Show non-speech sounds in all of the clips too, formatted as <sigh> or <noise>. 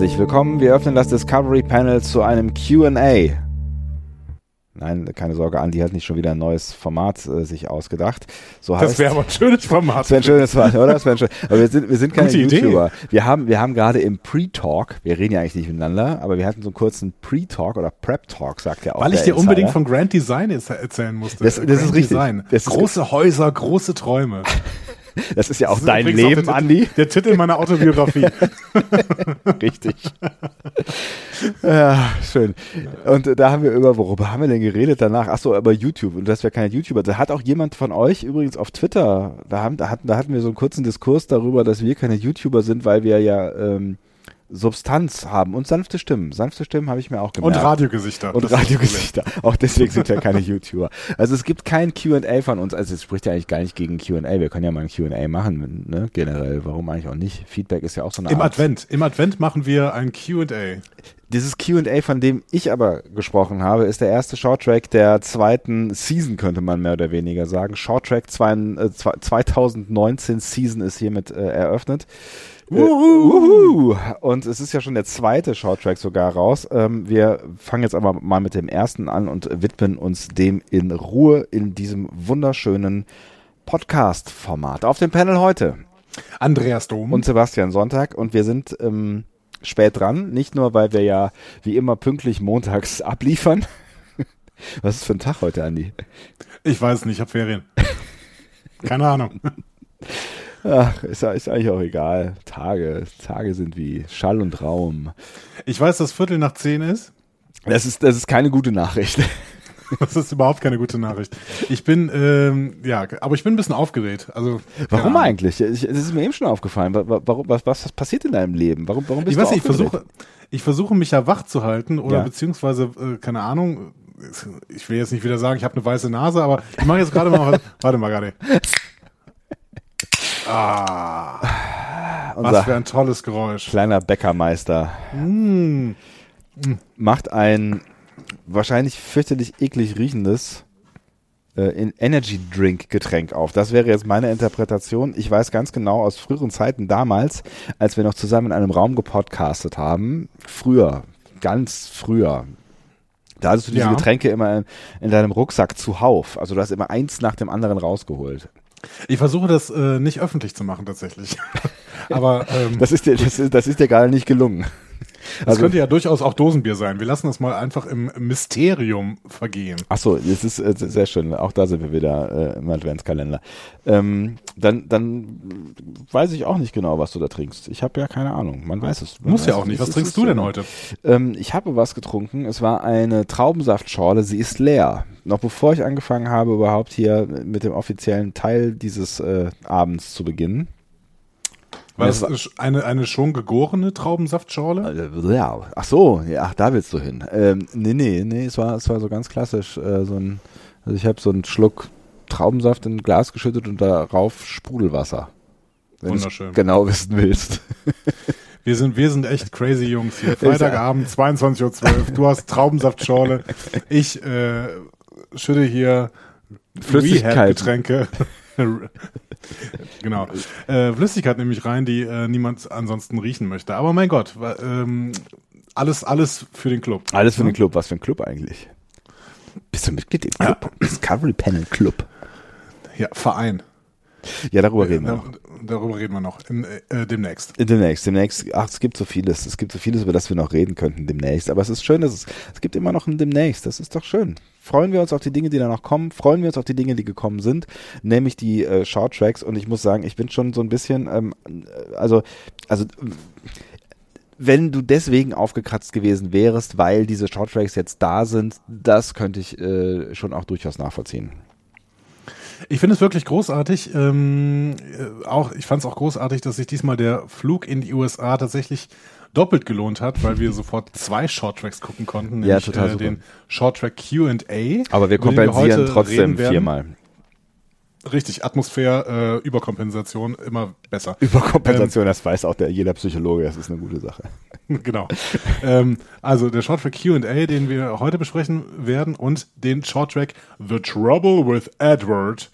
Herzlich willkommen. Wir öffnen das Discovery Panel zu einem QA. Nein, keine Sorge, Andi hat nicht schon wieder ein neues Format äh, sich ausgedacht. So das wäre aber ein schönes Format. Das wäre ein schönes Format, oder? Das ein schön. Aber wir sind, wir sind keine Gute YouTuber. Idee. Wir haben, wir haben gerade im Pre-Talk, wir reden ja eigentlich nicht miteinander, aber wir hatten so einen kurzen Pre-Talk oder Prep-Talk, sagt ja auch. Weil ich dir Insider. unbedingt von Grand Design erzählen musste. Das, das ist richtig. Design. Das große ist Häuser, große Träume. Das ist ja auch ist dein Leben, auch der Andi. Der Titel meiner Autobiografie. <laughs> Richtig. Ja, schön. Und da haben wir über, worüber haben wir denn geredet danach? Achso, über YouTube. Und das wäre kein YouTuber. Da hat auch jemand von euch übrigens auf Twitter, da, haben, da, hatten, da hatten wir so einen kurzen Diskurs darüber, dass wir keine YouTuber sind, weil wir ja ähm, Substanz haben und sanfte Stimmen. Sanfte Stimmen habe ich mir auch gemerkt. Und Radiogesichter. Und Radiogesichter. Auch deswegen sind wir keine YouTuber. Also es gibt kein Q&A von uns. Also es spricht ja eigentlich gar nicht gegen Q&A. Wir können ja mal ein Q&A machen, ne? generell. Warum eigentlich auch nicht? Feedback ist ja auch so eine Im Art. Advent. Im Advent machen wir ein Q&A. Dieses Q&A, von dem ich aber gesprochen habe, ist der erste Shorttrack der zweiten Season, könnte man mehr oder weniger sagen. Shorttrack zwei, äh, 2019 Season ist hiermit äh, eröffnet. Wuhu. Und es ist ja schon der zweite Shorttrack sogar raus. Ähm, wir fangen jetzt aber mal mit dem ersten an und widmen uns dem in Ruhe in diesem wunderschönen Podcast-Format. Auf dem Panel heute Andreas Dom und Sebastian Sonntag und wir sind ähm, spät dran, nicht nur, weil wir ja wie immer pünktlich montags <laughs> abliefern. Was ist für ein Tag heute, Andi? Ich weiß nicht, ich habe Ferien. Keine Ahnung. <laughs> Ach, ist, ist eigentlich auch egal. Tage, Tage sind wie Schall und Raum. Ich weiß, dass Viertel nach zehn ist. Das ist, das ist keine gute Nachricht. <laughs> Das ist überhaupt keine gute Nachricht. Ich bin, ähm, ja, aber ich bin ein bisschen aufgeregt. Also, warum ja. eigentlich? Ich, das ist mir eben schon aufgefallen. Warum, was, was passiert in deinem Leben? Warum, warum bist ich du weiß, aufgeregt? Ich versuche, ich versuche mich ja wach zu halten oder ja. beziehungsweise, äh, keine Ahnung, ich will jetzt nicht wieder sagen, ich habe eine weiße Nase, aber ich mache jetzt gerade mal, <laughs> warte mal gerade. Ah, was für ein tolles Geräusch. Kleiner Bäckermeister. Mm. Macht ein wahrscheinlich fürchterlich eklig riechendes äh, Energy Drink Getränk auf. Das wäre jetzt meine Interpretation. Ich weiß ganz genau aus früheren Zeiten damals, als wir noch zusammen in einem Raum gepodcastet haben, früher, ganz früher, da hattest du diese ja. Getränke immer in, in, deinem Rucksack zuhauf. Also du hast immer eins nach dem anderen rausgeholt. Ich versuche das äh, nicht öffentlich zu machen tatsächlich. <laughs> Aber ähm, das ist dir das ist, das ist dir gerade nicht gelungen. Das also, könnte ja durchaus auch Dosenbier sein. Wir lassen das mal einfach im Mysterium vergehen. Ach so, das ist äh, sehr schön. Auch da sind wir wieder äh, im Adventskalender. Ähm, dann, dann weiß ich auch nicht genau, was du da trinkst. Ich habe ja keine Ahnung. Man weiß es. Man Muss weiß ja auch nicht. Was trinkst du denn heute? Ähm, ich habe was getrunken. Es war eine Traubensaftschorle. Sie ist leer. Noch bevor ich angefangen habe, überhaupt hier mit dem offiziellen Teil dieses äh, Abends zu beginnen. War das eine, eine schon gegorene Traubensaftschorle? Äh, ja, ach so, ja, ach, da willst du hin. Ähm, nee, nee, nee, es war, es war so ganz klassisch. Äh, so ein, also ich habe so einen Schluck Traubensaft in ein Glas geschüttet und darauf Sprudelwasser. Wenn Wunderschön. genau wissen willst. <laughs> Wir sind, wir sind echt crazy Jungs hier. <laughs> Freitagabend, 22.12 Uhr. Du hast Traubensaftschorle. <laughs> Ich äh, schütte hier Flüssigkeit-Getränke. <laughs> genau. Äh, Flüssigkeit nämlich rein, die äh, niemand ansonsten riechen möchte. Aber mein Gott, ähm, alles, alles für den Club. Alles für den Club. Was für ein Club eigentlich? Bist du Mitglied im Club? Ja. Discovery Panel Club. Ja, Verein. Ja, darüber reden wir noch. Darüber reden wir noch in, äh, demnächst. Demnächst, demnächst. Ach, es gibt so vieles. Es gibt so vieles, über das wir noch reden könnten demnächst. Aber es ist schön, dass es, es gibt immer noch ein demnächst. Das ist doch schön freuen wir uns auf die Dinge, die da noch kommen, freuen wir uns auf die Dinge, die gekommen sind, nämlich die äh, Short Tracks. Und ich muss sagen, ich bin schon so ein bisschen, ähm, also, also wenn du deswegen aufgekratzt gewesen wärst, weil diese Short Tracks jetzt da sind, das könnte ich äh, schon auch durchaus nachvollziehen. Ich finde es wirklich großartig. Ähm, äh, auch, ich fand es auch großartig, dass sich diesmal der Flug in die USA tatsächlich doppelt gelohnt hat, weil wir <laughs> sofort zwei Shorttracks gucken konnten, nämlich ja, total äh, den Shorttrack Q&A. Aber wir kompensieren trotzdem viermal. Richtig, Atmosphäre, äh, Überkompensation, immer besser. Überkompensation, ähm, das weiß auch der, jeder Psychologe, das ist eine gute Sache. <laughs> genau. ähm, also der Shorttrack Q&A, den wir heute besprechen werden und den Shorttrack The Trouble with Edward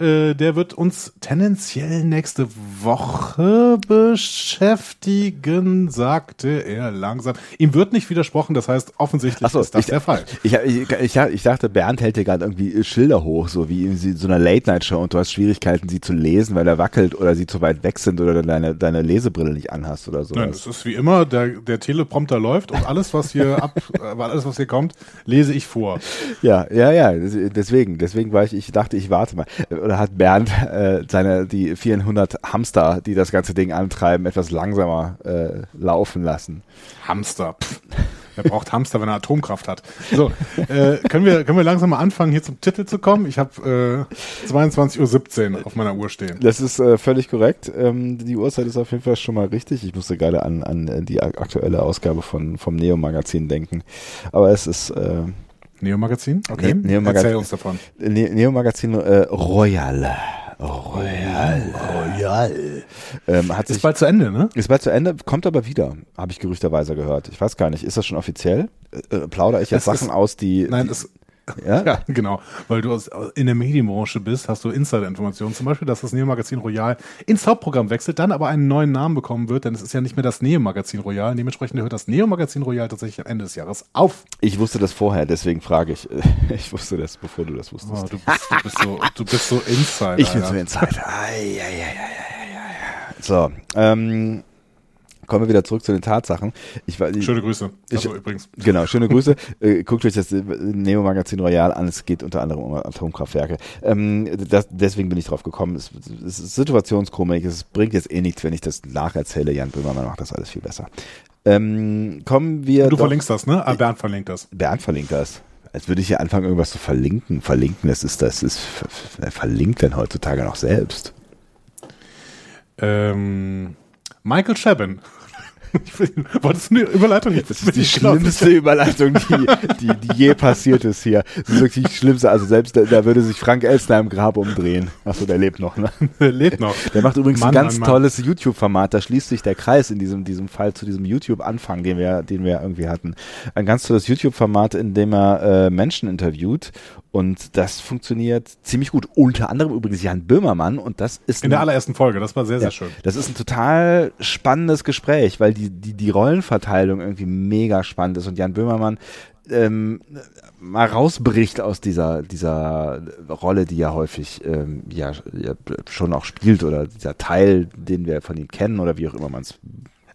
äh, der wird uns tendenziell nächste Woche beschäftigen, sagte er langsam. Ihm wird nicht widersprochen, das heißt, offensichtlich so, ist das ich, der Fall. Ich, ich, ich, ich dachte, Bernd hält dir gerade irgendwie Schilder hoch, so wie in so einer Late-Night-Show und du hast Schwierigkeiten, sie zu lesen, weil er wackelt oder sie zu weit weg sind oder deine, deine Lesebrille nicht anhast oder so. Nein, es ist wie immer, der, der Teleprompter läuft und alles, was hier ab, <laughs> äh, alles, was hier kommt, lese ich vor. Ja, ja, ja, deswegen, deswegen war ich, ich dachte, ich warte mal oder hat Bernd äh, seine die 400 Hamster, die das ganze Ding antreiben, etwas langsamer äh, laufen lassen. Hamster. Pff. Wer braucht Hamster, wenn er Atomkraft hat? So, äh, können wir können wir langsam mal anfangen, hier zum Titel zu kommen? Ich habe äh, 22.17 Uhr auf meiner Uhr stehen. Das ist äh, völlig korrekt. Ähm, die Uhrzeit ist auf jeden Fall schon mal richtig. Ich musste gerade an, an die aktuelle Ausgabe von, vom Neo-Magazin denken. Aber es ist äh, Neo-Magazin? Okay. Ne Neo Erzähl uns davon. Ne Neo-Magazin äh, Royal. Royal. Royal. Ähm, hat ist sich, bald zu Ende, ne? Ist bald zu Ende, kommt aber wieder, habe ich gerüchterweise gehört. Ich weiß gar nicht, ist das schon offiziell? Äh, äh plaudere ich jetzt es Sachen ist, aus, die. Nein, die, es, ja? <laughs> ja, genau. Weil du aus, in der Medienbranche bist, hast du Insider-Informationen. Zum Beispiel, dass das Neo-Magazin Royal ins Hauptprogramm wechselt, dann aber einen neuen Namen bekommen wird, denn es ist ja nicht mehr das Neo-Magazin Royal. Dementsprechend hört das Neo-Magazin Royal tatsächlich am Ende des Jahres auf. Ich wusste das vorher, deswegen frage ich. <laughs> Ich wusste das, bevor du das wusstest. Oh, du, bist, du, bist so, du bist so <laughs> Insider. Ich bin so Insider. Ai, ai, ai, ai, ai. So, ähm, kommen wir wieder zurück zu den Tatsachen. Ich, ich, schöne Grüße. Also ich, übrigens. Genau, schöne Grüße. <laughs> äh, guckt euch das Neo-Magazin Royal an. Es geht unter anderem um Atomkraftwerke. Ähm, das, deswegen bin ich drauf gekommen. Es, es ist Situationskomik. Es bringt jetzt eh nichts, wenn ich das nacherzähle. Jan Böhmermann macht das alles viel besser. Ähm, kommen wir. Du doch, verlinkst das, ne? Ah, Bernd verlinkt das. Bernd verlinkt das. Als würde ich hier anfangen, irgendwas zu verlinken. Verlinken, das ist, das ist, wer verlinkt denn heutzutage noch selbst? Ähm, Michael Chabin. Wolltest du eine Überleitung? Das ist die schlimmste Überleitung, die, die, die je passiert ist hier. Das ist wirklich die schlimmste. Also selbst da, da würde sich Frank Elstner im Grab umdrehen. Achso, der lebt noch, ne? Der lebt noch. Der macht übrigens Mann, ein ganz Mann, tolles YouTube-Format. Da schließt sich der Kreis in diesem, diesem Fall zu diesem YouTube-Anfang, den wir, den wir irgendwie hatten. Ein ganz tolles YouTube-Format, in dem er äh, Menschen interviewt und das funktioniert ziemlich gut. Unter anderem übrigens Jan Böhmermann und das ist. In der allerersten Folge, das war sehr, sehr ja, schön. Das ist ein total spannendes Gespräch, weil die, die, die Rollenverteilung irgendwie mega spannend ist und Jan Böhmermann ähm, mal rausbricht aus dieser, dieser Rolle, die er häufig ähm, ja, ja schon auch spielt oder dieser Teil, den wir von ihm kennen oder wie auch immer man es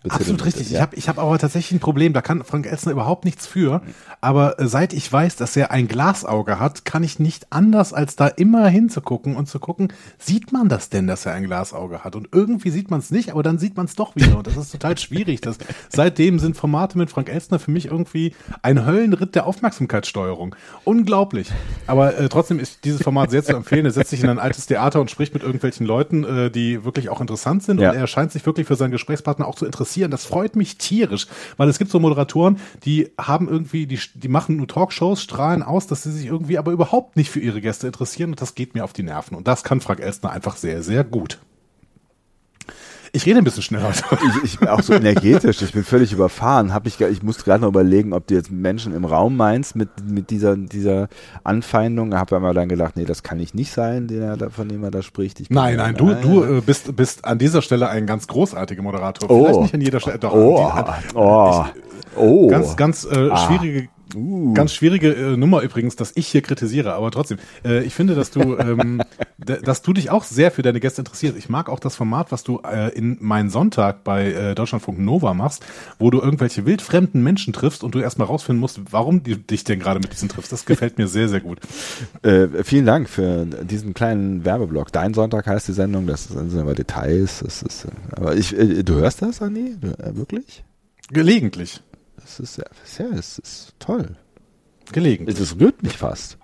Absolut richtig. Ja. Ich habe ich hab aber tatsächlich ein Problem, da kann Frank Elstner überhaupt nichts für. Aber äh, seit ich weiß, dass er ein Glasauge hat, kann ich nicht anders, als da immer hinzugucken und zu gucken, sieht man das denn, dass er ein Glasauge hat? Und irgendwie sieht man es nicht, aber dann sieht man es doch wieder. Und das ist total schwierig. Das, seitdem sind Formate mit Frank Elstner für mich irgendwie ein Höllenritt der Aufmerksamkeitssteuerung. Unglaublich. Aber äh, trotzdem ist dieses Format sehr zu empfehlen. Er setzt sich in ein altes Theater und spricht mit irgendwelchen Leuten, äh, die wirklich auch interessant sind. Ja. Und er scheint sich wirklich für seinen Gesprächspartner auch zu interessieren interessieren. Das freut mich tierisch, weil es gibt so Moderatoren, die haben irgendwie, die, die machen nur Talkshows, strahlen aus, dass sie sich irgendwie aber überhaupt nicht für ihre Gäste interessieren und das geht mir auf die Nerven. Und das kann Frank Elstner einfach sehr, sehr gut. Ich rede ein bisschen schneller. Ich, ich bin auch so energetisch. Ich bin völlig überfahren. Hab ich, ich musste gerade noch überlegen, ob du jetzt Menschen im Raum meinst mit, mit dieser, dieser Anfeindung. Habe aber dann gedacht, nee, das kann ich nicht sein, da, von dem er da spricht. Ich nein, nein, du, du äh, bist, bist an dieser Stelle ein ganz großartiger Moderator. Oh. Vielleicht nicht an jeder Stelle. Doch, oh. Die, an, oh. Ich, oh. Ganz, ganz äh, ah. schwierige Uh. Ganz schwierige äh, Nummer übrigens, dass ich hier kritisiere, aber trotzdem. Äh, ich finde, dass du, <laughs> ähm, dass du dich auch sehr für deine Gäste interessierst. Ich mag auch das Format, was du äh, in Mein Sonntag bei äh, Deutschlandfunk Nova machst, wo du irgendwelche wildfremden Menschen triffst und du erstmal rausfinden musst, warum du dich denn gerade mit diesen triffst. Das gefällt mir sehr, sehr gut. <laughs> Äh, vielen Dank für diesen kleinen Werbeblock. Dein Sonntag heißt die Sendung, das sind aber Details. Das ist, aber ich, äh, du hörst das, Andi? Du, äh, wirklich? Gelegentlich. Das ist, ja, das ist toll. Gelegentlich. Das rührt mich fast.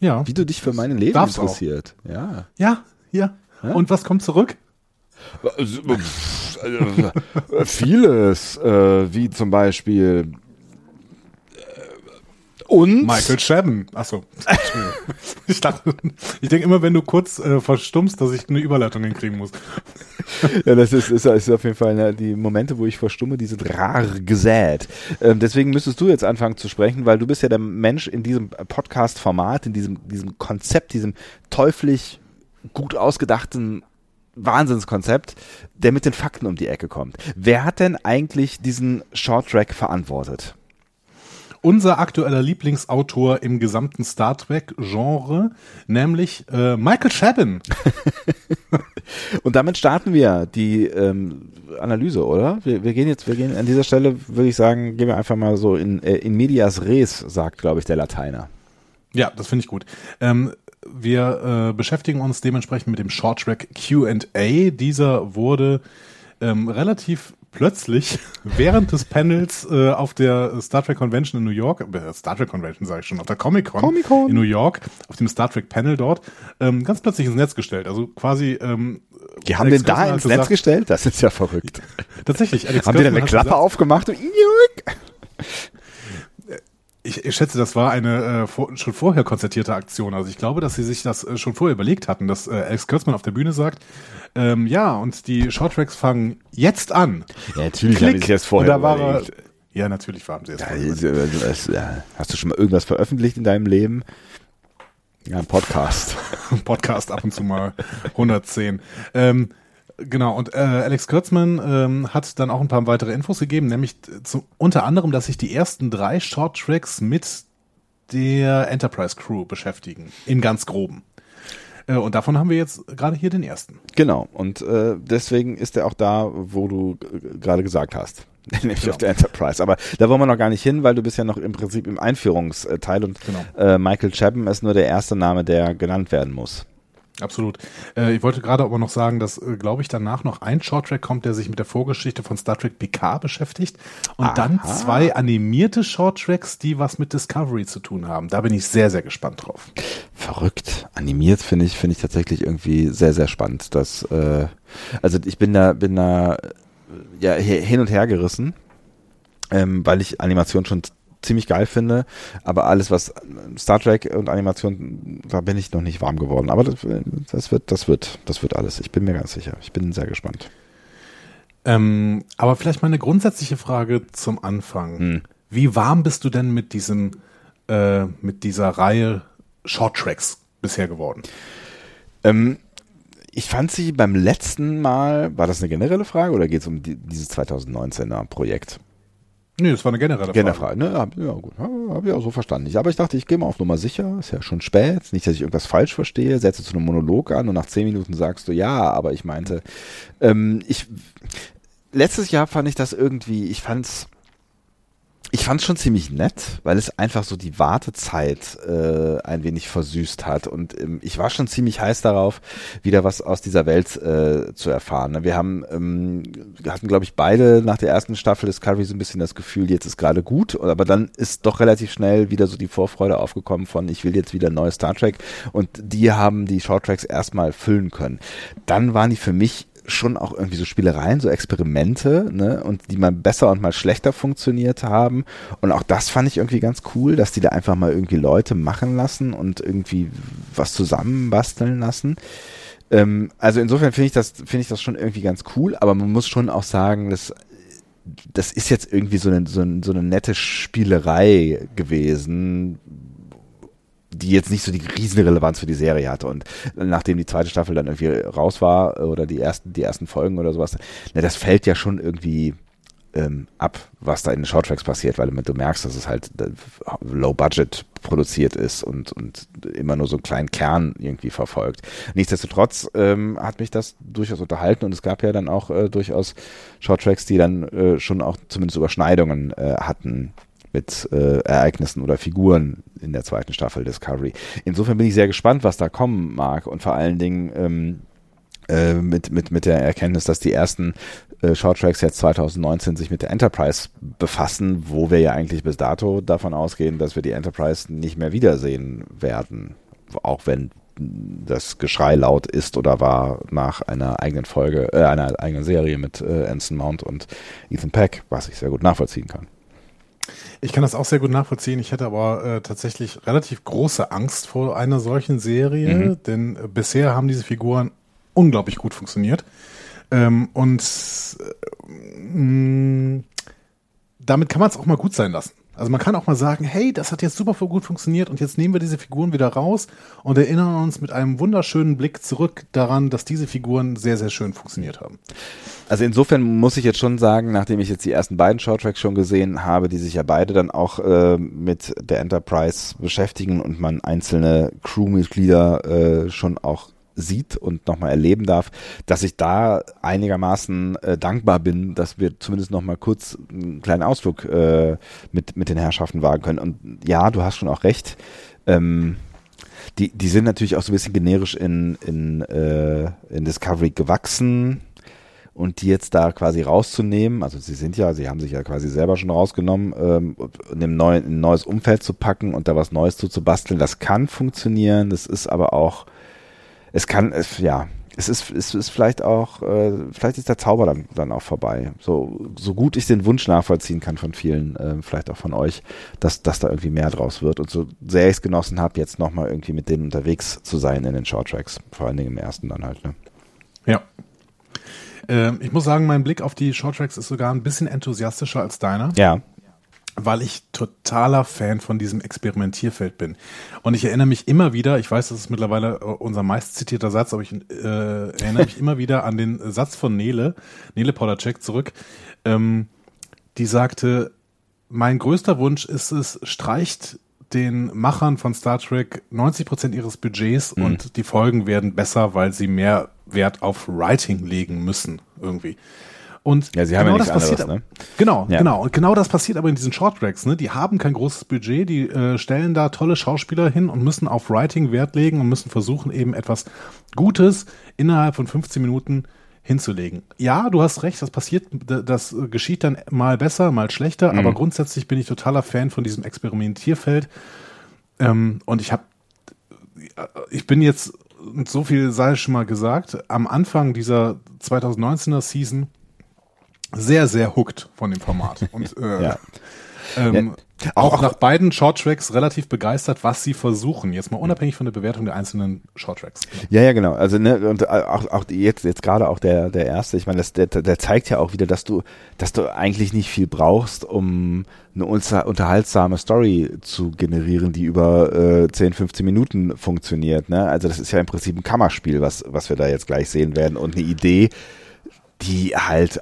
Ja. Wie du dich für mein Leben interessiert. Auch. Ja. Ja, ja. ja. Und was kommt zurück? <laughs> Vieles, äh, wie zum Beispiel Und Michael Chabon. Achso. ich dachte, ich denke immer, wenn du kurz äh, verstummst, dass ich eine Überleitung hinkriegen muss. ja, das ist, ist, ist auf jeden Fall ne, die Momente, wo ich verstumme, die sind rar gesät. Ähm, deswegen müsstest du jetzt anfangen zu sprechen, weil du bist ja der Mensch in diesem Podcast-Format, in diesem, diesem Konzept, diesem teuflisch gut ausgedachten Wahnsinnskonzept, der mit den Fakten um die Ecke kommt. Wer hat denn eigentlich diesen Short Track verantwortet? Unser aktueller Lieblingsautor im gesamten Star Trek-Genre, nämlich äh, Michael Chabon. <laughs> Und damit starten wir die ähm, Analyse, oder? Wir, wir, gehen jetzt, wir gehen an dieser Stelle, würde ich sagen, gehen wir einfach mal so in, äh, in medias res, sagt, glaube ich, der Lateiner. Ja, das finde ich gut. Ähm, wir äh, beschäftigen uns dementsprechend mit dem Short Track QA. Dieser wurde ähm, relativ plötzlich <laughs> während des Panels äh, auf der Star Trek Convention in New York, äh, Star Trek Convention sage ich schon, auf der Comic Con, Comic -Con. in New York, auf dem Star Trek Panel dort, ähm, ganz plötzlich ins Netz gestellt. Also quasi. Ähm, die haben Alex den da ins Netz gestellt? Das ist ja verrückt. <laughs> Tatsächlich. Alex haben die denn eine Klappe gesagt, aufgemacht und ich, ich schätze, das war eine äh, vor, schon vorher konzertierte Aktion. Also ich glaube, dass sie sich das äh, schon vorher überlegt hatten, dass äh, Alex Kurtzman auf der Bühne sagt, ähm, ja, und die Shorttracks fangen jetzt an. Ja, natürlich Klick, haben sie das vorher und da war er, Ja, natürlich haben sie es ja, ja, Hast du schon mal irgendwas veröffentlicht in deinem Leben? Ja, ein Podcast. <laughs> Podcast ab und zu mal 110. Ähm, Genau, und äh, Alex Kurtzman ähm, hat dann auch ein paar weitere Infos gegeben, nämlich zu, unter anderem, dass sich die ersten drei Short Tracks mit der Enterprise Crew beschäftigen, im ganz groben. Äh, und davon haben wir jetzt gerade hier den ersten. Genau, und äh, deswegen ist er auch da, wo du gerade gesagt hast. <laughs> Nämlich genau. auf der Enterprise. Aber da wollen wir noch gar nicht hin, weil du bist ja noch im Prinzip im Einführungsteil und genau. äh, Michael Chapman ist nur der erste Name, der genannt werden muss. Absolut. Äh, ich wollte gerade aber noch sagen, dass, äh, glaube ich, danach noch ein Shorttrack kommt, der sich mit der Vorgeschichte von Star Trek PK beschäftigt. Und Aha. dann zwei animierte Shorttracks, die was mit Discovery zu tun haben. Da bin ich sehr, sehr gespannt drauf. Verrückt. Animiert finde ich, finde ich tatsächlich irgendwie sehr, sehr spannend. Das, äh, also ich bin da, bin da ja, hin und her gerissen. Ähm, weil ich Animation schon ziemlich geil finde. Aber alles, was Star Trek und Animation, da bin ich noch nicht warm geworden. Aber das, das wird, das wird, das wird alles. Ich bin mir ganz sicher. Ich bin sehr gespannt. Ähm, aber vielleicht mal eine grundsätzliche Frage zum Anfang. Hm. Wie warm bist du denn mit diesem, äh, mit dieser Reihe Short Tracks bisher geworden? Ähm, ich fand sie beim letzten Mal, war das eine generelle Frage oder geht es um die, dieses 2019er Projekt? Nee, das war eine generelle Frage. Generelle Frage, ne? Ja, gut. Habe ich auch so verstanden. Aber ich dachte, ich gehe mal auf Nummer sicher. Ist ja schon spät. Nicht, dass ich irgendwas falsch verstehe. Setze zu einem Monolog an und nach zehn Minuten sagst du ja, aber ich meinte, ähm, ich, letztes Jahr fand ich das irgendwie, ich fand's, ich fand es schon ziemlich nett, weil es einfach so die Wartezeit äh, ein wenig versüßt hat. Und ähm, ich war schon ziemlich heiß darauf, wieder was aus dieser Welt äh, zu erfahren. Wir haben, ähm, hatten, glaube ich, beide nach der ersten Staffel Discovery so ein bisschen das Gefühl, jetzt ist gerade gut. Aber dann ist doch relativ schnell wieder so die Vorfreude aufgekommen von, ich will jetzt wieder neues Star Trek. Und die haben die Shorttracks erstmal füllen können. Dann waren die für mich schon auch irgendwie so Spielereien, so Experimente, ne, und die mal besser und mal schlechter funktioniert haben. Und auch das fand ich irgendwie ganz cool, dass die da einfach mal irgendwie Leute machen lassen und irgendwie was zusammenbasteln lassen. Ähm, also insofern finde ich das, finde ich das schon irgendwie ganz cool, aber man muss schon auch sagen, dass das ist jetzt irgendwie so eine, so, eine, so eine nette Spielerei gewesen, die jetzt nicht so die Riesenrelevanz für die Serie hatte. Und nachdem die zweite Staffel dann irgendwie raus war oder die ersten, die ersten Folgen oder sowas, ne, das fällt ja schon irgendwie ähm, ab, was da in den Shorttracks passiert, weil du merkst, dass es halt äh, low budget produziert ist und, und immer nur so einen kleinen Kern irgendwie verfolgt. Nichtsdestotrotz ähm, hat mich das durchaus unterhalten und es gab ja dann auch äh, durchaus Shorttracks, die dann äh, schon auch zumindest Überschneidungen äh, hatten mit äh, Ereignissen oder Figuren in der zweiten Staffel Discovery. Insofern bin ich sehr gespannt, was da kommen mag und vor allen Dingen ähm, äh, mit, mit, mit der Erkenntnis, dass die ersten äh, Shorttracks jetzt 2019 sich mit der Enterprise befassen, wo wir ja eigentlich bis dato davon ausgehen, dass wir die Enterprise nicht mehr wiedersehen werden. Auch wenn das Geschrei laut ist oder war nach einer eigenen Folge, äh, einer eigenen Serie mit äh, Anson Mount und Ethan Peck, was ich sehr gut nachvollziehen kann. Ich kann das auch sehr gut nachvollziehen. Ich hätte aber äh, tatsächlich relativ große Angst vor einer solchen Serie, mhm. denn äh, bisher haben diese Figuren unglaublich gut funktioniert. Ähm, und äh, mh, damit kann man es auch mal gut sein lassen. Also man kann auch mal sagen, hey, das hat jetzt super gut funktioniert und jetzt nehmen wir diese Figuren wieder raus und erinnern uns mit einem wunderschönen Blick zurück daran, dass diese Figuren sehr, sehr schön funktioniert haben. Also insofern muss ich jetzt schon sagen, nachdem ich jetzt die ersten beiden Shorttracks schon gesehen habe, die sich ja beide dann auch äh, mit der Enterprise beschäftigen und man einzelne Crewmitglieder äh, schon auch sieht und nochmal erleben darf, dass ich da einigermaßen äh, dankbar bin, dass wir zumindest nochmal kurz einen kleinen Ausflug äh, mit, mit den Herrschaften wagen können. Und ja, du hast schon auch recht. Ähm, die, die sind natürlich auch so ein bisschen generisch in, in, äh, in Discovery gewachsen und die jetzt da quasi rauszunehmen, also sie sind ja, sie haben sich ja quasi selber schon rausgenommen, ähm, in, ein neues Umfeld zu packen und da was Neues zu, zu basteln, das kann funktionieren, das ist aber auch es kann, es, ja, es ist, es ist vielleicht auch, äh, vielleicht ist der Zauber dann, dann auch vorbei. So, so gut ich den Wunsch nachvollziehen kann von vielen, äh, vielleicht auch von euch, dass, dass da irgendwie mehr draus wird. Und so sehr ich es genossen habe, jetzt nochmal irgendwie mit denen unterwegs zu sein in den Shorttracks. Vor allen Dingen im ersten dann halt, ne? Ja. Ähm, ich muss sagen, mein Blick auf die Shorttracks ist sogar ein bisschen enthusiastischer als deiner. Ja weil ich totaler Fan von diesem Experimentierfeld bin. Und ich erinnere mich immer wieder, ich weiß, das ist mittlerweile äh, unser meist zitierter Satz, aber ich äh, erinnere mich <laughs> immer wieder an den Satz von Nele, Nele Podacek zurück, ähm, die sagte, mein größter Wunsch ist es, streicht den Machern von Star Trek 90 Prozent ihres Budgets mhm. und die Folgen werden besser, weil sie mehr Wert auf Writing legen müssen, irgendwie. Und ja, sie haben genau ja das passiert, anderes, ne? Genau, ja. genau. Und genau das passiert aber in diesen Shorttracks. Ne? Die haben kein großes Budget, die äh, stellen da tolle Schauspieler hin und müssen auf Writing Wert legen und müssen versuchen, eben etwas Gutes innerhalb von 15 Minuten hinzulegen. Ja, du hast recht, das passiert, das geschieht dann mal besser, mal schlechter, mhm. aber grundsätzlich bin ich totaler Fan von diesem Experimentierfeld. Ähm, und ich habe, ich bin jetzt, so viel sei schon mal gesagt, am Anfang dieser 2019er Season sehr, sehr hooked von dem Format. <laughs> Und äh, ja. Ähm, ja. Auch, auch, nach beiden Shorttracks relativ begeistert, was sie versuchen. Jetzt mal unabhängig von der Bewertung der einzelnen Shorttracks. Ja, ja, genau. Also ne, und auch, auch jetzt jetzt gerade auch der der erste. Ich meine, das, der, der zeigt ja auch wieder, dass du dass du eigentlich nicht viel brauchst, um eine unterhaltsame Story zu generieren, die über äh, 10, 15 Minuten funktioniert. Ne? Also das ist ja im Prinzip ein Kammerspiel, was was wir da jetzt gleich sehen werden und eine Idee, die halt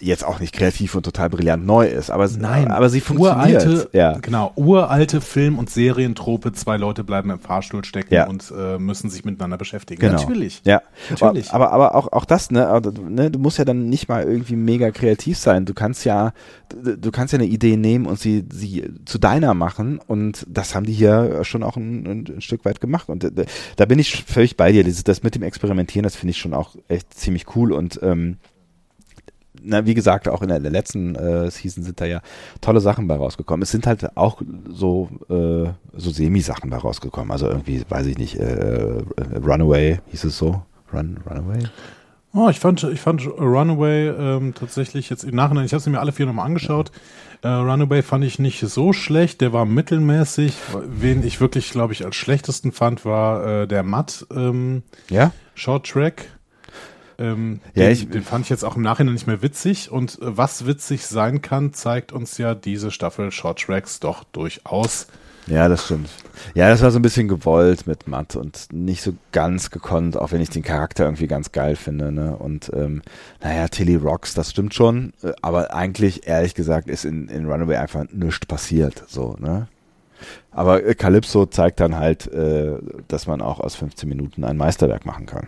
jetzt auch nicht kreativ und total brillant neu ist, aber, Nein, aber sie funktioniert. Uralte, ja. Genau, uralte Film- und Serientrope, zwei Leute bleiben im Fahrstuhl stecken ja. und äh, müssen sich miteinander beschäftigen. Genau. Natürlich. Ja, natürlich. Aber, aber auch, auch das, ne, ne, du musst ja dann nicht mal irgendwie mega kreativ sein. Du kannst ja, du kannst ja eine Idee nehmen und sie, sie zu deiner machen und das haben die hier schon auch ein, ein Stück weit gemacht und äh, da bin ich völlig bei dir. Das, das mit dem Experimentieren, das finde ich schon auch echt ziemlich cool und ähm, na, wie gesagt, auch in der, der letzten äh, Season sind da ja tolle Sachen bei rausgekommen. Es sind halt auch so, äh, so Semi-Sachen bei rausgekommen. Also irgendwie, weiß ich nicht, äh, Runaway hieß es so. Run, Runaway? Oh, ich fand, ich fand Runaway ähm, tatsächlich jetzt im Nachhinein, ich habe sie mir alle vier nochmal angeschaut. Äh, Runaway fand ich nicht so schlecht, der war mittelmäßig. Wen ich wirklich, glaube ich, als schlechtesten fand, war äh, der Matt ähm, ja? Short Track. Ähm, ja, den, ich, den fand ich jetzt auch im Nachhinein nicht mehr witzig. Und äh, was witzig sein kann, zeigt uns ja diese Staffel Short Tracks doch durchaus. Ja, das stimmt. Ja, das war so ein bisschen gewollt mit Matt und nicht so ganz gekonnt, auch wenn ich den Charakter irgendwie ganz geil finde. Ne? Und ähm, naja, Tilly Rocks, das stimmt schon, äh, aber eigentlich, ehrlich gesagt, ist in, in Runaway einfach nichts passiert. So, ne? Aber Calypso zeigt dann halt, äh, dass man auch aus 15 Minuten ein Meisterwerk machen kann.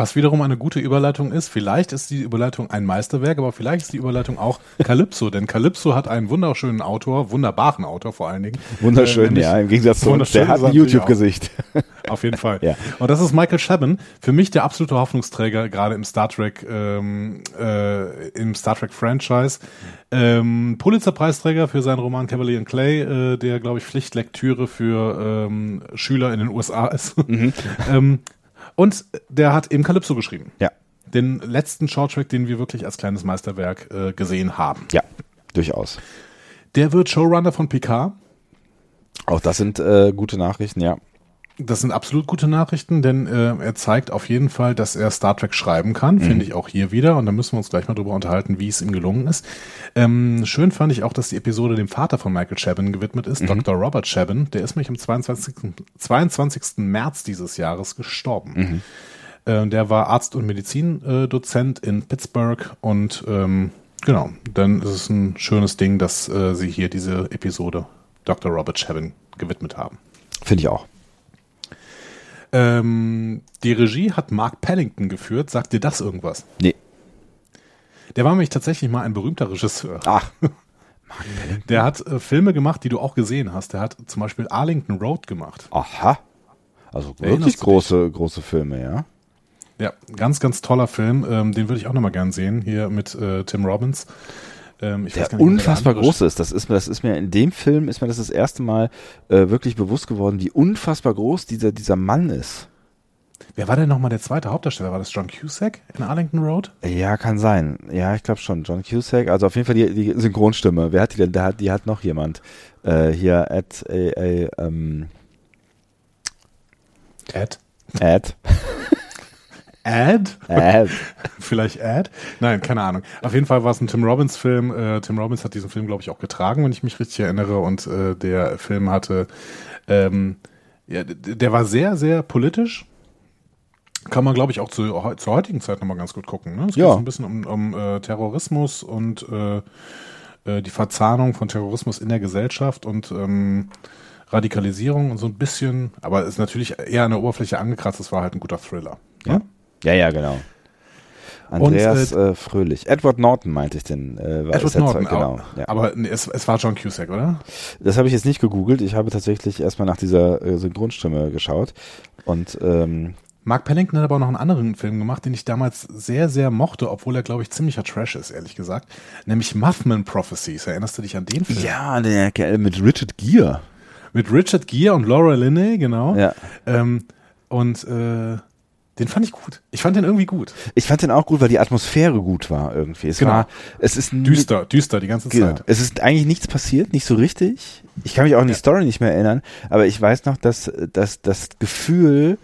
Was wiederum eine gute Überleitung ist. Vielleicht ist die Überleitung ein Meisterwerk, aber vielleicht ist die Überleitung auch Calypso, denn Calypso hat einen wunderschönen Autor, wunderbaren Autor vor allen Dingen. Wunderschön, äh, ja, im Gegensatz zu uns, der hat ein YouTube-Gesicht. Auf jeden Fall. Ja. Und das ist Michael Chabon, für mich der absolute Hoffnungsträger, gerade im Star Trek, ähm, äh, im Star Trek Franchise. Ähm, Pulitzer-Preisträger für seinen Roman Cavalier and Clay, äh, der, glaube ich, Pflichtlektüre für ähm, Schüler in den USA ist. Mhm. <laughs> ähm, und der hat eben Calypso geschrieben. Ja. Den letzten Shorttrack, den wir wirklich als kleines Meisterwerk äh, gesehen haben. Ja, durchaus. Der wird Showrunner von Picard. Auch das sind äh, gute Nachrichten, ja. Das sind absolut gute Nachrichten, denn äh, er zeigt auf jeden Fall, dass er Star Trek schreiben kann. Mhm. Finde ich auch hier wieder. Und da müssen wir uns gleich mal drüber unterhalten, wie es ihm gelungen ist. Ähm, schön fand ich auch, dass die Episode dem Vater von Michael Chabon gewidmet ist, mhm. Dr. Robert Chabon. Der ist nämlich am 22. 22. März dieses Jahres gestorben. Mhm. Äh, der war Arzt und Medizindozent in Pittsburgh und ähm, genau, dann ist es ein schönes Ding, dass äh, sie hier diese Episode Dr. Robert Chabon gewidmet haben. Finde ich auch. Ähm, die Regie hat Mark Pennington geführt. Sagt dir das irgendwas? Nee. Der war nämlich tatsächlich mal ein berühmter Regisseur. <laughs> Ach. Der hat äh, Filme gemacht, die du auch gesehen hast. Der hat zum Beispiel Arlington Road gemacht. Aha. Also wirklich große, große Filme, ja. Ja, ganz, ganz toller Film. Ähm, den würde ich auch nochmal gern sehen, hier mit äh, Tim Robbins. Ähm, der nicht, unfassbar der groß ist. Das ist mir, das ist mir in dem Film ist mir das das erste Mal äh, wirklich bewusst geworden, wie unfassbar groß dieser dieser Mann ist. Wer war denn nochmal der zweite Hauptdarsteller? War das John Cusack in Arlington Road? Ja, kann sein. Ja, ich glaube schon. John Cusack. Also auf jeden Fall die, die Synchronstimme. Wer hat die denn? Da hat, die hat noch jemand. Äh, hier, Ed, äh, äh, ähm, Ed? Ed. Ad? Ad. <laughs> Vielleicht Ad? Nein, keine Ahnung. Auf jeden Fall war es ein Tim Robbins-Film. Äh, Tim Robbins hat diesen Film, glaube ich, auch getragen, wenn ich mich richtig erinnere. Und äh, der Film hatte, ähm, ja, der war sehr, sehr politisch. Kann man, glaube ich, auch zu, zur heutigen Zeit nochmal ganz gut gucken. Ne? Es geht ja. so ein bisschen um, um äh, Terrorismus und äh, äh, die Verzahnung von Terrorismus in der Gesellschaft und ähm, Radikalisierung und so ein bisschen, aber ist natürlich eher an der Oberfläche angekratzt. Es war halt ein guter Thriller. Ja, ja, ja genau. Andreas und, äh, äh, Fröhlich. Edward Norton meinte ich denn. Äh, war Edward Norton, genau. Ja. Aber es, es war John Cusack, oder? Das habe ich jetzt nicht gegoogelt. Ich habe tatsächlich erstmal nach dieser äh, Synchronstimme geschaut. Und ähm, Mark Pennington hat aber auch noch einen anderen Film gemacht, den ich damals sehr, sehr mochte, obwohl er, glaube ich, ziemlicher Trash ist, ehrlich gesagt. Nämlich Muffman Prophecies. Erinnerst du dich an den Film? Ja, der Kerl mit Richard Gere. Mit Richard Gere und Laura Linney, genau. Ja. Ähm, und äh, den fand ich gut. Ich fand den irgendwie gut. Ich fand den auch gut, weil die Atmosphäre gut war irgendwie. Es genau. war, es ist düster, düster die ganze genau. Zeit. Es ist eigentlich nichts passiert, nicht so richtig. Ich kann mich auch an die ja. Story nicht mehr erinnern, aber ich weiß noch, dass, dass das Gefühl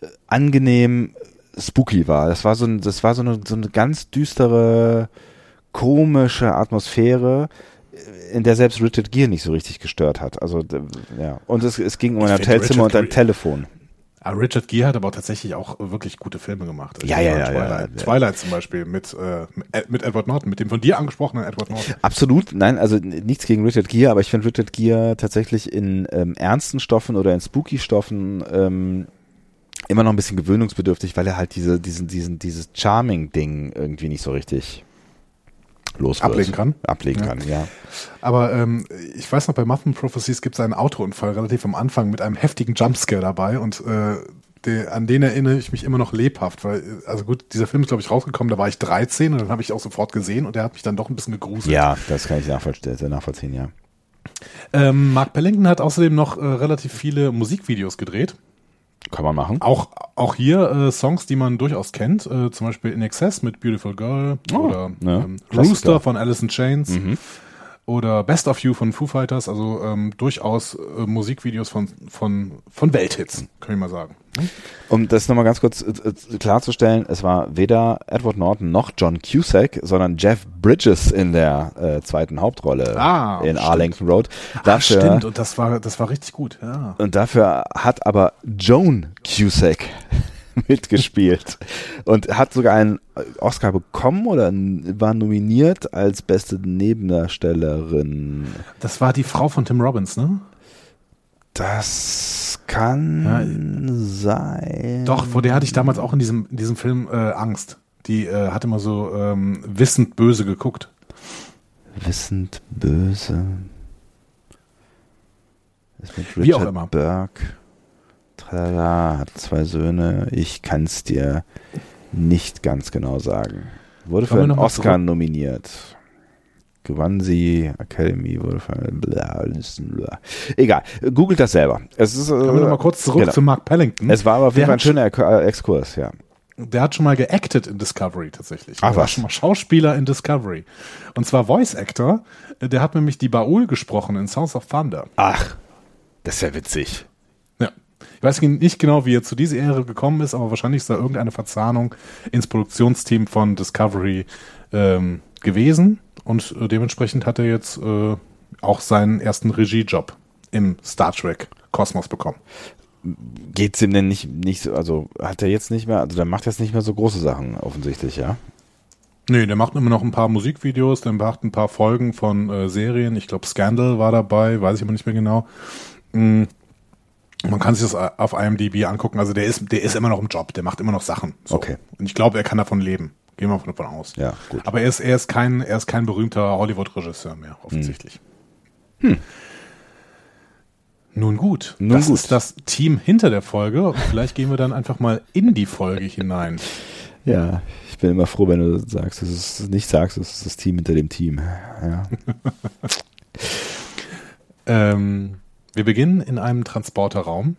äh, angenehm spooky war. Das war so ein, das war so eine, so eine ganz düstere, komische Atmosphäre, äh, in der selbst Richard Gere nicht so richtig gestört hat. Also ja. Und es, es ging um ein Hotelzimmer und ein Telefon. Ah, Richard Gere hat aber tatsächlich auch wirklich gute Filme gemacht. Also ja, ja, ja, Twilight. Ja, Twilight zum Beispiel mit, äh, mit Edward Norton, mit dem von dir angesprochenen Edward Norton. Absolut, nein, also nichts gegen Richard Gere, aber ich finde Richard Gere tatsächlich in ähm, ernsten Stoffen oder in spooky Stoffen ähm, immer noch ein bisschen gewöhnungsbedürftig, weil er halt diese, diesen, diesen, dieses Charming-Ding irgendwie nicht so richtig los ablegen kann. Ablegen ja. kann, ja. Aber ähm, ich weiß noch, bei Muffin Prophecies gibt es einen Autounfall relativ am Anfang mit einem heftigen Jumpscare dabei und äh, der, an den erinnere ich mich immer noch lebhaft, weil, also gut, dieser Film ist, glaube ich, rausgekommen, da war ich 13 und dann habe ich auch sofort gesehen und der hat mich dann doch ein bisschen gegruselt. Ja, das kann ich nachvollziehen, nachvollziehen ja. Ähm, Mark Pellington hat außerdem noch äh, relativ viele Musikvideos gedreht. Kann man machen. Auch, auch hier äh, Songs, die man durchaus kennt, äh, zum Beispiel In Excess mit Beautiful Girl oh, oder ne, ähm, Rooster von Alice in Chains. Mhm oder Best of You von Foo Fighters, also ähm, durchaus äh, Musikvideos von, von, von Welthits, kann ich mal sagen. Um das nochmal ganz kurz äh, äh, klarzustellen, es war weder Edward Norton noch John Cusack, sondern Jeff Bridges in der äh, zweiten Hauptrolle ah, in stimmt. Arlington Road. Dafür, Ach, stimmt, und das war, das war richtig gut, ja. Und dafür hat aber Joan Cusack <laughs> mitgespielt und hat sogar einen Oscar bekommen oder war nominiert als beste Nebendarstellerin. Das war die Frau von Tim Robbins, ne? Das kann ja, sein. Doch, vor der hatte ich damals auch in diesem, in diesem Film äh, Angst. Die äh, hat immer so ähm, wissend böse geguckt. Wissend böse. Ist mit Richard Wie auch immer. Burke tralala, hat zwei Söhne. Ich kann es dir nicht ganz genau sagen. Wurde für einen Oscar zurück? nominiert. Gewann sie, Academy wurde für bla, bla. Egal, googelt das selber. Es ist, Kommen wir nochmal kurz zurück genau. zu Mark Pellington. Es war aber auf jeden Fall ein schöner Exkurs, ja. der hat schon mal geacted in Discovery tatsächlich. Ach, der war was? schon mal Schauspieler in Discovery. Und zwar Voice Actor. Äh, Der hat nämlich die Baul gesprochen in Sounds of Thunder. Ach, das ist ja witzig. Ich weiß nicht genau, wie er zu dieser Ehre gekommen ist, aber wahrscheinlich ist da irgendeine Verzahnung ins Produktionsteam von Discovery ähm, gewesen. Und äh, dementsprechend hat er jetzt äh, auch seinen ersten Regiejob im Star Trek Kosmos bekommen. Geht's ihm denn nicht, nicht so, also hat er jetzt nicht mehr, also der macht jetzt nicht mehr so große Sachen offensichtlich, ja? Nee, der macht immer noch ein paar Musikvideos, der macht ein paar Folgen von äh, Serien. Ich glaube, Scandal war dabei, weiß ich aber nicht mehr genau. Mm. Man kann sich das auf IMDb angucken. Also der ist, der ist immer noch im Job, der macht immer noch Sachen. So. Okay. Und ich glaube, er kann davon leben. Gehen wir davon aus. Ja, gut. Aber er ist, er ist kein, er ist kein berühmter Hollywood-Regisseur mehr, offensichtlich. Nun gut, Nun das gut. ist das Team hinter der Folge. Und vielleicht gehen wir dann einfach mal in die Folge hinein. <laughs> Ja, ich bin immer froh, wenn du sagst, dass es nicht sagst, es ist das Team hinter dem Team. Ja. <laughs> Ähm, wir beginnen in einem Transporterraum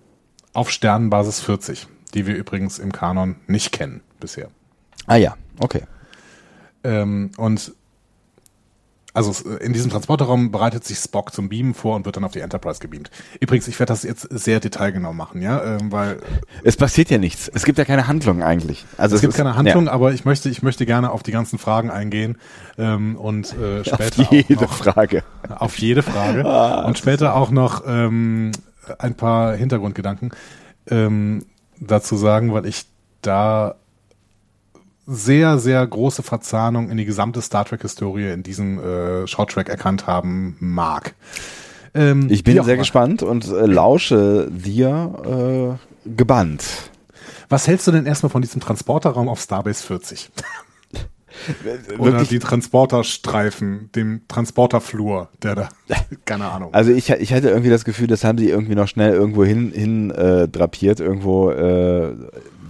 auf Sternenbasis 40, die wir übrigens im Kanon nicht kennen bisher. Ah ja, okay. Ähm, und also es- in diesem Transporterraum bereitet sich Spock zum Beamen vor und wird dann auf die Enterprise gebeamt. Übrigens, ich werde das jetzt sehr detailgenau machen, ja, ähm, weil Es passiert ja nichts. Es gibt ja keine Handlung eigentlich. Also es gibt ist- keine Handlung, Ja, aber ich möchte, ich möchte gerne auf die ganzen Fragen eingehen ähm, und äh, später auf jede auch noch, Frage. <laughs> auf jede Frage und später auch noch ähm, ein paar Hintergrundgedanken ähm, dazu sagen, weil ich da sehr, sehr große Verzahnung in die gesamte Star Trek-Historie in diesem äh, Shorttrack erkannt haben mag. Ähm, Ich bin sehr immer. gespannt und äh, lausche dir äh, gebannt. Was hältst du denn erstmal von diesem Transporterraum auf Starbase 40? <laughs> Oder Wirklich, die Transporterstreifen, dem Transporterflur, der da, <laughs> keine Ahnung. also ich, ich hatte irgendwie das Gefühl, das haben die irgendwie noch schnell irgendwo hin, hin äh, drapiert, irgendwo, äh,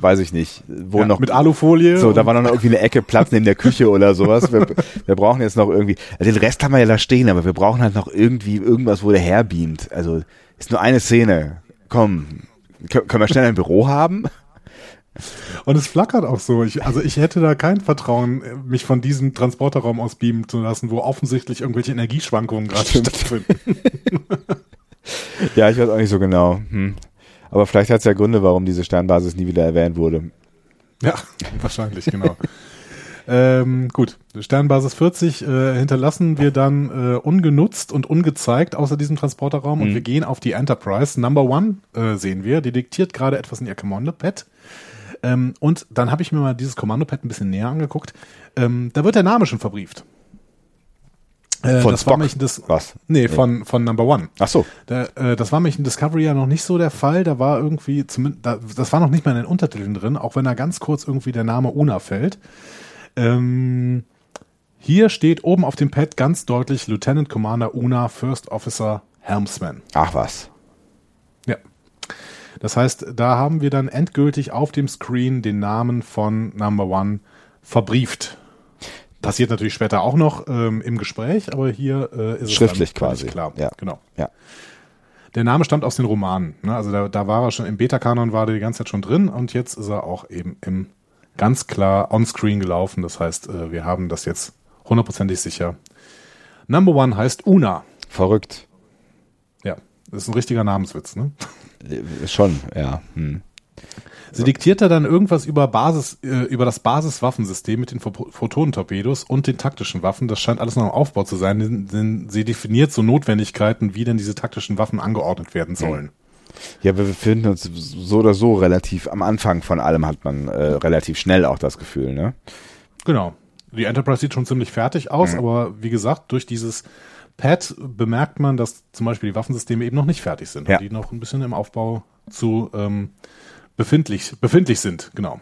weiß ich nicht, wo ja, noch mit Alufolie. So, da war noch irgendwie eine Ecke Platz neben der Küche oder sowas. Wir, wir brauchen jetzt noch irgendwie, also den Rest haben wir ja da stehen, aber wir brauchen halt noch irgendwie irgendwas, wo der herbeamt. Also ist nur eine Szene. Komm, kö- können wir schnell ein Büro haben? Und es flackert auch so. Ich, also ich hätte da kein Vertrauen, mich von diesem Transporterraum aus beamen zu lassen, wo offensichtlich irgendwelche Energieschwankungen gerade stattfinden. <laughs> Ja, ich weiß auch nicht so genau. Hm. Aber vielleicht hat es ja Gründe, warum diese Sternbasis nie wieder erwähnt wurde. Ja, <laughs> wahrscheinlich, genau. ähm, gut, Sternbasis 40 äh, hinterlassen wir dann äh, ungenutzt und ungezeigt außer diesem Transporterraum und Mhm. wir gehen auf die Enterprise. Number One äh, sehen wir, die diktiert gerade etwas in ihr Kommandopad. Ähm, und dann habe ich mir mal dieses Kommandopad ein bisschen näher angeguckt. Ähm, da wird der Name schon verbrieft. Äh, Von das war Spock? nämlich das, Was? Nee, von, von Number One. Ach so. Da, äh, das war nämlich in Discovery ja noch nicht so der Fall. Da war irgendwie, zumindest, da, das war noch nicht mal in den Untertiteln drin, auch wenn da ganz kurz irgendwie der Name Una fällt. Ähm, hier steht oben auf dem Pad ganz deutlich Lieutenant Commander Una, First Officer Helmsman. Ach was. Ja. Das heißt, da haben wir dann endgültig auf dem Screen den Namen von Number One verbrieft. Passiert natürlich später auch noch ähm, im Gespräch, aber hier äh, ist es Schriftlich dann völlig quasi. klar. Ja. Genau. Ja. Der Name stammt aus den Romanen. Ne? Also da, da war er schon im Beta-Kanon, war der die ganze Zeit schon drin und jetzt ist er auch eben im ganz klar on-screen gelaufen. Das heißt, äh, wir haben das jetzt hundertprozentig sicher. Number One heißt Una. Verrückt. Ja, das ist ein richtiger Namenswitz. Ne? Äh, Schon, ja. Hm. Sie diktiert da dann irgendwas über Basis, äh, über das Basiswaffensystem mit den Pho- Photonentorpedos und den taktischen Waffen. Das scheint alles noch im Aufbau zu sein, denn, denn sie definiert so Notwendigkeiten, wie denn diese taktischen Waffen angeordnet werden sollen. Ja, wir befinden uns so oder so relativ am Anfang von allem, hat man äh, relativ schnell auch das Gefühl, ne? Genau. Die Enterprise sieht schon ziemlich fertig aus, aber wie gesagt, durch dieses Pad bemerkt man, dass zum Beispiel die Waffensysteme eben noch nicht fertig sind Ja. und die noch ein bisschen im Aufbau zu ähm, befindlich, befindlich sind. Genau.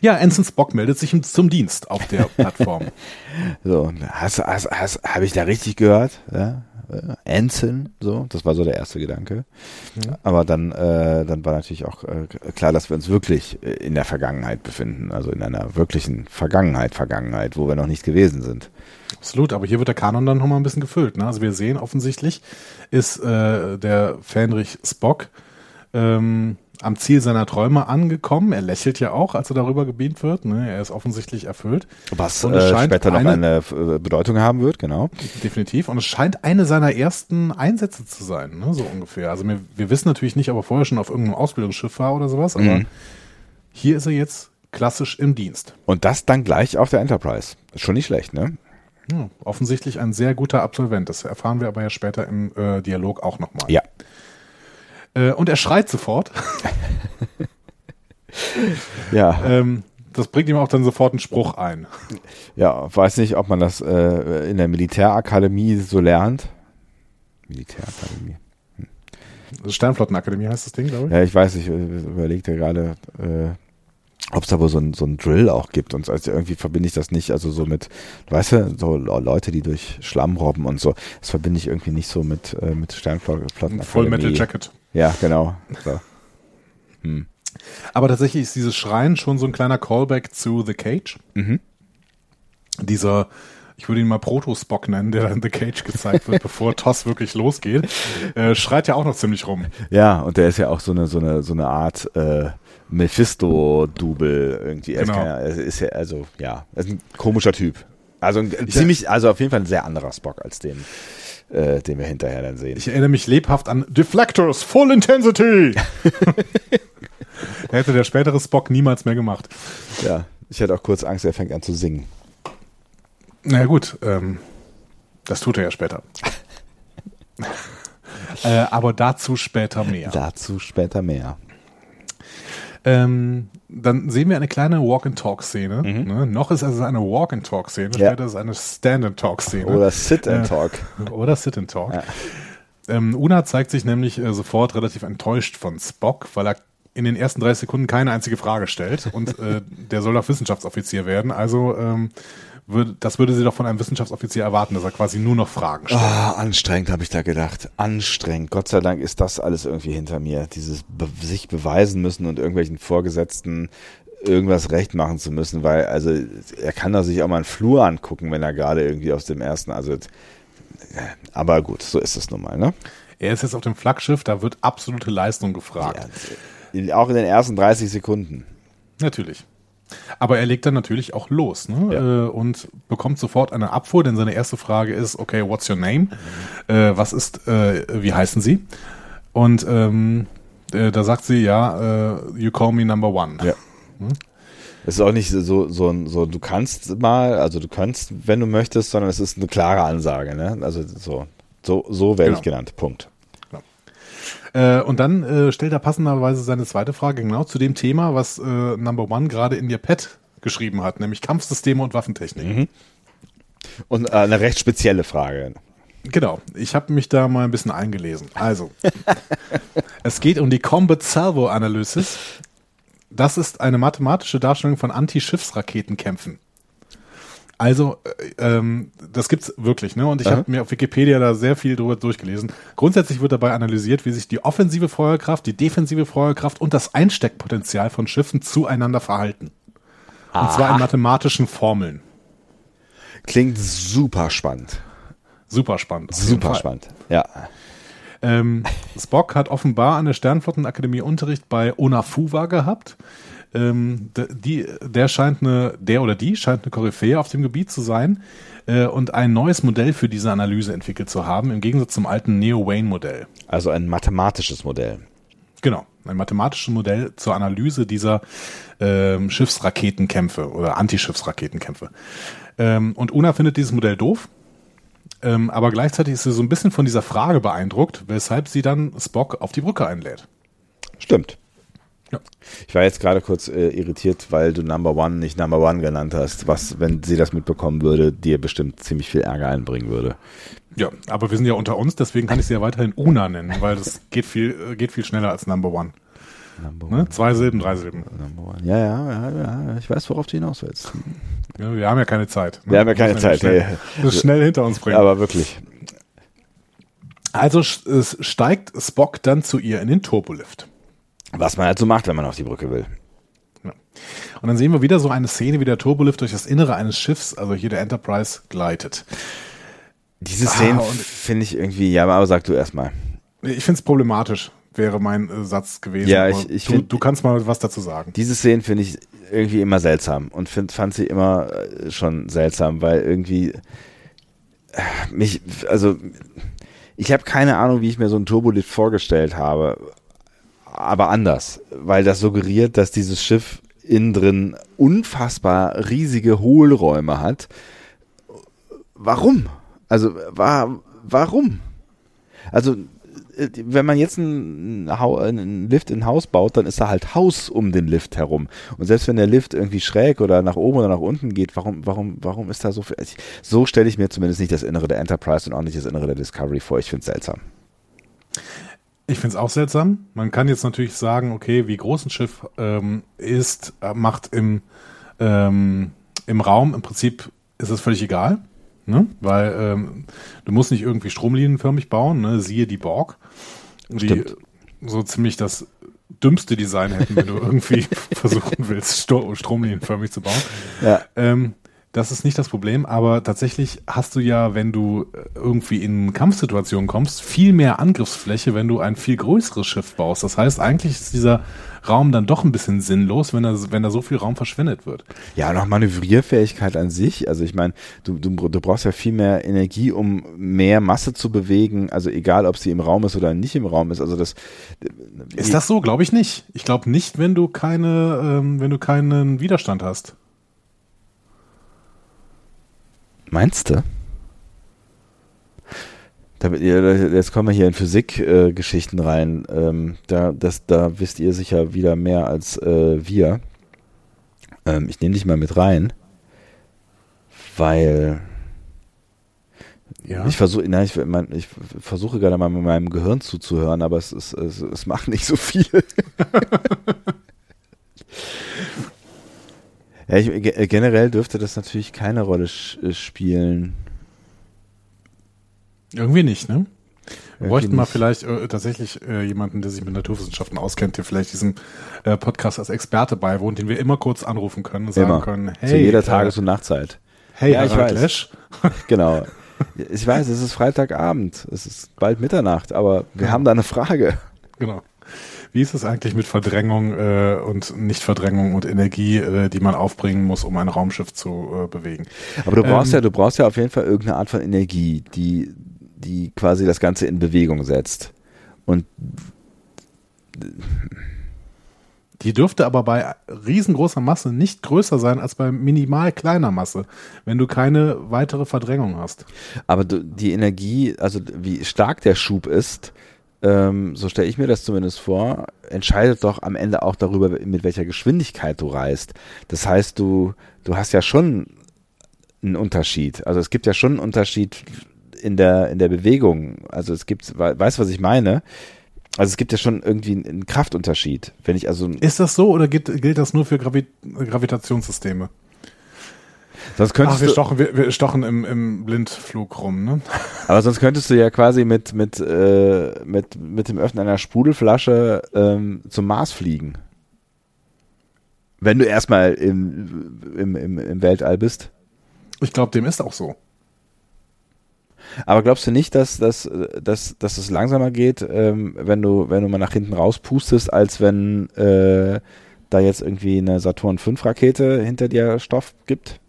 Ja, Ensign Spock meldet sich zum Dienst auf der <laughs> Plattform. So, hast, hast, hast, habe ich da richtig gehört? Ja? Ensign, so, das war so der erste Gedanke. Aber dann, äh, dann war natürlich auch äh, klar, dass wir uns wirklich äh, in der Vergangenheit befinden, also in einer wirklichen Vergangenheit, Vergangenheit, wo wir noch nicht gewesen sind. Absolut, aber hier wird der Kanon dann nochmal ein bisschen gefüllt. Ne? Also wir sehen offensichtlich, ist äh, der Fähnrich Spock ähm, am Ziel seiner Träume angekommen. Er lächelt ja auch, als er darüber gebeamt wird. Ne? Er ist offensichtlich erfüllt. Was äh, später noch eine- eine, äh, Bedeutung haben wird, genau. Definitiv. Und es scheint eine seiner ersten Einsätze zu sein, ne? so ungefähr. Also wir, wir wissen natürlich nicht, ob er vorher schon auf irgendeinem Ausbildungsschiff war oder sowas, aber Mhm. hier ist er jetzt klassisch im Dienst. Und das dann gleich auf der Enterprise. Ist schon nicht schlecht, ne? Ja, offensichtlich ein sehr guter Absolvent. Das erfahren wir aber ja später im äh, Dialog auch nochmal. Ja. Äh, und er schreit sofort. Ja, ähm, das bringt ihm auch dann sofort einen Spruch ein. ja, weiß nicht, ob man das äh, in der Militärakademie so lernt. Militärakademie. Sternflottenakademie heißt das Ding, glaube ich. Ja, ich weiß, ich äh, überlegte gerade, äh, ob es da wohl so ein, so Drill auch gibt und so. also irgendwie verbinde ich das nicht, also so mit, weißt du, so Le- Leute, die durch Schlamm robben und so, das verbinde ich irgendwie nicht so mit, äh, mit Sternflotten. Full Metal Jacket. Ja, genau. So. Hm. Aber tatsächlich ist dieses Schreien schon so ein kleiner Callback zu The Cage. Mhm. Dieser, ich würde ihn mal Proto-Spock nennen, der dann The Cage gezeigt wird, <laughs> bevor TOS wirklich losgeht, äh, schreit ja auch noch ziemlich rum. Ja, und der ist ja auch so eine, so eine, so eine Art äh, Mephisto-Double irgendwie. Er ist, Genau. er ist ja, also, ja, er ist ein komischer Typ. Also ein ziemlich, also auf jeden Fall ein sehr anderer Spock als den, äh, den wir hinterher dann sehen. Ich erinnere mich lebhaft an Deflectors Full Intensity. <laughs> Hätte der spätere Spock niemals mehr gemacht. ja, ich hatte auch kurz Angst, er fängt an zu singen. Na ja, gut, ähm, das tut er ja später. <laughs> äh, aber dazu später mehr. Dazu später mehr. Ähm, dann sehen wir eine kleine Walk-and-Talk-Szene. Ne? Noch ist es eine Walk-and-Talk-Szene, Ja. später ist es eine Stand-and-Talk-Szene. Oder Sit and Äh. Oder Sit-and-Talk. Ja. Ähm, Una zeigt sich nämlich äh, sofort relativ enttäuscht von Spock, weil er in den ersten 30 Sekunden keine einzige Frage stellt und äh, der soll doch Wissenschaftsoffizier werden. Also ähm, würde, das würde sie doch von einem Wissenschaftsoffizier erwarten, dass er quasi nur noch Fragen stellt. Ah, anstrengend, habe ich da gedacht. Anstrengend. Gott sei Dank ist das alles irgendwie hinter mir. Dieses be sich beweisen müssen und irgendwelchen Vorgesetzten irgendwas recht machen zu müssen, weil, also, er kann da sich auch mal einen Flur angucken, wenn er gerade irgendwie aus dem ersten, also, äh, aber gut, so ist es nun mal, ne? Er ist jetzt auf dem Flaggschiff, da wird absolute Leistung gefragt. Ja, auch in den ersten 30 Sekunden. Natürlich. Aber er legt dann natürlich auch los ne? Ja. äh, und bekommt sofort eine Abfuhr, denn seine erste Frage ist, okay, what's your name? Äh, was ist, äh, wie heißen Sie? Und ähm, äh, da sagt sie, ja, äh, you call me number one. Ja. Es ist auch nicht so, so, so, du kannst mal, also du kannst, wenn du möchtest, sondern es ist eine klare Ansage, ne? Also so, so, so werde Genau. ich genannt. Punkt. Äh, und dann äh, stellt er passenderweise seine zweite Frage genau zu dem Thema, was äh, Number One gerade in ihr Pad geschrieben hat, nämlich Kampfsysteme und Waffentechnik. Und äh, eine recht spezielle Frage. Genau, ich habe mich da mal ein bisschen eingelesen. Also, <laughs> es geht um die Combat Salvo Analysis. Das ist eine mathematische Darstellung von Anti-Schiffsraketenkämpfen. Also, äh, ähm, das gibt's wirklich, ne? Und ich Aha. habe mir auf Wikipedia da sehr viel drüber durchgelesen. Grundsätzlich wird dabei analysiert, wie sich die offensive Feuerkraft, die defensive Feuerkraft und das Einsteckpotenzial von Schiffen zueinander verhalten. Und zwar in mathematischen Formeln. Klingt super spannend. Super spannend. Super Fall. spannend. Ja. Ähm, Spock hat offenbar an der Sternflottenakademie Unterricht bei Onafuwa gehabt. Ähm, die, der scheint eine, der oder die scheint eine Koryphäe auf dem Gebiet zu sein äh, und ein neues Modell für diese Analyse entwickelt zu haben, im Gegensatz zum alten Neo-Wayne-Modell. Also ein mathematisches Modell. Genau, ein mathematisches Modell zur Analyse dieser ähm, Schiffsraketenkämpfe oder Antischiffsraketenkämpfe. Ähm, und Una findet dieses Modell doof, ähm, aber gleichzeitig ist sie so ein bisschen von dieser Frage beeindruckt, weshalb sie dann Spock auf die Brücke einlädt. Stimmt. Ja. Ich war jetzt gerade kurz äh, irritiert, weil du Number One nicht Number One genannt hast, was, wenn sie das mitbekommen würde, dir bestimmt ziemlich viel Ärger einbringen würde. Ja, aber wir sind ja unter uns, deswegen kann ich sie ja weiterhin Una nennen, weil das geht viel, äh, geht viel schneller als Number One. Number Ne? Zwei Silben, drei Silben. One. Ja, ja, ja, ja, ich weiß, worauf du hinaus willst. Ja, wir haben ja keine Zeit. ne? Wir haben ja keine Zeit, Schnell, nee. das schnell hinter uns bringen. Aber wirklich. also steigt Spock dann zu ihr in den Turbolift. Was man halt so macht, wenn man auf die Brücke will. Ja. Und dann sehen wir wieder so eine Szene, wie der Turbolift durch das Innere eines Schiffs, also hier der Enterprise, gleitet. Diese Szenen Ah, finde ich irgendwie, ja, aber sag du erstmal. Ich finde es problematisch. wäre mein äh, Satz gewesen. Ja, ich, ich du, find, du kannst mal was dazu sagen. Diese Szenen finde ich irgendwie immer seltsam und find, fand sie immer äh, schon seltsam, weil irgendwie äh, mich, also ich habe keine Ahnung, wie ich mir so ein Turbolift vorgestellt habe, aber anders, weil das suggeriert, dass dieses Schiff innen drin unfassbar riesige Hohlräume hat. Warum? Also war, warum? Also äh, wenn man jetzt einen, einen, Lift in Haus baut, dann ist da halt Haus um den Lift herum. Und selbst wenn der Lift irgendwie schräg oder nach oben oder nach unten geht, warum, warum, warum ist da so viel? So stelle ich mir zumindest nicht das Innere der Enterprise und auch nicht das Innere der Discovery vor. Ich finde es seltsam. Ich finde es auch seltsam. Man kann jetzt natürlich sagen, okay, wie groß ein Schiff ähm, ist, äh, macht im, ähm, im Raum, im Prinzip ist es völlig egal. Ne? Weil ähm, du musst nicht irgendwie stromlinienförmig bauen, ne? siehe die Borg, die Stimmt. so ziemlich das dümmste Design hätten, wenn du <laughs> irgendwie versuchen willst, stromlinienförmig zu bauen. Ja. Ähm, das ist nicht das Problem, aber tatsächlich hast du ja, wenn du äh, irgendwie in Kampfsituationen kommst, viel mehr Angriffsfläche, wenn du ein viel größeres Schiff baust. Das heißt, eigentlich ist dieser Raum dann doch ein bisschen sinnlos, wenn da, wenn da so viel Raum verschwendet wird. Ja, und auch Manövrierfähigkeit an sich. Also ich meine, du, du, du brauchst ja viel mehr Energie, um mehr Masse zu bewegen. Also egal, ob sie im Raum ist oder nicht im Raum ist. Also das ist das so? Glaube ich nicht. Ich glaube nicht, wenn du keine, ähm, wenn du keinen Widerstand hast. Meinst du? Jetzt kommen wir hier in Physikgeschichten äh, rein. Ähm, da, das, da wisst ihr sicher wieder mehr als äh, wir. Ähm, ich nehme dich mal mit rein, weil ja. ich versuche, ich, ich versuche gerade mal mit meinem Gehirn zuzuhören, aber es, es, es, es macht nicht so viel. <laughs> Ja, ich, generell dürfte das natürlich keine Rolle äh, spielen. Irgendwie nicht, ne? Wir bräuchten mal vielleicht äh, tatsächlich äh, jemanden, der sich mit Naturwissenschaften auskennt, der vielleicht diesem äh, Podcast als Experte beiwohnt, den wir immer kurz anrufen können und sagen immer. können, hey. Zu jeder äh, Tages- und Nachtzeit. Hey, ja, ich weiß. <laughs> genau. Ich weiß, es ist Freitagabend, es ist bald Mitternacht, aber wir ja. haben da eine Frage. Genau. Wie ist es eigentlich mit Verdrängung äh, und Nichtverdrängung und Energie, äh, die man aufbringen muss, um ein Raumschiff zu äh, bewegen? Aber du brauchst ähm, ja, du brauchst ja auf jeden Fall irgendeine Art von Energie, die, die quasi das Ganze in Bewegung setzt. Und die dürfte aber bei riesengroßer Masse nicht größer sein als bei minimal kleiner Masse, wenn du keine weitere Verdrängung hast. Aber die Energie, also wie stark der Schub ist, ähm, so stelle ich mir das zumindest vor, entscheidet doch am Ende auch darüber, mit welcher Geschwindigkeit du reist. Das heißt, du, du hast ja schon einen Unterschied. Also es gibt ja schon einen Unterschied in der, in der Bewegung. Also es gibt, weißt du, was ich meine? Also es gibt ja schon irgendwie einen Kraftunterschied. Wenn ich also ist das so oder gilt, gilt das nur für Gravi Gravitationssysteme? Sonst könntest Ach, wir stochen, wir, wir stochen im, im Blindflug rum, ne? <laughs> Aber sonst könntest du ja quasi mit, mit, äh, mit, mit dem Öffnen einer Sprudelflasche ähm, zum Mars fliegen. Wenn du erstmal im, im, im, im Weltall bist. Ich glaube, dem ist auch so. Aber glaubst du nicht, dass, dass, dass, dass es langsamer geht, ähm, wenn du, wenn du mal nach hinten rauspustest, als wenn äh, da jetzt irgendwie eine Saturn V Rakete hinter dir Stoff gibt?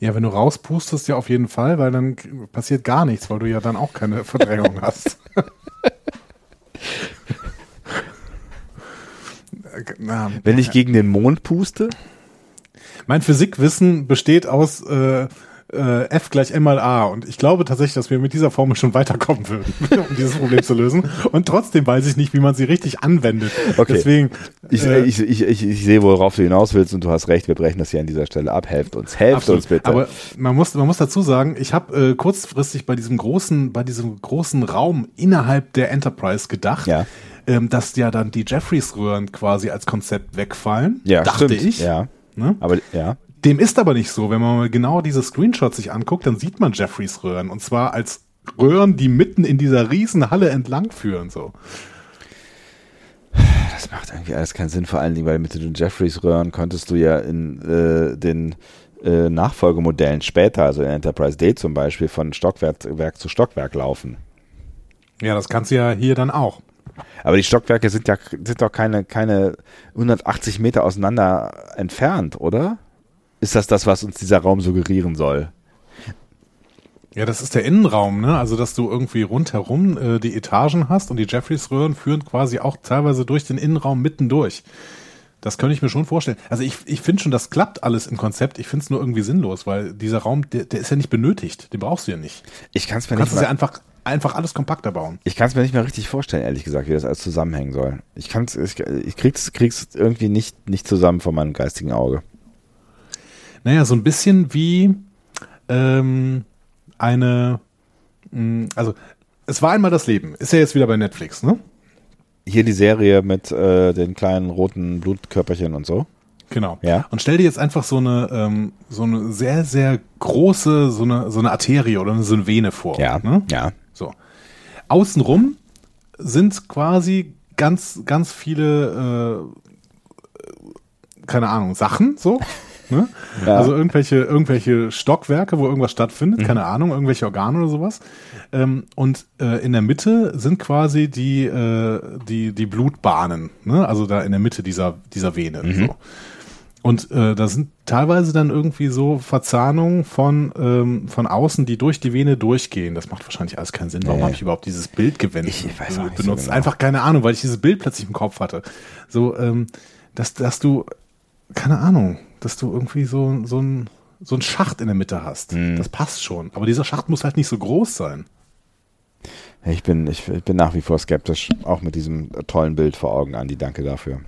Ja, wenn du rauspustest, ja auf jeden Fall, weil dann passiert gar nichts, weil du ja dann auch keine Verdrängung <laughs> hast. Wenn ich gegen den Mond puste? Mein Physikwissen besteht aus äh, äh, F gleich M mal A. Und ich glaube tatsächlich, dass wir mit dieser Formel schon weiterkommen würden, <laughs> um dieses Problem zu lösen. Und trotzdem weiß ich nicht, wie man sie richtig anwendet. Okay. Deswegen. Ich, äh, ich, ich, ich, ich sehe, worauf du hinaus willst und du hast recht, wir brechen das hier an dieser Stelle ab. Helft uns, helft absolut. uns bitte. Aber man muss, man muss dazu sagen, ich habe äh, kurzfristig bei diesem großen, bei diesem großen Raum innerhalb der Enterprise gedacht. Ja ähm, dass ja dann die Jeffreys-Röhren quasi als Konzept wegfallen. Ja, dachte stimmt. ich. Ja. Ne? Aber ja. Dem ist aber nicht so. Wenn man mal genau diese Screenshots sich anguckt, dann sieht man Jeffreys Röhren. Und zwar als Röhren, die mitten in dieser riesen Halle entlang führen, so. Das macht irgendwie alles keinen Sinn, vor allen Dingen, weil mit den Jeffreys Röhren konntest du ja in äh, den äh, Nachfolgemodellen später, also in Enterprise D zum Beispiel, von Stockwerk zu Stockwerk laufen. Ja, das kannst du ja hier dann auch. Aber die Stockwerke sind ja sind doch keine, keine 180 Meter auseinander entfernt, oder? Ist das das, was uns dieser Raum suggerieren soll? Ja, das ist der Innenraum, ne? Also, dass du irgendwie rundherum äh, die Etagen hast und die Jeffreys-Röhren führen quasi auch teilweise durch den Innenraum mitten durch. Das könnte ich mir schon vorstellen. Also ich, ich finde schon, das klappt alles im Konzept. Ich finde es nur irgendwie sinnlos, weil dieser Raum, der, der ist ja nicht benötigt. Den brauchst du ja nicht. Ich kann es mir Du kannst nicht es ja einfach, einfach alles kompakter bauen. ich kann es mir nicht mehr richtig vorstellen, ehrlich gesagt, wie das alles zusammenhängen soll. Ich kann's, ich, ich krieg's, krieg's irgendwie nicht, nicht zusammen vor meinem geistigen Auge. Naja, so ein bisschen wie ähm, eine, mh, also es war einmal das Leben. Ist ja jetzt wieder bei Netflix, ne? Hier die Serie mit äh, den kleinen roten Blutkörperchen und so. Genau. Ja. Und stell dir jetzt einfach so eine, ähm, so eine sehr, sehr große, so eine, so eine Arterie oder so eine Vene vor. Ja, Ne? ja. So. Außenrum sind quasi ganz, ganz viele, äh, keine Ahnung, Sachen, so. Ne? Ja. Also irgendwelche, irgendwelche Stockwerke, wo irgendwas stattfindet, keine Ahnung, irgendwelche Organe oder sowas. Ähm, und äh, in der Mitte sind quasi die, äh, die, die Blutbahnen, ne? also da in der Mitte dieser, dieser Vene. So. Und äh, da sind teilweise dann irgendwie so Verzahnungen von, ähm, von außen, die durch die Vene durchgehen. Das macht wahrscheinlich alles keinen Sinn. Warum Nee. habe ich überhaupt dieses Bild gewendet Ich weiß auch nicht so benutzt? genau. Einfach keine Ahnung, weil ich dieses Bild plötzlich im Kopf hatte. So, ähm, dass, dass du, keine Ahnung, dass du irgendwie so, so ein so ein Schacht in der Mitte hast. Hm. Das passt schon. Aber dieser Schacht muss halt nicht so groß sein. Ich bin, ich, ich bin nach wie vor skeptisch, auch mit diesem tollen Bild vor Augen, Andi. Danke dafür.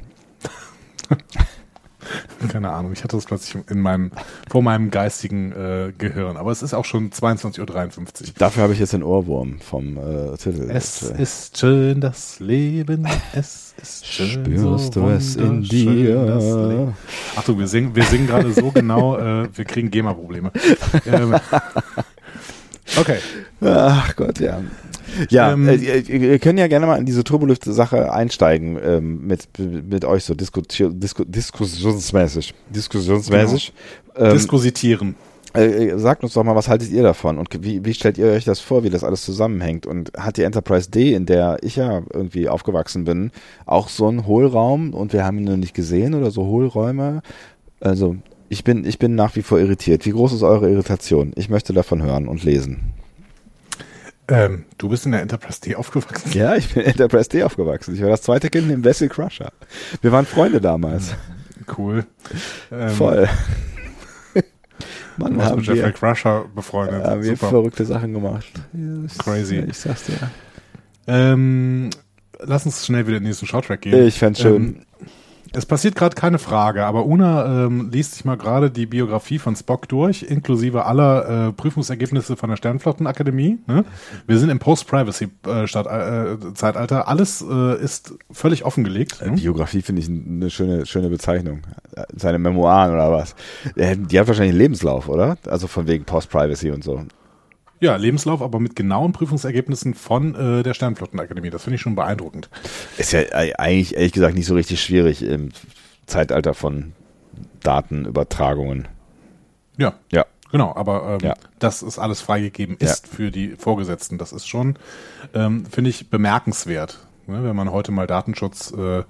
<laughs> <laughs> Keine Ahnung. Ich hatte das plötzlich in meinem, vor meinem geistigen äh, Gehirn. Aber es ist auch schon 22.53 Uhr. Dafür habe ich jetzt den Ohrwurm vom äh, Titel. Es äh, ist schön, das Leben. Es ist <laughs> schön. Spürst so du es in dir? Achtung, wir singen, wir singen gerade so genau, äh, wir kriegen GEMA-Probleme. <laughs> Ähm, okay. Ach Gott, ja. Ja, Ähm, äh, ihr, ihr könnt ja gerne mal in diese Turbolift-Sache einsteigen ähm, mit, mit euch so Disku Disku diskussionsmäßig. Diskussionsmäßig. Ähm, Diskusitieren. äh, sagt uns doch mal, was haltet ihr davon und wie, wie stellt ihr euch das vor, wie das alles zusammenhängt? Und hat die Enterprise D, in der ich ja irgendwie aufgewachsen bin, auch so einen Hohlraum und wir haben ihn noch nicht gesehen oder so Hohlräume? Also ich bin, ich bin nach wie vor irritiert. Wie groß ist eure Irritation? Ich möchte davon hören und lesen. Ähm, du bist in der Enterprise D aufgewachsen. Ja, ich bin in Enterprise D aufgewachsen. Ich war das zweite Kind im Vessel Crusher. Wir waren Freunde damals. Cool. Ähm, Voll. <laughs> Mann, haben mit Jeffrey wir, Crusher befreundet. haben wir Super. verrückte Sachen gemacht. Ich- Crazy. Ich sag's dir. Ähm, lass uns schnell wieder in den nächsten Shorttrack gehen. Ich fänd's schön. Ähm, es passiert gerade keine Frage, aber Una ähm, liest sich mal gerade die Biografie von Spock durch, inklusive aller äh, Prüfungsergebnisse von der Sternflottenakademie. Ne? Wir sind im Post-Privacy-Zeitalter. Alles äh, ist völlig offengelegt. Äh, Ne? Biografie finde ich eine schöne, schöne Bezeichnung. Äh, Seine Memoiren oder was? Äh, Die hat wahrscheinlich einen Lebenslauf, oder? Also von wegen Post-Privacy und so. Ja, Lebenslauf, aber mit genauen Prüfungsergebnissen von äh, der Sternflottenakademie. Das finde ich schon beeindruckend. Ist ja eigentlich, ehrlich gesagt, nicht so richtig schwierig im Zeitalter von Datenübertragungen. Ja, Ja. Genau, aber ähm, Ja. dass es alles freigegeben ist für die Vorgesetzten, das ist schon, ähm, finde ich, bemerkenswert, ne, wenn man heute mal Datenschutz äh,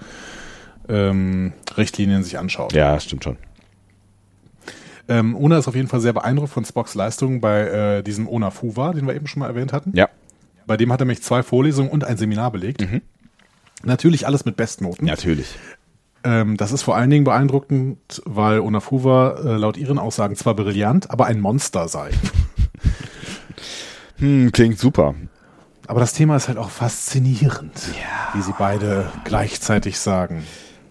ähm, Richtlinien sich anschaut. Ja, stimmt schon. Ähm, Una ist auf jeden Fall sehr beeindruckt von Spocks Leistung bei äh, diesem Ona Fuwa, den wir eben schon mal erwähnt hatten. Ja, Bei dem hat er nämlich zwei Vorlesungen und ein Seminar belegt. Natürlich alles mit Bestnoten. natürlich. Ähm, das ist vor allen Dingen beeindruckend, weil Onafuwa äh, laut ihren Aussagen zwar brillant, aber ein Monster sei. <laughs> Hm, klingt super. Aber das Thema ist halt auch faszinierend, wie sie beide gleichzeitig sagen.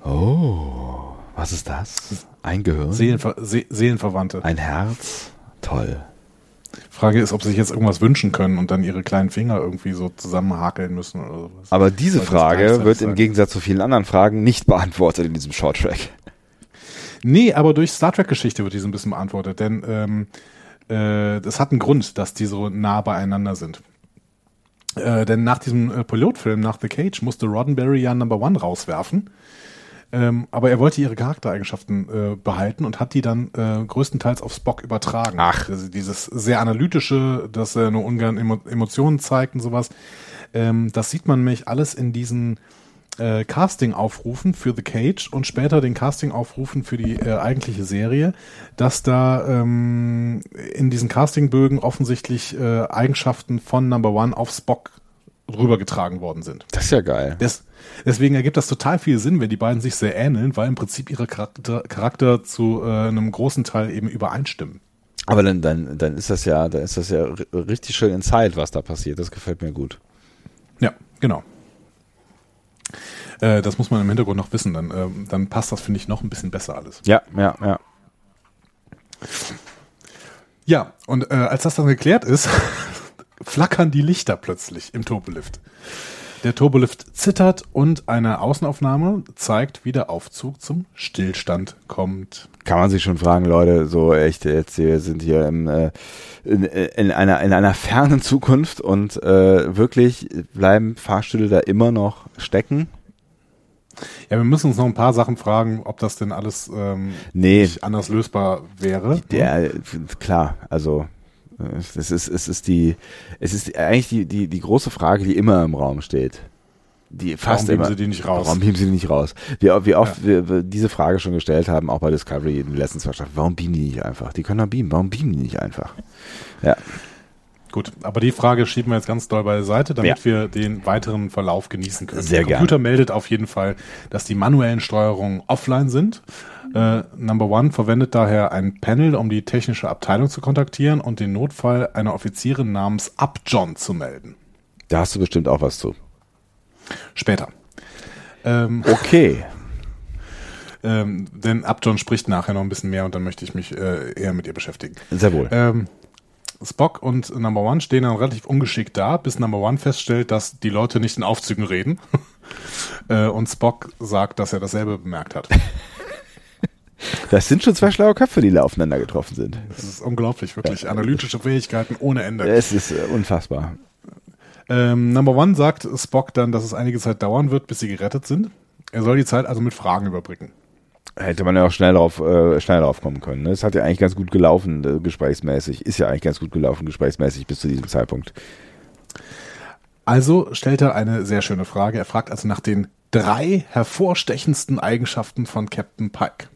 Oh, was ist das? Ein Gehirn? Seelenver Se Seelenverwandte. Ein Herz? Toll. Frage ist, ob sie sich jetzt irgendwas wünschen können und dann ihre kleinen Finger irgendwie so zusammenhakeln müssen oder sowas. Aber diese Frage wird im. Gegensatz zu vielen anderen Fragen nicht beantwortet in diesem Shorttrack. Nee, aber durch Star Trek-Geschichte wird die so ein bisschen beantwortet, denn ähm, äh, das hat einen Grund, dass die so nah beieinander sind. Äh, denn nach diesem äh, Pilotfilm, nach The Cage, musste Roddenberry ja Number One rauswerfen. Ähm, aber er wollte ihre Charaktereigenschaften äh, behalten und hat die dann äh, größtenteils auf Spock übertragen. Ach. Also dieses sehr analytische, dass er nur ungern Emo Emotionen zeigt und sowas. Ähm, das sieht man nämlich alles in diesen äh, Casting-Aufrufen für The Cage und später den Casting-Aufrufen für die äh, eigentliche Serie, dass da ähm, in diesen Castingbögen offensichtlich äh, Eigenschaften von Number One auf Spock rübergetragen worden sind. Das ist ja geil. Des, deswegen ergibt das total viel Sinn, wenn die beiden sich sehr ähneln, weil im Prinzip ihre Charakter, Charakter zu äh, einem großen Teil eben übereinstimmen. Aber dann, dann, dann ist das ja, dann ist das ja richtig schön in Zeit, was da passiert. Das gefällt mir gut. Ja, genau. Äh, das muss man im Hintergrund noch wissen. Dann, äh, dann passt das, finde ich, noch ein bisschen besser alles. Ja, ja, ja. Ja, und äh, als das dann geklärt ist, <laughs> flackern die Lichter plötzlich im Turbolift. Der Turbolift zittert und eine Außenaufnahme zeigt, wie der Aufzug zum Stillstand kommt. Kann man sich schon fragen, Leute, so echt, jetzt wir sind hier im, äh, in, in, einer, in einer fernen Zukunft und äh, wirklich bleiben Fahrstühle da immer noch stecken? Ja, wir müssen uns noch ein paar Sachen fragen, ob das denn alles ähm, Nee. nicht anders lösbar wäre. Der, klar, also es ist, es ist die, es ist eigentlich die, die, die große Frage, die immer im Raum steht. Die fast Warum beamen immer. sie die nicht raus? Warum beamen sie die nicht raus? Wie, wie oft wir, wir diese Frage schon gestellt haben, auch bei Discovery in den letzten zwei Staffeln. Warum beamen die nicht einfach? Die können doch beamen. Warum beamen die nicht einfach? Ja, Gut, aber die Frage schieben wir jetzt ganz doll beiseite, damit Ja. wir den weiteren Verlauf genießen können. Sehr Der Computer meldet auf jeden Fall, dass die manuellen Steuerungen offline sind. Äh, Number One verwendet daher ein Panel, um die technische Abteilung zu kontaktieren und den Notfall einer Offizierin namens Upjohn zu melden. da hast du bestimmt auch was zu. Später. Ähm, Okay. <laughs> ähm, denn Upjohn spricht nachher noch ein bisschen mehr und dann möchte ich mich äh, eher mit ihr beschäftigen. Sehr wohl. Ähm, Spock und Number One stehen dann relativ ungeschickt da, bis Number One feststellt, dass die Leute nicht in Aufzügen reden. <laughs> äh, und Spock sagt, dass er dasselbe bemerkt hat. <laughs> Das sind schon zwei schlaue Köpfe, die da aufeinander getroffen sind. Das ist unglaublich, wirklich. Analytische Fähigkeiten ohne Ende. Es ist äh, unfassbar. Ähm, Number One sagt Spock dann, dass es einige Zeit dauern wird, bis sie gerettet sind. Er soll die Zeit also mit Fragen überbrücken. Hätte man ja auch schnell drauf, äh, schnell drauf kommen können. Ne? Es hat ja eigentlich ganz gut gelaufen, äh, gesprächsmäßig. Ist ja eigentlich ganz gut gelaufen, gesprächsmäßig bis zu diesem Zeitpunkt. Also stellt er eine sehr schöne Frage. Er fragt also nach den drei hervorstechendsten Eigenschaften von Captain Pike.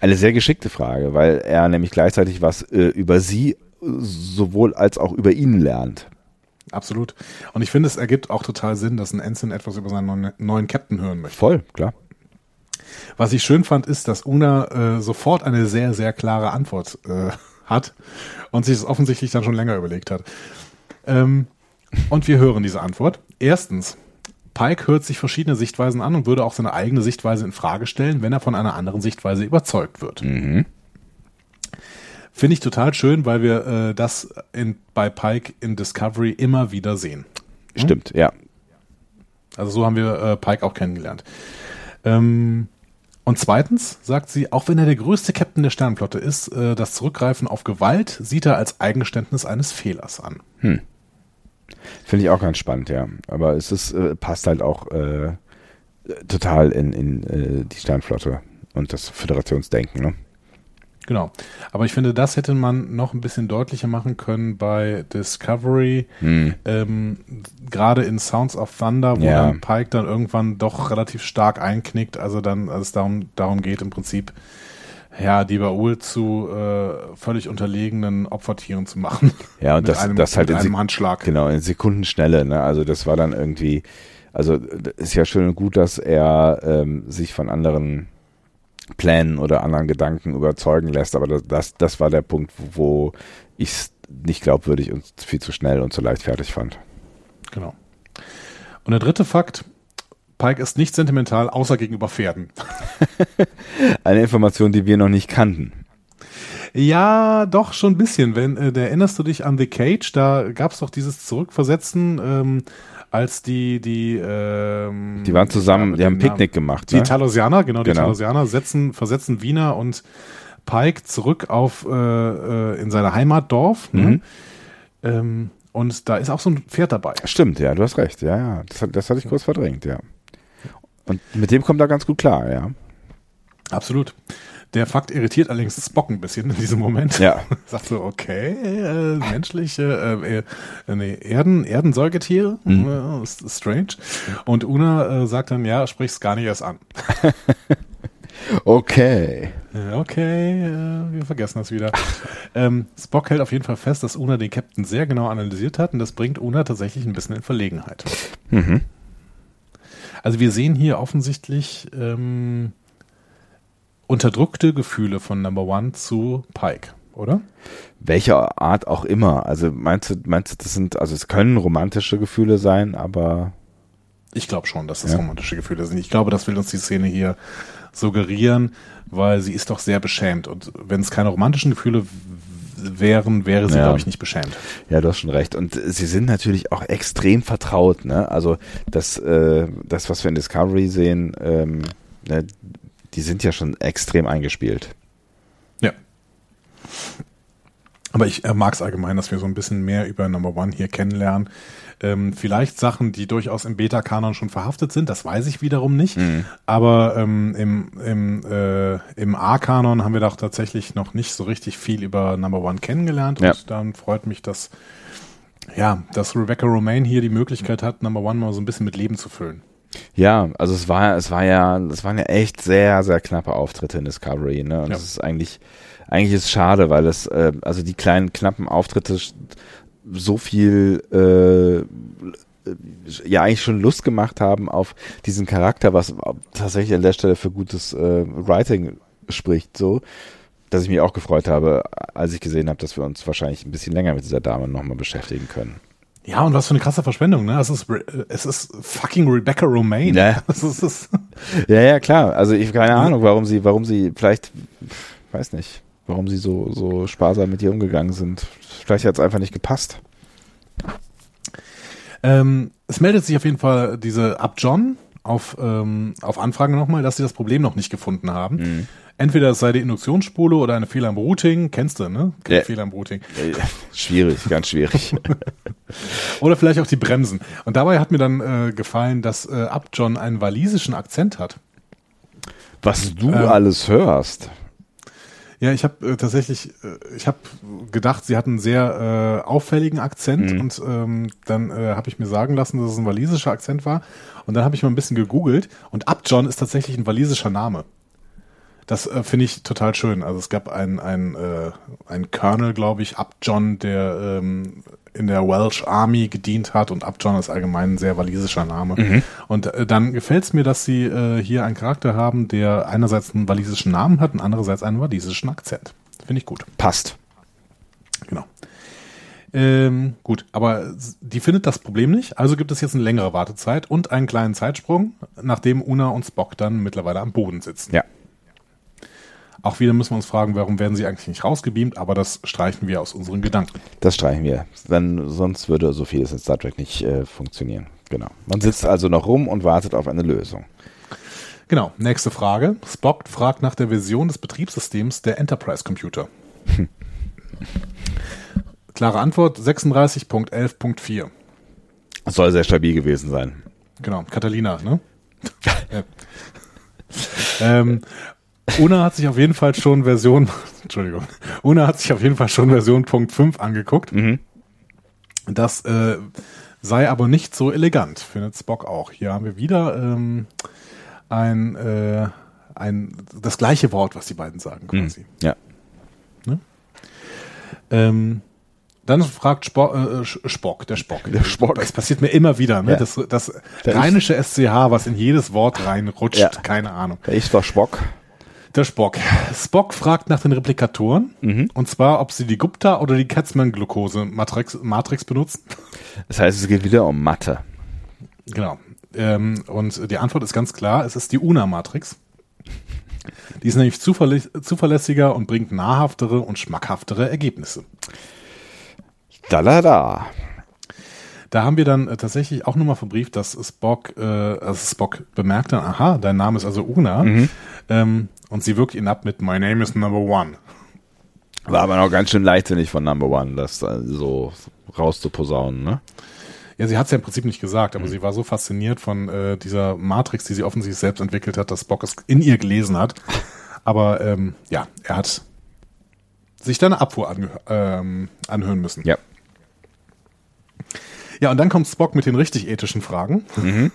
Eine sehr geschickte Frage, weil er nämlich gleichzeitig was äh, über sie äh, sowohl als auch über ihn lernt. Absolut. Und ich finde, es ergibt auch total Sinn, dass ein Ensign etwas über seinen neuen, neuen Captain hören möchte. Voll, klar. Was ich schön fand, ist, dass Una äh, sofort eine sehr, sehr klare Antwort äh, hat und sich es offensichtlich dann schon länger überlegt hat. Ähm, und wir hören diese Antwort. Erstens, Pike hört sich verschiedene Sichtweisen an und würde auch seine eigene Sichtweise in Frage stellen, wenn er von einer anderen Sichtweise überzeugt wird. Mhm. Finde ich total schön, weil wir äh, das in, bei Pike in Discovery immer wieder sehen. Stimmt, ja. Also so haben wir äh, Pike auch kennengelernt. Ähm, und zweitens sagt sie, auch wenn er der größte Captain der Sternenflotte ist, äh, das Zurückgreifen auf Gewalt sieht er als Eingeständnis eines Fehlers an. Finde ich auch ganz spannend, ja. Aber es ist, äh, passt halt auch äh, total in, in äh, die Sternflotte und das Föderationsdenken, ne? Genau. Aber ich finde, das hätte man noch ein bisschen deutlicher machen können bei Discovery, Hm. ähm, gerade in Sounds of Thunder, wo Ja. dann Pike dann irgendwann doch relativ stark einknickt, also dann, als es darum, darum geht, im Prinzip, ja, die Baul zu äh, völlig unterlegenen Opfertieren zu machen. <laughs> Ja, und das, einem- das halt in, einem Handschlag. Genau, in Sekundenschnelle, ne? Also das war dann irgendwie, also ist ja schön und gut, dass er ähm, sich von anderen Plänen oder anderen Gedanken überzeugen lässt, aber das, das, das war der Punkt, wo ich es nicht glaubwürdig und viel zu schnell und zu leichtfertig fand. Genau. Und der dritte Fakt, Pike ist nicht sentimental, außer gegenüber Pferden. <laughs> Eine Information, die wir noch nicht kannten. Ja, doch, schon ein bisschen. Wenn, äh, erinnerst du dich an The Cage, da gab es doch dieses Zurückversetzen, ähm, als die, die, ähm, Die waren zusammen, ja, die haben ein den Picknick gemacht. Die Ne? Talosianer, genau, die Genau. Talosianer setzen, versetzen Wiener und Pike zurück auf äh, äh, in seine Heimatdorf. Mhm. Ne? Ähm, und da ist auch so ein Pferd dabei. Stimmt, ja, du hast recht. Ja, ja, das, das hatte ich kurz verdrängt, ja. Und mit dem kommt er ganz gut klar, ja. Absolut. Der Fakt irritiert allerdings Spock ein bisschen in diesem Moment. Ja. <laughs> Sagt so, okay, äh, menschliche, äh, äh, nee, Erden, Erdensäugetiere, mhm. strange. Und Una äh, sagt dann, ja, sprich's gar nicht erst an. <laughs> okay. Okay, äh, wir vergessen das wieder. ähm, Spock hält auf jeden Fall fest, dass Una den Captain sehr genau analysiert hat und das bringt Una tatsächlich ein bisschen in Verlegenheit. Mhm. Also wir sehen hier offensichtlich ähm, unterdrückte Gefühle von Number One zu Pike, oder? Welcher Art auch immer. Also meinst du, meinst du, das sind, also es können romantische Gefühle sein, aber. Ich glaube schon, dass das ja. romantische Gefühle sind. Ich glaube, das will uns die Szene hier suggerieren, weil sie ist doch sehr beschämt. Und wenn es keine romantischen Gefühle wären, wäre sie, ja. glaube ich, nicht beschämt. Ja, du hast schon recht. Und sie sind natürlich auch extrem vertraut. Ne? Also das, äh, das, was wir in Discovery sehen, ähm, ne, die sind ja schon extrem eingespielt. Ja. Aber ich äh, mag es allgemein, dass wir so ein bisschen mehr über Number One hier kennenlernen. Ähm, vielleicht Sachen, die durchaus im Beta-Kanon schon verhaftet sind, das weiß ich wiederum nicht. Mhm. Aber ähm, im, im, äh, im A-Kanon haben wir doch tatsächlich noch nicht so richtig viel über Number One kennengelernt. Ja. Und dann freut mich, dass, ja, dass Rebecca Romaine hier die Möglichkeit hat, Number One mal so ein bisschen mit Leben zu füllen. Ja, also es war, es war ja, es waren ja echt sehr, sehr knappe Auftritte in Discovery, ne? Und ja. das ist eigentlich, eigentlich ist es schade, weil es, äh, also die kleinen knappen Auftritte so viel äh, ja eigentlich schon Lust gemacht haben auf diesen Charakter, was tatsächlich an der Stelle für gutes äh, Writing spricht, so, dass ich mich auch gefreut habe, als ich gesehen habe, dass wir uns wahrscheinlich ein bisschen länger mit dieser Dame nochmal beschäftigen können. Ja, und was für eine krasse Verschwendung, ne? Es ist, es ist fucking Rebecca Romaine. Ja. <laughs> ist, ist <laughs> ja, ja, klar. Also ich habe keine Ahnung, warum sie, warum sie vielleicht, weiß nicht, warum sie so, so sparsam mit ihr umgegangen sind. Vielleicht hat es einfach nicht gepasst. Ähm, es meldet sich auf jeden Fall diese Abjohn auf, ähm, auf Anfrage nochmal, dass sie das Problem noch nicht gefunden haben. Mhm. Entweder es sei die Induktionsspule oder eine Fehler im Routing. Kennst du, ne? Ja. Fehler im Routing. Schwierig, ganz schwierig. <laughs> oder vielleicht auch die Bremsen. Und dabei hat mir dann äh, gefallen, dass äh, Abjohn einen walisischen Akzent hat. Was du ähm, alles hörst. Ja, ich habe äh, tatsächlich, äh, ich habe gedacht, sie hat einen sehr äh, auffälligen Akzent mhm. und ähm, dann äh, habe ich mir sagen lassen, dass es ein walisischer Akzent war und dann habe ich mal ein bisschen gegoogelt und Abjohn ist tatsächlich ein walisischer Name. Das äh, finde ich total schön. Also es gab einen ein, äh, ein Colonel, glaube ich, Upjohn, der ähm, in der Welsh Army gedient hat und Upjohn ist allgemein ein sehr walisischer Name. Mhm. Und äh, dann gefällt es mir, dass sie äh, hier einen Charakter haben, der einerseits einen walisischen Namen hat und andererseits einen walisischen Akzent. Finde ich gut. Passt. Genau. Ähm, gut, aber die findet das Problem nicht, also gibt es jetzt eine längere Wartezeit und einen kleinen Zeitsprung, nachdem Una und Spock dann mittlerweile am Boden sitzen. Ja. Auch wieder müssen wir uns fragen, warum werden sie eigentlich nicht rausgebeamt, aber das streichen wir aus unseren Gedanken. Das streichen wir. Dann, sonst würde so vieles in Star Trek nicht äh, funktionieren. Genau. Man sitzt also noch rum und wartet auf eine Lösung. Genau, nächste Frage. Spock fragt nach der Version des Betriebssystems der Enterprise Computer. <laughs> Klare Antwort 36.11.4. Soll sehr stabil gewesen sein. Genau, Catalina, ne? <laughs> ähm, Una hat sich auf jeden Fall schon Version, <laughs> Entschuldigung, Una hat sich auf jeden Fall schon Version Punkt 5 angeguckt. Mhm. Das äh, sei aber nicht so elegant, findet Spock auch. Hier haben wir wieder ähm, ein, äh, ein, das gleiche Wort, was die beiden sagen, quasi. Mhm. Ja. Ne? Ähm, dann fragt Spock, äh, Spock, der Spock. Der Spock. Das passiert mir immer wieder, ne? Ja. Das, das rheinische SCH, was in jedes Wort reinrutscht, ja. keine Ahnung. Ich war Spock. Der Spock. Spock fragt nach den Replikatoren. Mhm. Und zwar, ob sie die Gupta oder die Katzmann-Glucose-Matrix Matrix benutzen. Das heißt, es geht wieder um Mathe. Genau. Ähm, und die Antwort ist ganz klar, es ist die UNA-Matrix. Die ist nämlich zuverlä zuverlässiger und bringt nahrhaftere und schmackhaftere Ergebnisse. Da da da. Da haben wir dann äh, tatsächlich auch nochmal verbrieft, dass Spock, äh, also Spock bemerkt dann, aha, dein Name ist also Una. Mhm. Ähm, und sie wirkt ihn ab mit My name is number one. War aber noch ganz schön leichtsinnig von Number One, das so rauszuposaunen, ne? Ja, sie hat es ja im Prinzip nicht gesagt, aber mhm. sie war so fasziniert von äh, dieser Matrix, die sie offensichtlich selbst entwickelt hat, dass Spock es in ihr gelesen hat. Aber ähm, ja, er hat sich deine Abfuhr ähm, anhören müssen. Ja. Ja, und dann kommt Spock mit den richtig ethischen Fragen. Mhm.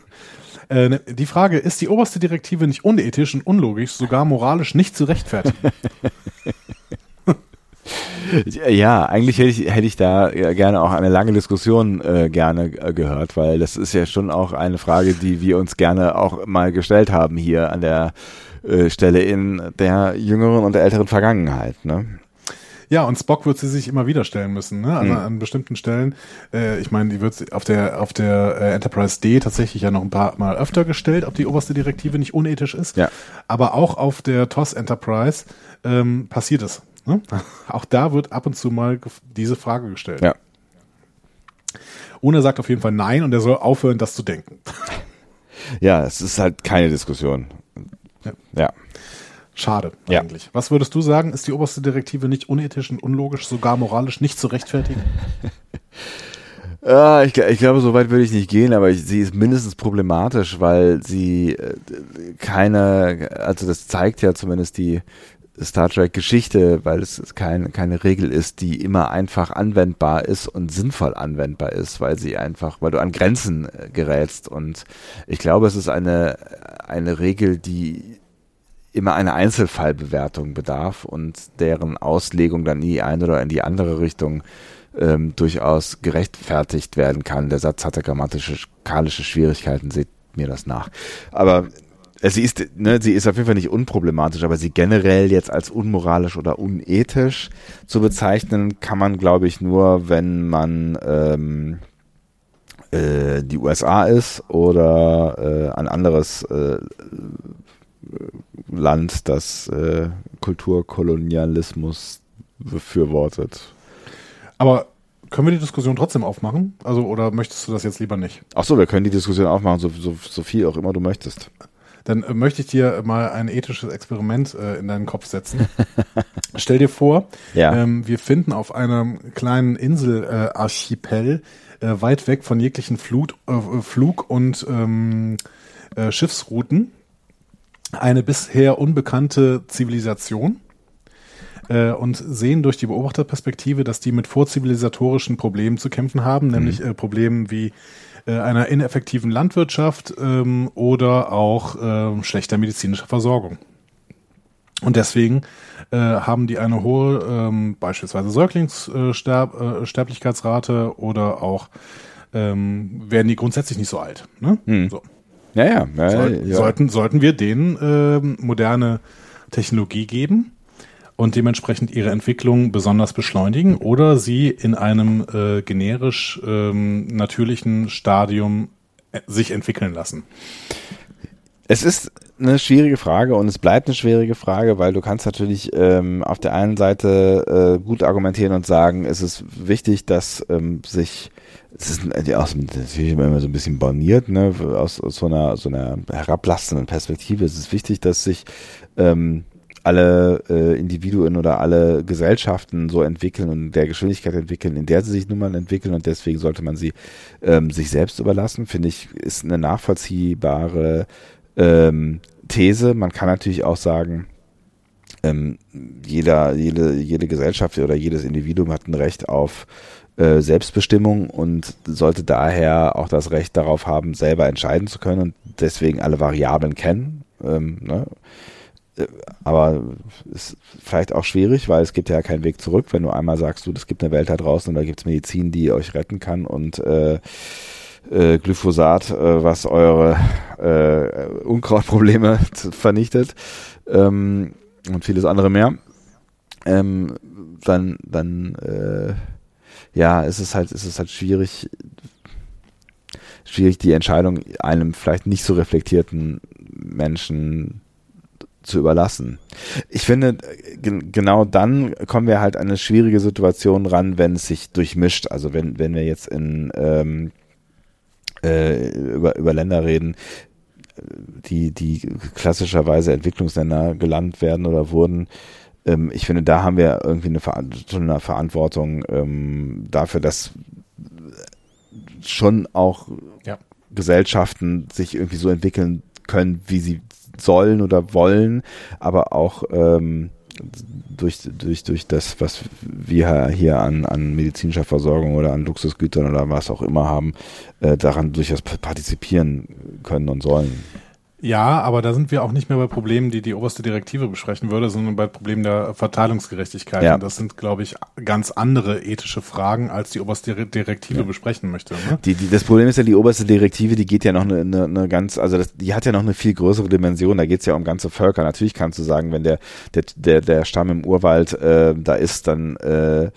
Äh, ne, die Frage, ist die oberste Direktive nicht unethisch und unlogisch, sogar moralisch nicht zu rechtfertigen? <laughs> Ja, eigentlich hätte ich, hätte ich da gerne auch eine lange Diskussion äh, gerne äh, gehört, weil das ist ja schon auch eine Frage, die wir uns gerne auch mal gestellt haben hier an der äh, Stelle in der jüngeren und der älteren Vergangenheit. Ne? Ja, und Spock wird sie sich immer wieder stellen müssen. Ne? Also mhm. an bestimmten Stellen. Äh, ich meine, die wird auf der auf der äh, Enterprise D tatsächlich ja noch ein paar Mal öfter gestellt, ob die oberste Direktive nicht unethisch ist. Ja. Aber auch auf der TOS Enterprise ähm, passiert es. Ne? <laughs> Auch da wird ab und zu mal diese Frage gestellt. Ja. Und er sagt auf jeden Fall nein und er soll aufhören, das zu denken. <laughs> Ja, es ist halt keine Diskussion. Ja. ja. Schade ja. eigentlich. Was würdest du sagen, ist die oberste Direktive nicht unethisch und unlogisch, sogar moralisch nicht zu rechtfertigen? <laughs> Ja, ich, ich, glaube, so weit würde ich nicht gehen, aber ich, sie ist mindestens problematisch, weil sie äh, keine, also das zeigt ja zumindest die Star Trek Geschichte, weil es kein, keine Regel ist, die immer einfach anwendbar ist und sinnvoll anwendbar ist, weil sie einfach, weil du an Grenzen äh, gerätst. Und ich glaube, es ist eine, eine Regel, die immer eine Einzelfallbewertung bedarf und deren Auslegung dann in die eine oder in die andere Richtung ähm, durchaus gerechtfertigt werden kann. Der Satz hatte grammatische, skalische Schwierigkeiten, seht mir das nach. Aber sie ist, ne, sie ist auf jeden Fall nicht unproblematisch, aber sie generell jetzt als unmoralisch oder unethisch zu bezeichnen, kann man, glaube ich, nur, wenn man ähm, äh, die USA ist oder äh, ein anderes äh, Land, das äh, Kulturkolonialismus befürwortet. Aber können wir die Diskussion trotzdem aufmachen? Also, oder möchtest du das jetzt lieber nicht? Ach so, wir können die Diskussion aufmachen, so, so, so viel auch immer du möchtest dann äh, möchte ich dir mal ein ethisches Experiment äh, in deinen Kopf setzen. <laughs> Stell dir vor, ja. ähm, wir finden auf einem kleinen Inselarchipel äh, weit weg von jeglichen Flut, äh, Flug- und ähm, äh, Schiffsrouten eine bisher unbekannte Zivilisation und sehen durch die Beobachterperspektive, dass die mit vorzivilisatorischen Problemen zu kämpfen haben, nämlich mhm. Problemen wie äh, einer ineffektiven Landwirtschaft ähm, oder auch äh, schlechter medizinischer Versorgung. Und deswegen äh, haben die eine hohe ähm, beispielsweise Säuglingssterblichkeitsrate äh, oder auch ähm, werden die grundsätzlich nicht so alt. Ne? Hm. So. Ja, ja, ja, Soll, ja. Sollten, sollten wir denen äh, moderne Technologie geben, und dementsprechend ihre Entwicklung besonders beschleunigen oder sie in einem äh, generisch ähm, natürlichen Stadium äh, sich entwickeln lassen? Es ist eine schwierige Frage und es bleibt eine schwierige Frage, weil du kannst natürlich ähm, auf der einen Seite äh, gut argumentieren und sagen, es ist wichtig, dass ähm, sich es ist natürlich immer so ein bisschen borniert, ne, aus, aus so einer so einer herablassenden Perspektive. Es ist wichtig, dass sich ähm, alle äh, Individuen oder alle Gesellschaften so entwickeln und der Geschwindigkeit entwickeln, in der sie sich nun mal entwickeln und deswegen sollte man sie ähm, sich selbst überlassen, finde ich, ist eine nachvollziehbare ähm, These. Man kann natürlich auch sagen, ähm, jeder, jede, jede Gesellschaft oder jedes Individuum hat ein Recht auf äh, Selbstbestimmung und sollte daher auch das Recht darauf haben, selber entscheiden zu können und deswegen alle Variablen kennen. Ähm, ne? Äh, aber ist vielleicht auch schwierig, weil es gibt ja keinen Weg zurück, wenn du einmal sagst, du, es gibt eine Welt da draußen und da gibt es Medizin, die euch retten kann und äh, äh, Glyphosat, äh, was eure äh, Unkrautprobleme <laughs> vernichtet ähm, und vieles andere mehr, ähm, dann, dann ja, ist es halt, ist es halt schwierig, schwierig die Entscheidung einem vielleicht nicht so reflektierten Menschen zu überlassen. Ich finde, genau dann kommen wir halt an eine schwierige Situation ran, wenn es sich durchmischt. Also wenn, wenn wir jetzt in ähm, äh, über, über Länder reden, die, die klassischerweise Entwicklungsländer gelandet werden oder wurden. Ähm, ich finde, da haben wir irgendwie eine, Ver eine Verantwortung ähm, dafür, dass schon auch ja. Gesellschaften sich irgendwie so entwickeln können, wie sie sollen oder wollen, aber auch ähm, durch, durch, durch das, was wir hier an, an medizinischer Versorgung oder an Luxusgütern oder was auch immer haben, äh, daran durchaus partizipieren können und sollen. Ja, aber da sind wir auch nicht mehr bei Problemen, die die oberste Direktive besprechen würde, sondern bei Problemen der Verteilungsgerechtigkeit. Ja. Und das sind, glaube ich, ganz andere ethische Fragen, als die oberste Direktive ja. besprechen möchte. Ne? Die, die, das Problem ist ja, die oberste Direktive, die geht ja noch eine, eine, eine ganz, also das, die hat ja noch eine viel größere Dimension. Da geht es ja um ganze Völker. Natürlich kannst du sagen, wenn der, der, der, der Stamm im Urwald äh, da ist, dann äh,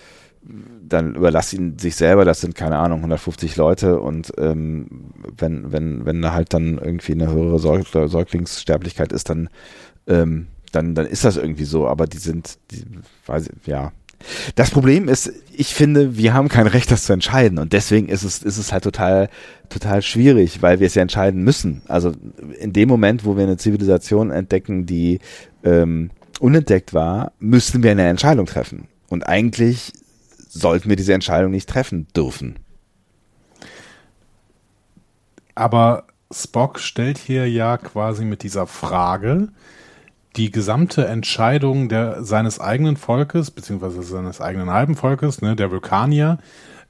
dann überlass ihn sich selber, das sind keine Ahnung, 150 Leute und ähm, wenn, wenn, wenn da halt dann irgendwie eine höhere Säugl Säuglingssterblichkeit ist, dann, ähm, dann, dann ist das irgendwie so, aber die sind, die, weiß ich, ja. Das Problem ist, ich finde, wir haben kein Recht, das zu entscheiden und deswegen ist es, ist es halt total, total schwierig, weil wir es ja entscheiden müssen. Also in dem Moment, wo wir eine Zivilisation entdecken, die ähm, unentdeckt war, müssten wir eine Entscheidung treffen. Und eigentlich sollten wir diese Entscheidung nicht treffen dürfen. Aber Spock stellt hier ja quasi mit dieser Frage die gesamte Entscheidung der, seines eigenen Volkes, beziehungsweise seines eigenen halben Volkes, ne, der Vulkanier,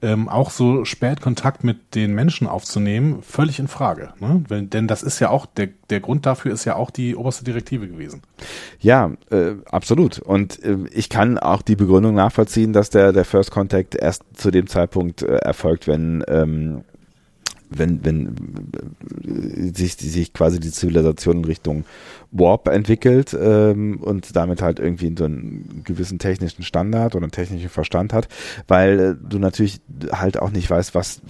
ähm, auch so spät Kontakt mit den Menschen aufzunehmen, völlig in Frage. Ne? Weil, denn das ist ja auch, der, der Grund dafür ist ja auch die oberste Direktive gewesen. Ja, äh, absolut. Und äh, ich kann auch die Begründung nachvollziehen, dass der, der First Contact erst zu dem Zeitpunkt äh, erfolgt, wenn ähm, wenn, wenn sich, sich quasi die Zivilisation in Richtung Warp entwickelt ähm, und damit halt irgendwie so einen gewissen technischen Standard oder einen technischen Verstand hat, weil äh, du natürlich halt auch nicht weißt, was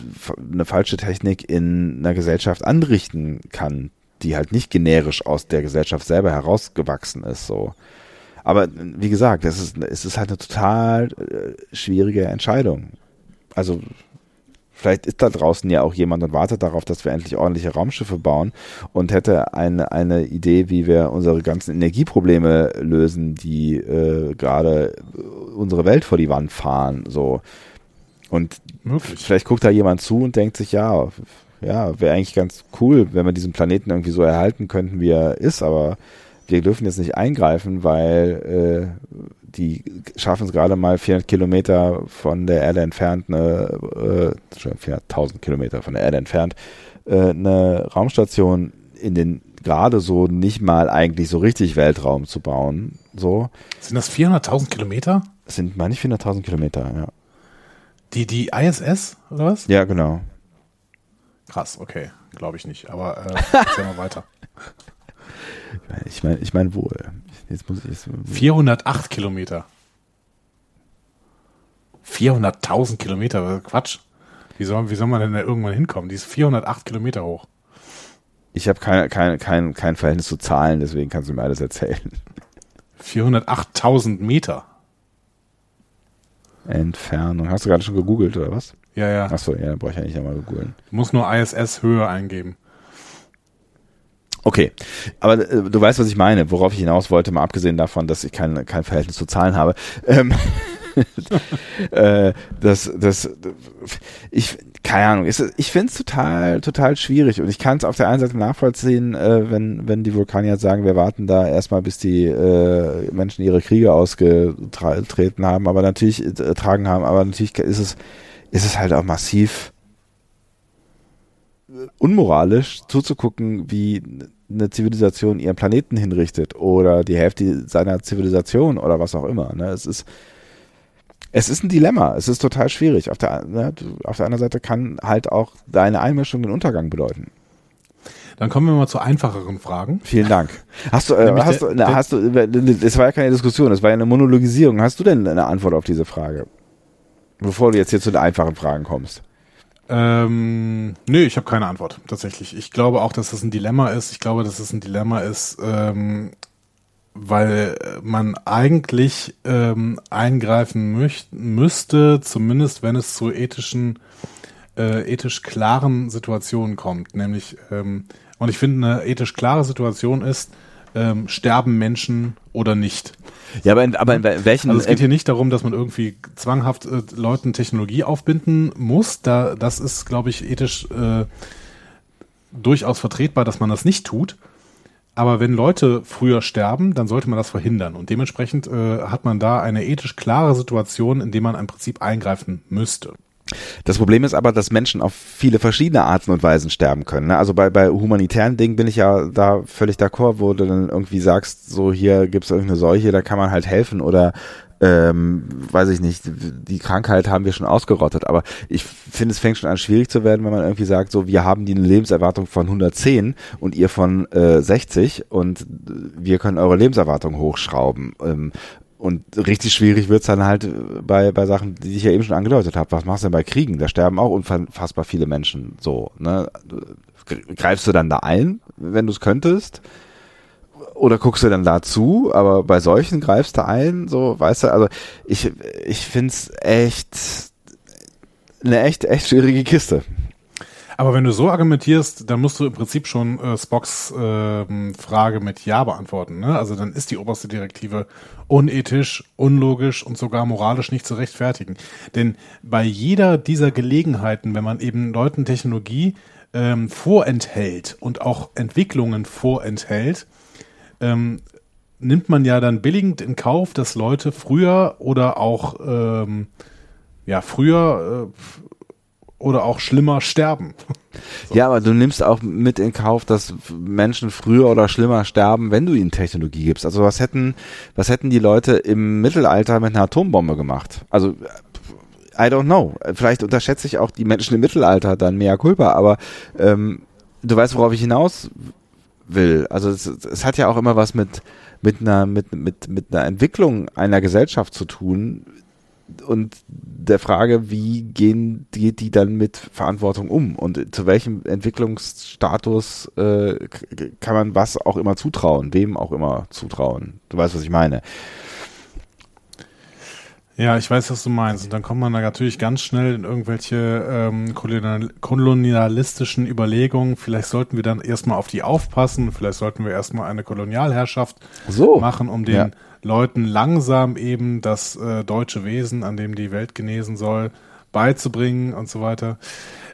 eine falsche Technik in einer Gesellschaft anrichten kann, die halt nicht generisch aus der Gesellschaft selber herausgewachsen ist, so. Aber wie gesagt, es ist, es ist halt eine total äh, schwierige Entscheidung. Also Vielleicht ist da draußen ja auch jemand und wartet darauf, dass wir endlich ordentliche Raumschiffe bauen und hätte eine, eine Idee, wie wir unsere ganzen Energieprobleme lösen, die äh, gerade unsere Welt vor die Wand fahren. So. Und Möglich. vielleicht guckt da jemand zu und denkt sich, ja, ja, wäre eigentlich ganz cool, wenn wir diesen Planeten irgendwie so erhalten könnten, wie er ist, aber wir dürfen jetzt nicht eingreifen, weil äh, die schaffen es gerade mal 400 Kilometer von der Erde entfernt, eine, äh, 400.000 Kilometer von der Erde entfernt, äh, eine Raumstation in den gerade so nicht mal eigentlich so richtig Weltraum zu bauen. So. Sind das 400.000 Kilometer? Das sind meine 400.000 Kilometer, ja. Die, die ISS oder was? Ja, genau. Krass, okay. Glaube ich nicht. Aber äh, erzähl mal weiter. <laughs> Ich meine ich mein wohl. Jetzt muss ich 408 Kilometer. 400.000 Kilometer, Quatsch. Wie soll, wie soll man denn da irgendwann hinkommen? Die ist 408 Kilometer hoch. Ich habe kein, kein, kein, kein Verhältnis zu Zahlen, deswegen kannst du mir alles erzählen. 408.000 Meter. Entfernung. Hast du gerade schon gegoogelt, oder was? Ja, ja. Achso, ja, dann brauche ich ja nicht einmal googeln. Du musst nur ISS-Höhe eingeben. Okay, aber äh, du weißt, was ich meine, worauf ich hinaus wollte, mal abgesehen davon, dass ich kein, kein Verhältnis zu Zahlen habe. Ähm, <laughs> äh, das, das, ich, keine Ahnung, ist, ich finde es total, total schwierig. Und ich kann es auf der einen Seite nachvollziehen, äh, wenn, wenn die Vulkanier sagen, wir warten da erstmal, bis die äh, Menschen ihre Kriege ausgetreten haben, aber natürlich äh, tragen haben, aber natürlich ist es, ist es halt auch massiv unmoralisch zuzugucken, wie eine Zivilisation ihren Planeten hinrichtet oder die Hälfte seiner Zivilisation oder was auch immer. Ne? Es ist es ist ein Dilemma. Es ist total schwierig. Auf der, ne, auf der anderen Seite kann halt auch deine Einmischung den Untergang bedeuten. Dann kommen wir mal zu einfacheren Fragen. Vielen Dank. Hast du, äh, hast, der, du, na, hast du, es war ja keine Diskussion, es war ja eine Monologisierung. Hast du denn eine Antwort auf diese Frage? Bevor du jetzt hier zu den einfachen Fragen kommst. Ähm, nö, ich habe keine Antwort, tatsächlich. Ich glaube auch, dass das ein Dilemma ist. Ich glaube, dass es ein Dilemma ist, ähm, weil man eigentlich ähm, eingreifen möcht, müsste, zumindest wenn es zu ethischen, äh, ethisch klaren Situationen kommt. Nämlich, ähm, und ich finde, eine ethisch klare Situation ist, ähm, sterben Menschen oder nicht. Ja, aber in, aber in welchen. Also es geht hier nicht darum, dass man irgendwie zwanghaft äh, Leuten Technologie aufbinden muss. Da, das ist, glaube ich, ethisch äh, durchaus vertretbar, dass man das nicht tut. Aber wenn Leute früher sterben, dann sollte man das verhindern. Und dementsprechend äh, hat man da eine ethisch klare Situation, in der man im Prinzip eingreifen müsste. Das Problem ist aber, dass Menschen auf viele verschiedene Arten und Weisen sterben können. Ne? Also bei, bei humanitären Dingen bin ich ja da völlig d'accord, wo du dann irgendwie sagst, so hier gibt's irgendeine Seuche, da kann man halt helfen oder ähm, weiß ich nicht, die Krankheit haben wir schon ausgerottet, aber ich finde, es fängt schon an schwierig zu werden, wenn man irgendwie sagt, so, wir haben die eine Lebenserwartung von 110 und ihr von äh, 60 und wir können eure Lebenserwartung hochschrauben. Ähm, und richtig schwierig wird's dann halt bei, bei Sachen, die ich ja eben schon angedeutet habe. Was machst du denn bei Kriegen? Da sterben auch unfassbar viele Menschen so. Ne? Greifst du dann da ein, wenn du es könntest? Oder guckst du dann dazu? Aber bei solchen greifst du ein, so, weißt du, also ich, ich find's echt eine echt, echt schwierige Kiste. Aber wenn du so argumentierst, dann musst du im Prinzip schon äh, Spocks äh, Frage mit Ja beantworten. Ne? Also dann ist die oberste Direktive unethisch, unlogisch und sogar moralisch nicht zu rechtfertigen. Denn bei jeder dieser Gelegenheiten, wenn man eben Leuten Technologie ähm, vorenthält und auch Entwicklungen vorenthält, ähm, nimmt man ja dann billigend in Kauf, dass Leute früher oder auch ähm, ja früher äh, oder auch schlimmer sterben. So. <laughs> Ja, aber du nimmst auch mit in Kauf, dass Menschen früher oder schlimmer sterben, wenn du ihnen Technologie gibst. Also was hätten, was hätten die Leute im Mittelalter mit einer Atombombe gemacht? Also I don't know. Vielleicht unterschätze ich auch die Menschen im Mittelalter dann mehr Culpa, aber ähm, du weißt, worauf ich hinaus will. Also es, es hat ja auch immer was mit mit einer mit mit mit einer Entwicklung einer Gesellschaft zu tun, und der Frage, wie gehen geht die dann mit Verantwortung um und zu welchem Entwicklungsstatus äh, kann man was auch immer zutrauen, wem auch immer zutrauen. Du weißt, was ich meine. Ja, ich weiß, was du meinst. Und dann kommt man da natürlich ganz schnell in irgendwelche ähm, kolonialistischen Überlegungen. Vielleicht sollten wir dann erstmal auf die aufpassen. Vielleicht sollten wir erstmal eine Kolonialherrschaft so. machen, um den ja. Leuten langsam eben das äh, deutsche Wesen, an dem die Welt genesen soll, beizubringen und so weiter.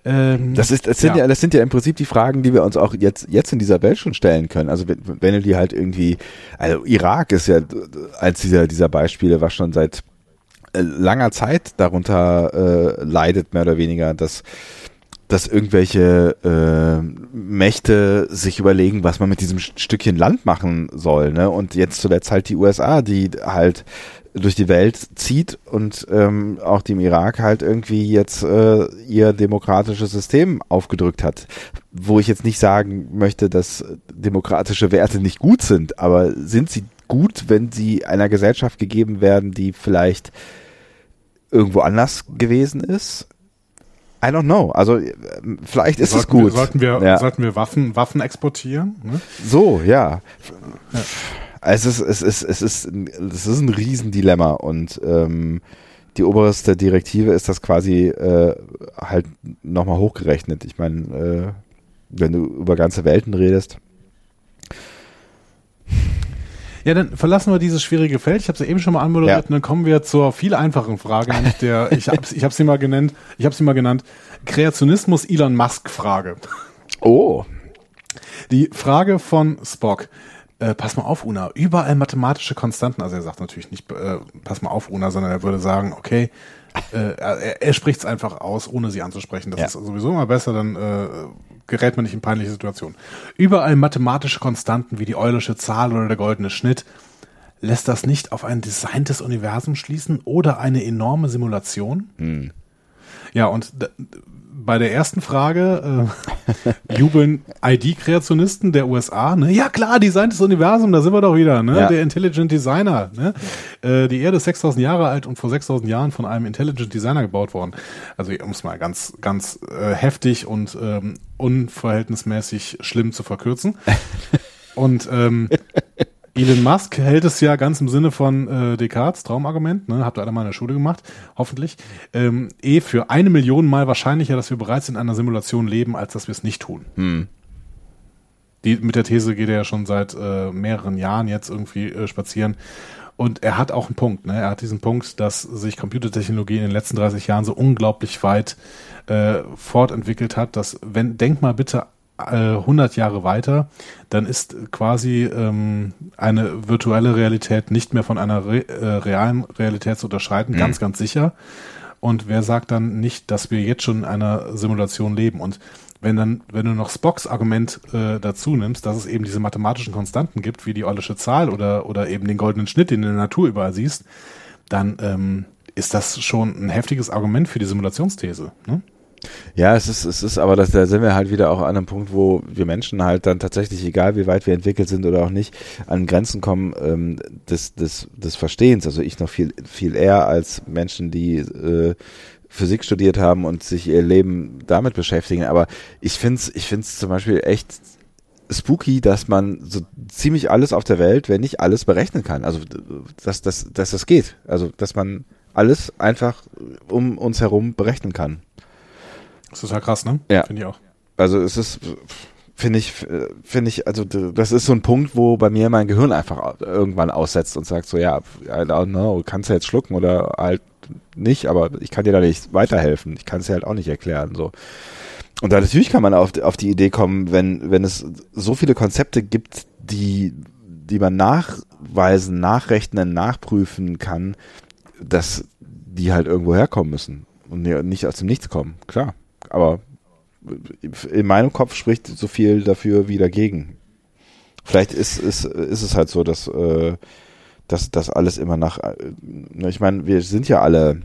Ähm, das ist, das sind ja. ja. das sind ja im Prinzip die Fragen, die wir uns auch jetzt, jetzt in dieser Welt schon stellen können. Also wenn, wenn du die halt irgendwie, also Irak ist ja als dieser, dieser Beispiele, was schon seit langer Zeit darunter äh, leidet, mehr oder weniger, dass dass irgendwelche äh, Mächte sich überlegen, was man mit diesem Stückchen Land machen soll. Ne? Und jetzt zuletzt halt die USA, die halt durch die Welt zieht und ähm, auch dem Irak halt irgendwie jetzt äh, ihr demokratisches System aufgedrückt hat. Wo ich jetzt nicht sagen möchte, dass demokratische Werte nicht gut sind, aber sind sie gut, wenn sie einer Gesellschaft gegeben werden, die vielleicht irgendwo anders gewesen ist? I don't know. Also vielleicht ist sollten es gut. Wir, sollten wir, ja. sollten wir Waffen, Waffen exportieren? Ne? So, ja. ja. Es ist, es ist, es ist, es ist ein Riesendilemma und ähm, die oberste Direktive ist das quasi äh, halt nochmal hochgerechnet. Ich meine, äh, wenn du über ganze Welten redest. Ja, dann verlassen wir dieses schwierige Feld. Ich habe es ja eben schon mal anmoderiert ja. und dann kommen wir zur viel einfachen Frage, nämlich der, <laughs> ich habe ich hab sie mal genannt, ich habe sie mal genannt, Kreationismus Elon Musk Frage. Oh. Die Frage von Spock. Äh, pass mal auf, Una, überall mathematische Konstanten. Also er sagt natürlich nicht, äh, pass mal auf, Una, sondern er würde sagen, okay, äh, er, er spricht es einfach aus, ohne sie anzusprechen. Das ja. ist sowieso immer besser, dann äh, gerät man nicht in peinliche Situationen. Überall mathematische Konstanten wie die Eulersche Zahl oder der goldene Schnitt. Lässt das nicht auf ein designtes Universum schließen oder eine enorme Simulation? Hm. Ja, und bei der ersten Frage äh, jubeln ID-Kreationisten der USA. Ne? Ja klar, Design des Universums, da sind wir doch wieder. Ne? Ja. Der Intelligent Designer. Ne? Äh, die Erde ist 6000 Jahre alt und vor 6000 Jahren von einem Intelligent Designer gebaut worden. Also um es mal ganz, ganz äh, heftig und ähm, unverhältnismäßig schlimm zu verkürzen. und ähm, Elon Musk hält es ja ganz im Sinne von äh, Descartes, Traumargument, ne? habt ihr alle mal in der Schule gemacht, hoffentlich, ähm, eh für eine Million Mal wahrscheinlicher, dass wir bereits in einer Simulation leben, als dass wir es nicht tun. Hm. Die, mit der These geht er ja schon seit äh, mehreren Jahren jetzt irgendwie äh, spazieren. Und er hat auch einen Punkt. Ne? Er hat diesen Punkt, dass sich Computertechnologie in den letzten 30 Jahren so unglaublich weit äh, fortentwickelt hat, dass wenn, denk mal bitte 100 Jahre weiter, dann ist quasi ähm, eine virtuelle Realität nicht mehr von einer re äh, realen Realität zu unterscheiden, mhm. ganz, ganz sicher. Und wer sagt dann nicht, dass wir jetzt schon in einer Simulation leben? Und wenn dann, wenn du noch Spocks Argument äh, dazu nimmst, dass es eben diese mathematischen Konstanten gibt, wie die Eulische Zahl oder, oder eben den goldenen Schnitt, den du in der Natur überall siehst, dann ähm, ist das schon ein heftiges Argument für die Simulationsthese. Ne? Ja, es ist, es ist, aber das, da sind wir halt wieder auch an einem Punkt, wo wir Menschen halt dann tatsächlich, egal wie weit wir entwickelt sind oder auch nicht, an Grenzen kommen ähm, des, des, des Verstehens. Also ich noch viel, viel eher als Menschen, die äh, Physik studiert haben und sich ihr Leben damit beschäftigen. Aber ich finde es ich find's zum Beispiel echt spooky, dass man so ziemlich alles auf der Welt, wenn nicht alles, berechnen kann. Also dass, dass, dass das geht. Also dass man alles einfach um uns herum berechnen kann. Das ist total krass, ne? Ja. Finde ich auch. Also es ist, finde ich, finde ich, also das ist so ein Punkt, wo bei mir mein Gehirn einfach irgendwann aussetzt und sagt so, ja, I don't know, kannst du jetzt schlucken oder halt nicht, aber ich kann dir da nicht weiterhelfen. Ich kann es dir halt auch nicht erklären, so. Und da natürlich kann man auf, auf die Idee kommen, wenn, wenn es so viele Konzepte gibt, die, die man nachweisen, nachrechnen, nachprüfen kann, dass die halt irgendwo herkommen müssen und nicht aus dem Nichts kommen. Klar aber in meinem Kopf spricht so viel dafür wie dagegen. Vielleicht ist, ist, ist es halt so, dass, äh, dass das alles immer nach, äh, ich meine, wir sind ja alle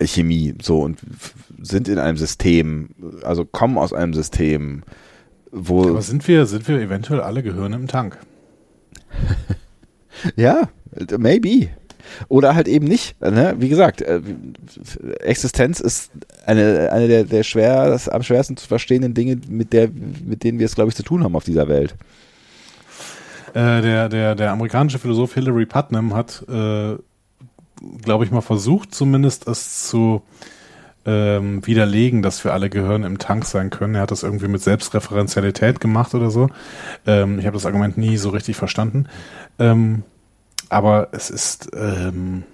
Chemie so und sind in einem System, also kommen aus einem System, wo. Aber sind wir, sind wir eventuell alle Gehirne im Tank? <laughs> ja, maybe. Oder halt eben nicht. Ne? Wie gesagt, äh, Existenz ist eine, eine der, der schwer, am schwersten zu verstehenden Dinge, mit, der, mit denen wir es, glaube ich, zu tun haben auf dieser Welt. Äh, der, der, der amerikanische Philosoph Hilary Putnam hat, äh, glaube ich, mal versucht, zumindest es zu ähm, widerlegen, dass wir alle Gehirn im Tank sein können. Er hat das irgendwie mit Selbstreferenzialität gemacht oder so. Ähm, ich habe das Argument nie so richtig verstanden. Ähm, aber es ist ähm,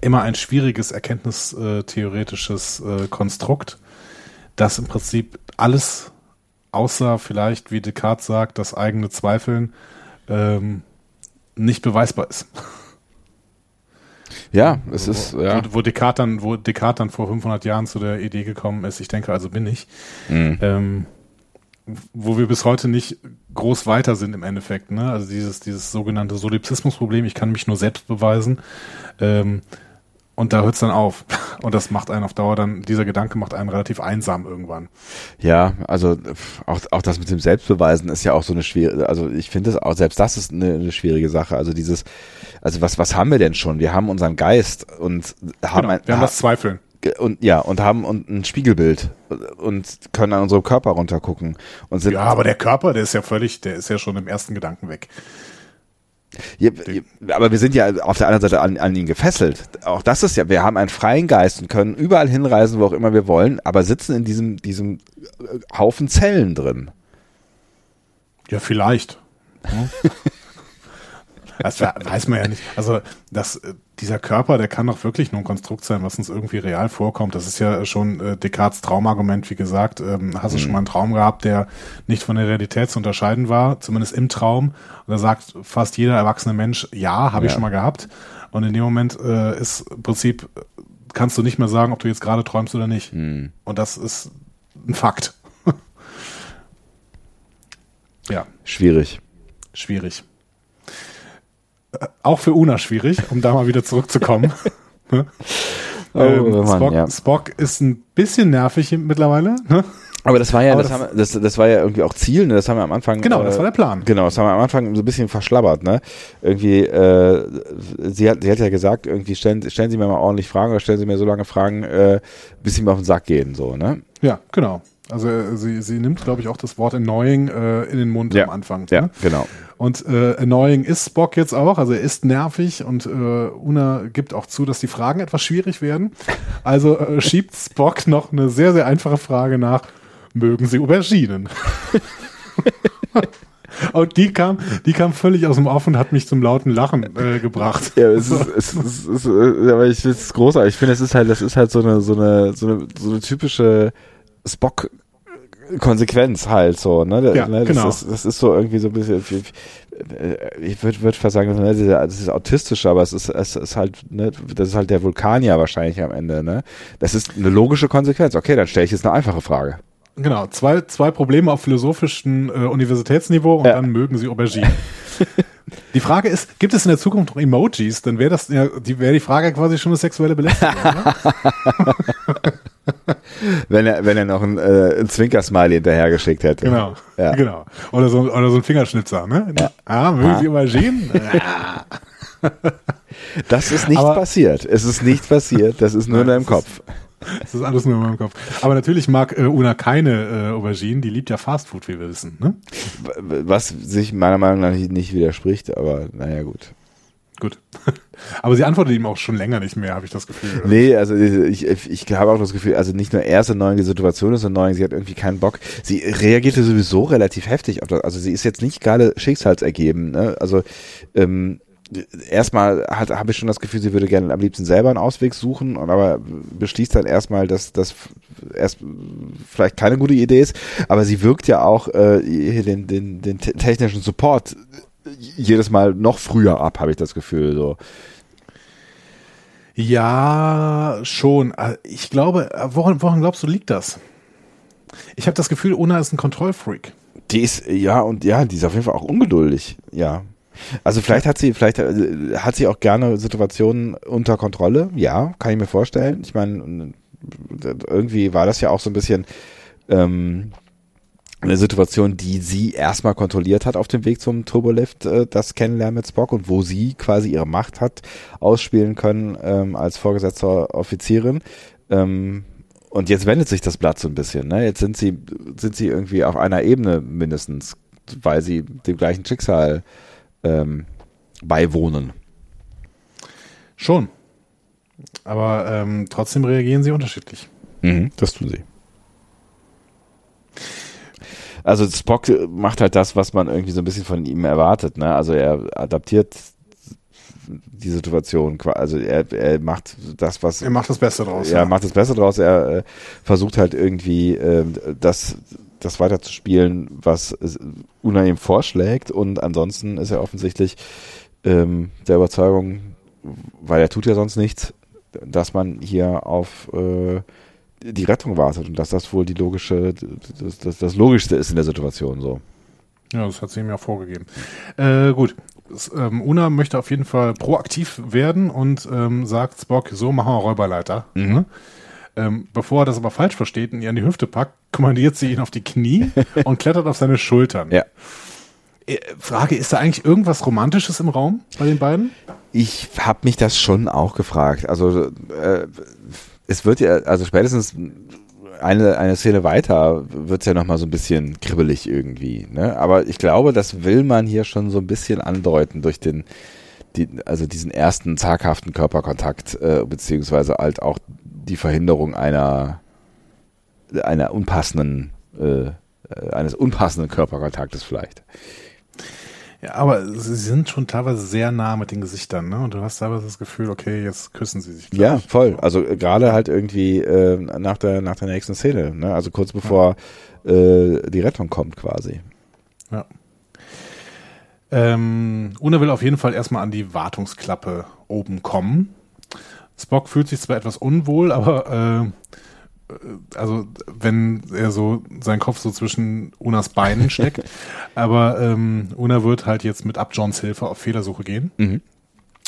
immer ein schwieriges erkenntnistheoretisches äh, Konstrukt, das im Prinzip alles außer vielleicht, wie Descartes sagt, das eigene Zweifeln ähm, nicht beweisbar ist. Ja, es ist, ja. Wo, wo, Descartes dann, wo Descartes dann vor 500 Jahren zu der Idee gekommen ist, ich denke, also bin ich. Mhm. Ähm, wo wir bis heute nicht groß weiter sind im Endeffekt. Ne? Also dieses, dieses sogenannte Solipsismus-Problem, ich kann mich nur selbst beweisen. Ähm, und da hört es dann auf. <laughs> Und das macht einen auf Dauer dann, dieser Gedanke macht einen relativ einsam irgendwann. Ja, also auch, auch das mit dem Selbstbeweisen ist ja auch so eine schwierige, also ich finde es auch, selbst das ist eine, eine, schwierige Sache. Also dieses, also was, was haben wir denn schon? Wir haben unseren Geist und haben genau, ein, wir haben das Zweifeln und ja und haben und ein Spiegelbild und können an unserem Körper runtergucken und sind ja aber der Körper der ist ja völlig der ist ja schon im ersten Gedanken weg ja, aber wir sind ja auf der anderen Seite an, an ihn gefesselt. Auch das ist ja, wir haben einen freien Geist und können überall hinreisen, wo auch immer wir wollen, aber sitzen in diesem, diesem Haufen Zellen drin. Ja, vielleicht. <laughs> Das weiß man ja nicht. Also das, äh, dieser Körper, der kann doch wirklich nur ein Konstrukt sein, was uns irgendwie real vorkommt. Das ist ja schon äh, Descartes Traumargument, wie gesagt. Ähm, hast du mhm. schon mal einen Traum gehabt, der nicht von der Realität zu unterscheiden war, zumindest im Traum? Und da sagt fast jeder erwachsene Mensch, ja, habe ja. ich schon mal gehabt. Und in dem Moment äh, ist im Prinzip, kannst du nicht mehr sagen, ob du jetzt gerade träumst oder nicht. Mhm. Und das ist ein Fakt. <laughs> ja. Schwierig. Schwierig auch für Una schwierig, um da mal wieder zurückzukommen. <laughs> Ne? oh, ähm, Spock, ja. Spock, ist ein bisschen nervig mittlerweile. Ne? Aber das war ja, das, das, haben, das, das, war ja irgendwie auch Ziel, ne? Das haben wir am Anfang. Genau, äh, das war der Plan. Genau, das haben wir am Anfang so ein bisschen verschlabbert, ne? Irgendwie, äh, sie hat, sie hat ja gesagt, irgendwie stellen, stellen Sie mir mal ordentlich Fragen oder stellen Sie mir so lange Fragen, äh, bis Sie mir auf den Sack gehen, so, ne? Ja, genau. Also äh, sie, sie nimmt, glaube ich, auch das Wort annoying äh, in den Mund ja. am Anfang. Ja, ne? genau. Und äh, annoying ist Spock jetzt auch, also er ist nervig und äh, Una gibt auch zu, dass die Fragen etwas schwierig werden. Also äh, schiebt Spock noch eine sehr, sehr einfache Frage nach, mögen Sie Auberginen? <laughs> Und die kam, die kam völlig aus dem Off und hat mich zum lauten Lachen äh, gebracht. Ja, es ist, <laughs> es ist, es ist, aber ich finde es großartig. Ich finde, es ist halt, das ist halt so eine, so eine, so eine, so eine typische Spock Konsequenz halt so, ne? Ja, ne? Das, genau. ist, das ist so irgendwie so ein bisschen, ich würde würd fast sagen, ne, das ist autistisch, aber es ist, es ist halt, ne, das ist halt der Vulkanier wahrscheinlich am Ende, ne? Das ist eine logische Konsequenz. Okay, dann stelle ich jetzt eine einfache Frage. Genau, zwei, zwei Probleme auf philosophischem äh, Universitätsniveau und Ja. dann mögen sie Aubergine. <laughs> die Frage ist, gibt es in der Zukunft noch Emojis? Dann wäre das ja, die wäre die Frage quasi schon eine sexuelle Belästigung, oder? <laughs> <laughs> Wenn er, wenn er noch ein, äh, ein Zwinker-Smiley hinterhergeschickt hätte. Genau. Ja. Genau. Oder so, oder so ein Fingerschnitzer, ne? Ah, mögen Ah. Sie? <laughs> Ja. Das ist nicht Aber- passiert. Es ist nicht passiert. Das ist nur in deinem Kopf. Das ist alles nur in meinem Kopf. Aber natürlich mag äh, Una keine äh, Auberginen, die liebt ja Fastfood, wie wir wissen, ne? Was sich meiner Meinung nach nicht, nicht widerspricht, aber naja, gut. Gut. <laughs> Aber sie antwortet ihm auch schon länger nicht mehr, habe ich das Gefühl. Nee, also ich, ich, habe auch das Gefühl, also nicht nur er ist neu, die Situation ist neu, sie hat irgendwie keinen Bock. Sie reagierte sowieso relativ heftig auf das. Also sie ist jetzt nicht gerade schicksalsergeben. Ne? Also ähm, erstmal habe ich schon das Gefühl, sie würde gerne am liebsten selber einen Ausweg suchen, und aber beschließt dann erstmal, dass das erst vielleicht keine gute Idee ist. Aber sie wirkt ja auch äh, den, den, den te- technischen Support jedes Mal noch früher ab, habe ich das Gefühl. So. Ja, schon. Äh, Ich glaube, äh, woran, woran glaubst du, liegt das? Ich habe das Gefühl, Una ist ein Kontrollfreak. Die ist, ja, und ja, die ist auf jeden Fall auch ungeduldig, ja. Also vielleicht hat sie, vielleicht äh, hat sie auch gerne Situationen unter Kontrolle, ja, kann ich mir vorstellen. Ich meine, irgendwie war das ja auch so ein bisschen ähm, eine Situation, die sie erstmal kontrolliert hat auf dem Weg zum Turbolift, äh, das Kennenlernen mit Spock und wo sie quasi ihre Macht hat ausspielen können ähm, als vorgesetzter Offizierin. Ähm, und jetzt wendet sich das Blatt so ein bisschen. Ne? Jetzt sind sie, sind sie irgendwie auf einer Ebene mindestens, weil sie dem gleichen Schicksal ähm, beiwohnen. Schon. Aber ähm, trotzdem reagieren sie unterschiedlich. Mhm, das tun sie. Also Spock macht halt das, was man irgendwie so ein bisschen von ihm erwartet. Ne? Also er adaptiert die Situation. Also er, er macht das, was Er macht das Beste draus. er macht das Beste draus. Er äh, versucht halt irgendwie ähm, das, das weiterzuspielen, was Una ihm vorschlägt. Und ansonsten ist er offensichtlich ähm, der Überzeugung, weil er tut ja sonst nichts, dass man hier auf äh, die Rettung wartet und dass das wohl die logische, das, das, das Logischste ist in der Situation so. Ja, das hat sie ihm ja vorgegeben. Äh, gut. Es, ähm, Una möchte auf jeden Fall proaktiv werden und ähm, sagt Spock, so machen wir Räuberleiter. Mhm. Ähm, bevor er das aber falsch versteht und ihr an die Hüfte packt, <laughs> kommandiert sie ihn auf die Knie <laughs> und klettert auf seine Schultern. Ja. Äh, Frage, ist da eigentlich irgendwas Romantisches im Raum bei den beiden? Ich habe mich das schon auch gefragt. Also äh, es wird ja, also spätestens eine, eine Szene weiter wird's ja nochmal so ein bisschen kribbelig irgendwie. Ne? Aber ich glaube, das will man hier schon so ein bisschen andeuten durch den, die, also diesen ersten zaghaften Körperkontakt, äh, beziehungsweise halt auch die Verhinderung einer, einer unpassenden, äh, äh, eines unpassenden Körperkontaktes vielleicht. Ja, aber sie sind schon teilweise sehr nah mit den Gesichtern, ne? Und du hast teilweise das Gefühl, okay, jetzt küssen sie sich. Ja, gleich. voll. Also gerade halt irgendwie äh, nach der nach der nächsten Szene, ne? Also kurz bevor äh, die Rettung kommt quasi. Ja. Ähm, Una will auf jeden Fall erstmal an die Wartungsklappe oben kommen. Spock fühlt sich zwar etwas unwohl, aber äh, also wenn er so seinen Kopf so zwischen Unas Beinen steckt, <laughs> aber ähm, Una wird halt jetzt mit ab Johns Hilfe auf Fehlersuche gehen. Mhm.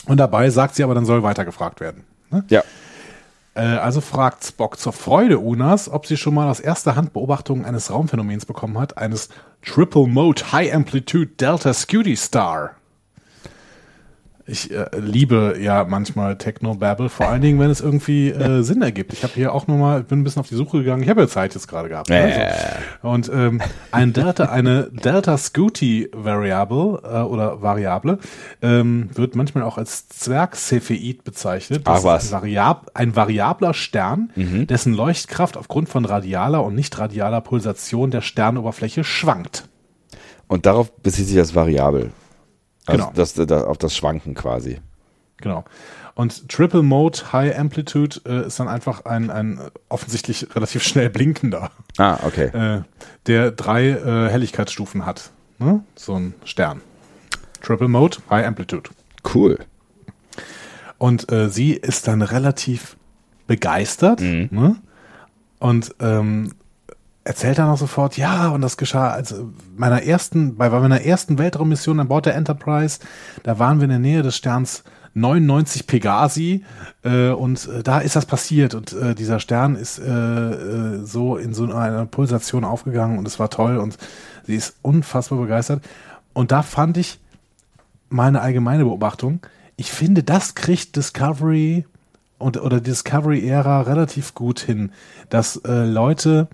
Und dabei sagt sie aber, dann soll weitergefragt werden. Ne? Ja. Äh, also fragt Spock zur Freude Unas, ob sie schon mal aus erster Hand Beobachtungen eines Raumphänomens bekommen hat, eines Triple Mode High Amplitude Delta Scuti Star. Ich äh, liebe ja manchmal Techno-Babble, vor allen Dingen, wenn es irgendwie äh, Sinn ergibt. Ich habe hier auch nochmal, bin ein bisschen auf die Suche gegangen. Ich habe ja Zeit jetzt gerade gehabt. Äh. So. Und ähm, ein Delta, eine Delta Scuti Variable äh, oder Variable ähm, wird manchmal auch als Zwerg-Cepheid bezeichnet. Ach Das was. ist Ein, Variab ein variabler Stern, dessen Leuchtkraft aufgrund von radialer und nicht radialer Pulsation der Sternoberfläche schwankt. Und darauf bezieht sich das Variabel. Also Genau. das, das, auf das Schwanken quasi. Genau. Und Triple Mode High Amplitude äh, ist dann einfach ein, ein offensichtlich relativ schnell blinkender, Ah, okay. äh, der drei äh, Helligkeitsstufen hat. Ne? So ein Stern. Triple Mode High Amplitude. Cool. Und äh, sie ist dann relativ begeistert ne? und ähm, erzählt dann auch sofort, ja, und das geschah also meiner ersten, bei meiner ersten Weltraummission an Bord der Enterprise, da waren wir in der Nähe des Sterns 99 Pegasi äh, und äh, da ist das passiert und äh, dieser Stern ist äh, äh, so in so einer Pulsation aufgegangen und es war toll und sie ist unfassbar begeistert und da fand ich mal eine allgemeine Beobachtung. Ich finde, das kriegt Discovery und, oder Discovery-Ära relativ gut hin, dass äh, Leute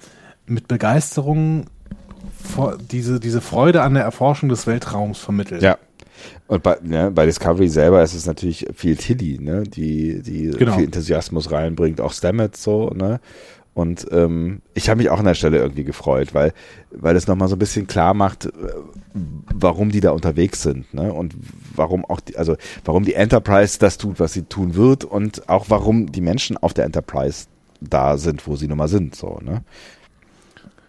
mit Begeisterung diese, diese Freude an der Erforschung des Weltraums vermitteln. Ja. Und bei, ne, bei Discovery selber ist es natürlich viel Tilly, ne, die, die Genau. viel Enthusiasmus reinbringt, auch Stamets so, ne. Und ähm, ich habe mich auch an der Stelle irgendwie gefreut, weil, weil es nochmal so ein bisschen klar macht, äh, warum die da unterwegs sind, ne? Und warum auch die, also warum die Enterprise das tut, was sie tun wird und auch warum die Menschen auf der Enterprise da sind, wo sie nun mal sind, so, ne?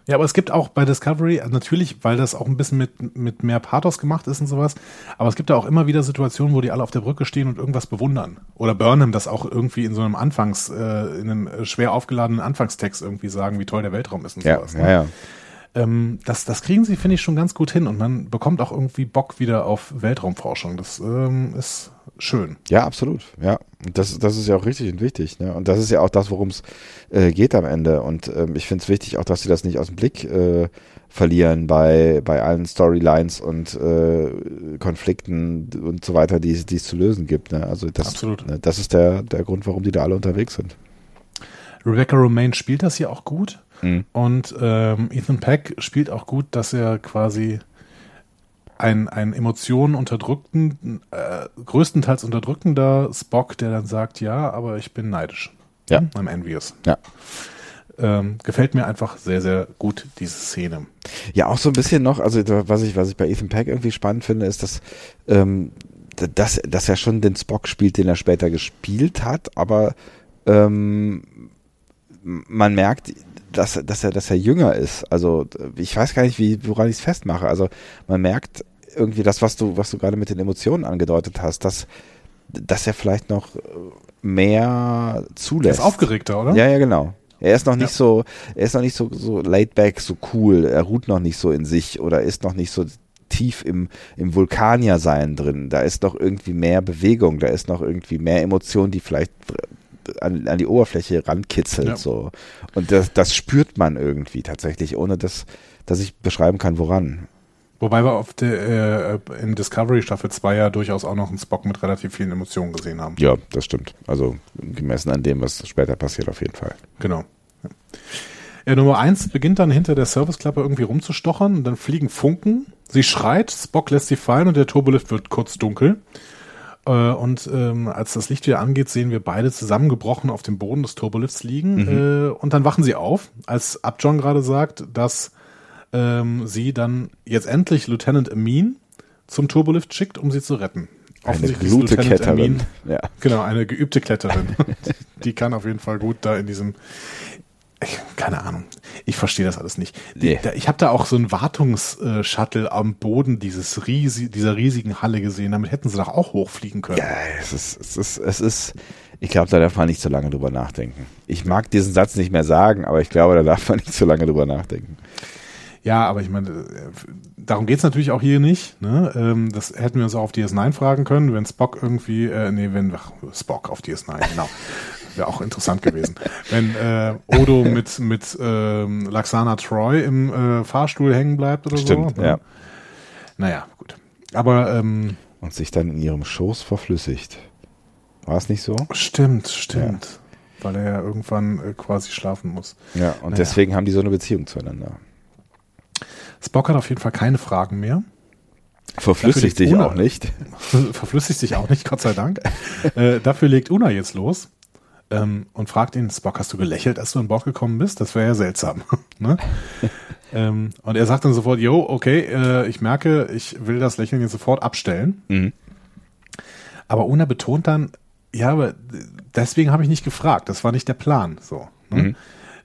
Ja, aber es gibt auch bei Discovery, natürlich, weil das auch ein bisschen mit, mit mehr Pathos gemacht ist und sowas, aber es gibt da auch immer wieder Situationen, wo die alle auf der Brücke stehen und irgendwas bewundern. Oder Burnham das auch irgendwie in so einem Anfangs, äh, in einem äh, schwer aufgeladenen Anfangstext irgendwie sagen, wie toll der Weltraum ist und Ja, sowas. ne? ja, ja. Ähm, das, das kriegen sie, finde ich, schon ganz gut hin und man bekommt auch irgendwie Bock wieder auf Weltraumforschung. Das ähm, ist schön. Ja, absolut. Ja, das, das ist ja auch richtig und wichtig. Ne? Und das ist ja auch das, worum es äh, geht am Ende. Und ähm, ich finde es wichtig, auch, dass sie das nicht aus dem Blick äh, verlieren bei, bei allen Storylines und äh, Konflikten und so weiter, die, es- die es zu lösen gibt. Ne? Also das, Absolut. Ne, das ist der, der Grund, warum die da alle unterwegs sind. Rebecca Romaine spielt das hier auch gut. Mhm. Und ähm, Ethan Peck spielt auch gut, dass er quasi ein, ein Emotionen unterdrückten, äh, größtenteils unterdrückender Spock, der dann sagt, ja, aber ich bin neidisch. Ja. Hm, I'm envious. Ja. Ähm, gefällt mir einfach sehr, sehr gut, diese Szene. Ja, auch so ein bisschen noch, also was ich, was ich bei Ethan Peck irgendwie spannend finde, ist, dass, ähm, dass, dass er schon den Spock spielt, den er später gespielt hat, aber ähm, man merkt, dass, dass er, dass er jünger ist. Also ich weiß gar nicht, wie, woran ich es festmache. Also man merkt irgendwie das, was du, was du gerade mit den Emotionen angedeutet hast, dass, dass er vielleicht noch mehr Er zulässt. ist aufgeregter, oder? Ja, ja, genau. Er ist noch nicht Ja. so, er ist noch nicht so, so laid back, so cool. Er ruht noch nicht so in sich oder ist noch nicht so tief im, im Vulkanier-Sein drin. Da ist noch irgendwie mehr Bewegung, da ist noch irgendwie mehr Emotion, die vielleicht an, an die Oberfläche rankitzelt, Ja. so. Und das, das spürt man irgendwie tatsächlich, ohne dass, dass ich beschreiben kann, woran. Wobei wir auf der, äh, in Discovery Staffel 2 ja durchaus auch noch einen Spock mit relativ vielen Emotionen gesehen haben. Ja, das stimmt. Also, gemessen an dem, was später passiert, auf jeden Fall. Genau. Ja. Ja, Nummer eins beginnt dann hinter der Serviceklappe irgendwie rumzustochern und dann fliegen Funken. Sie schreit, Spock lässt sie fallen und der Turbolift wird kurz dunkel. Äh, Und ähm, als das Licht wieder angeht, sehen wir beide zusammengebrochen auf dem Boden des Turbolifts liegen. Äh, und dann wachen sie auf, als Abjohn gerade sagt, dass ähm, sie dann jetzt endlich Lieutenant Amin zum Turbolift schickt, um sie zu retten. Eine Lieutenant Kletterin. Amin- Ja. Genau, eine geübte Kletterin. <laughs> Die kann auf jeden Fall gut da in diesem. Keine Ahnung. Ich verstehe das alles nicht. Nee. ich habe da auch so einen Wartungsshuttle am Boden dieses riesi dieser riesigen Halle gesehen. Damit hätten sie doch auch hochfliegen können. Ja, es ist, es ist, es ist, ich glaube, da darf man nicht so lange drüber nachdenken. Ich mag diesen Satz nicht mehr sagen, aber ich glaube, da darf man nicht so lange drüber nachdenken. Ja, aber ich meine, äh, darum geht's natürlich auch hier nicht. Ne? Ähm, das hätten wir uns auch auf DS9 fragen können, wenn Spock irgendwie, äh, nee, wenn ach, Spock auf DS9, genau. <laughs> Wäre auch interessant gewesen. <laughs> Wenn äh, Odo mit, mit ähm, Laxana Troy im äh, Fahrstuhl hängen bleibt oder Stimmt, so. ne? ja. Naja, gut. Aber ähm, Und sich dann in ihrem Schoß verflüssigt. War es nicht so? stimmt, stimmt. Weil er ja irgendwann äh, quasi schlafen muss. Ja, und Naja. deswegen haben die so eine Beziehung zueinander. Spock hat auf jeden Fall keine Fragen mehr. Verflüssigt sich auch nicht. <laughs> verflüssigt sich auch nicht, Gott sei Dank. äh, dafür legt Una jetzt los ähm, und fragt ihn, Spock, hast du gelächelt, als du an Bord gekommen bist? Das wäre ja seltsam. <laughs> ne? ähm, und er sagt dann sofort, yo, okay, äh, ich merke, ich will das Lächeln jetzt sofort abstellen. Mhm. Aber Una betont dann, Ja, aber deswegen habe ich nicht gefragt. Das war nicht der Plan. So. Ne? Mhm.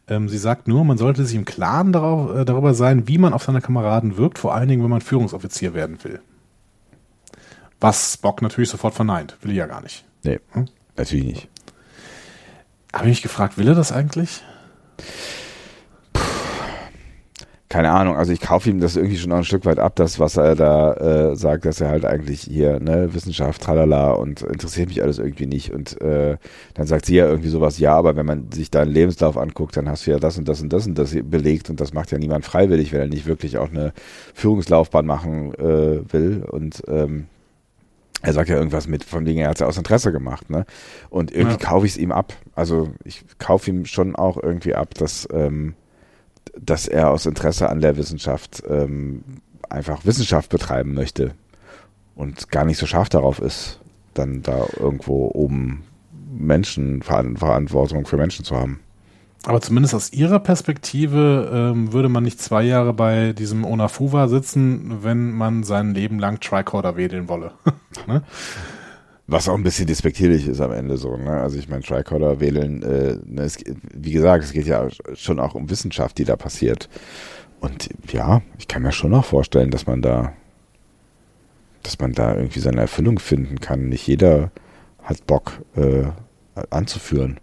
Ähm, sie sagt nur, man sollte sich im Klaren darauf, äh, darüber sein, wie man auf seine Kameraden wirkt, vor allen Dingen, wenn man Führungsoffizier werden will. Was Spock natürlich sofort verneint. Will er ja gar nicht. Nee, hm? natürlich nicht. Habe ich mich gefragt, will er das eigentlich? keine Ahnung, also ich kaufe ihm das irgendwie schon noch ein Stück weit ab, das, was er da äh, sagt, dass er halt eigentlich hier, ne, Wissenschaft, tralala und interessiert mich alles irgendwie nicht. Und äh, dann sagt sie ja irgendwie sowas, ja, aber wenn man sich deinen Lebenslauf anguckt, dann hast du ja das und das und das und das belegt und das macht ja niemand freiwillig, wenn er nicht wirklich auch eine Führungslaufbahn machen äh, will. Und ähm, er sagt ja irgendwas mit, von wegen, er hat es ja aus Interesse gemacht, ne? Und irgendwie ja. kaufe ich es ihm ab. Also ich kaufe ihm schon auch irgendwie ab, dass ähm, dass er aus Interesse an der Wissenschaft ähm, einfach Wissenschaft betreiben möchte und gar nicht so scharf darauf ist, dann da irgendwo oben Menschen, Verantwortung für Menschen zu haben. Aber zumindest aus Ihrer Perspektive ähm, würde man nicht zwei Jahre bei diesem Onafuwa sitzen, wenn man sein Leben lang Tricorder wedeln wolle. <laughs> ne? Was auch ein bisschen despektierlich ist am Ende so, ne? Also ich meine, Tricorder wählen, äh, ne, es, wie gesagt, es geht ja schon auch um Wissenschaft, die da passiert. Und ja, ich kann mir schon auch vorstellen, dass man da, dass man da irgendwie seine Erfüllung finden kann. Nicht jeder hat Bock äh, anzuführen.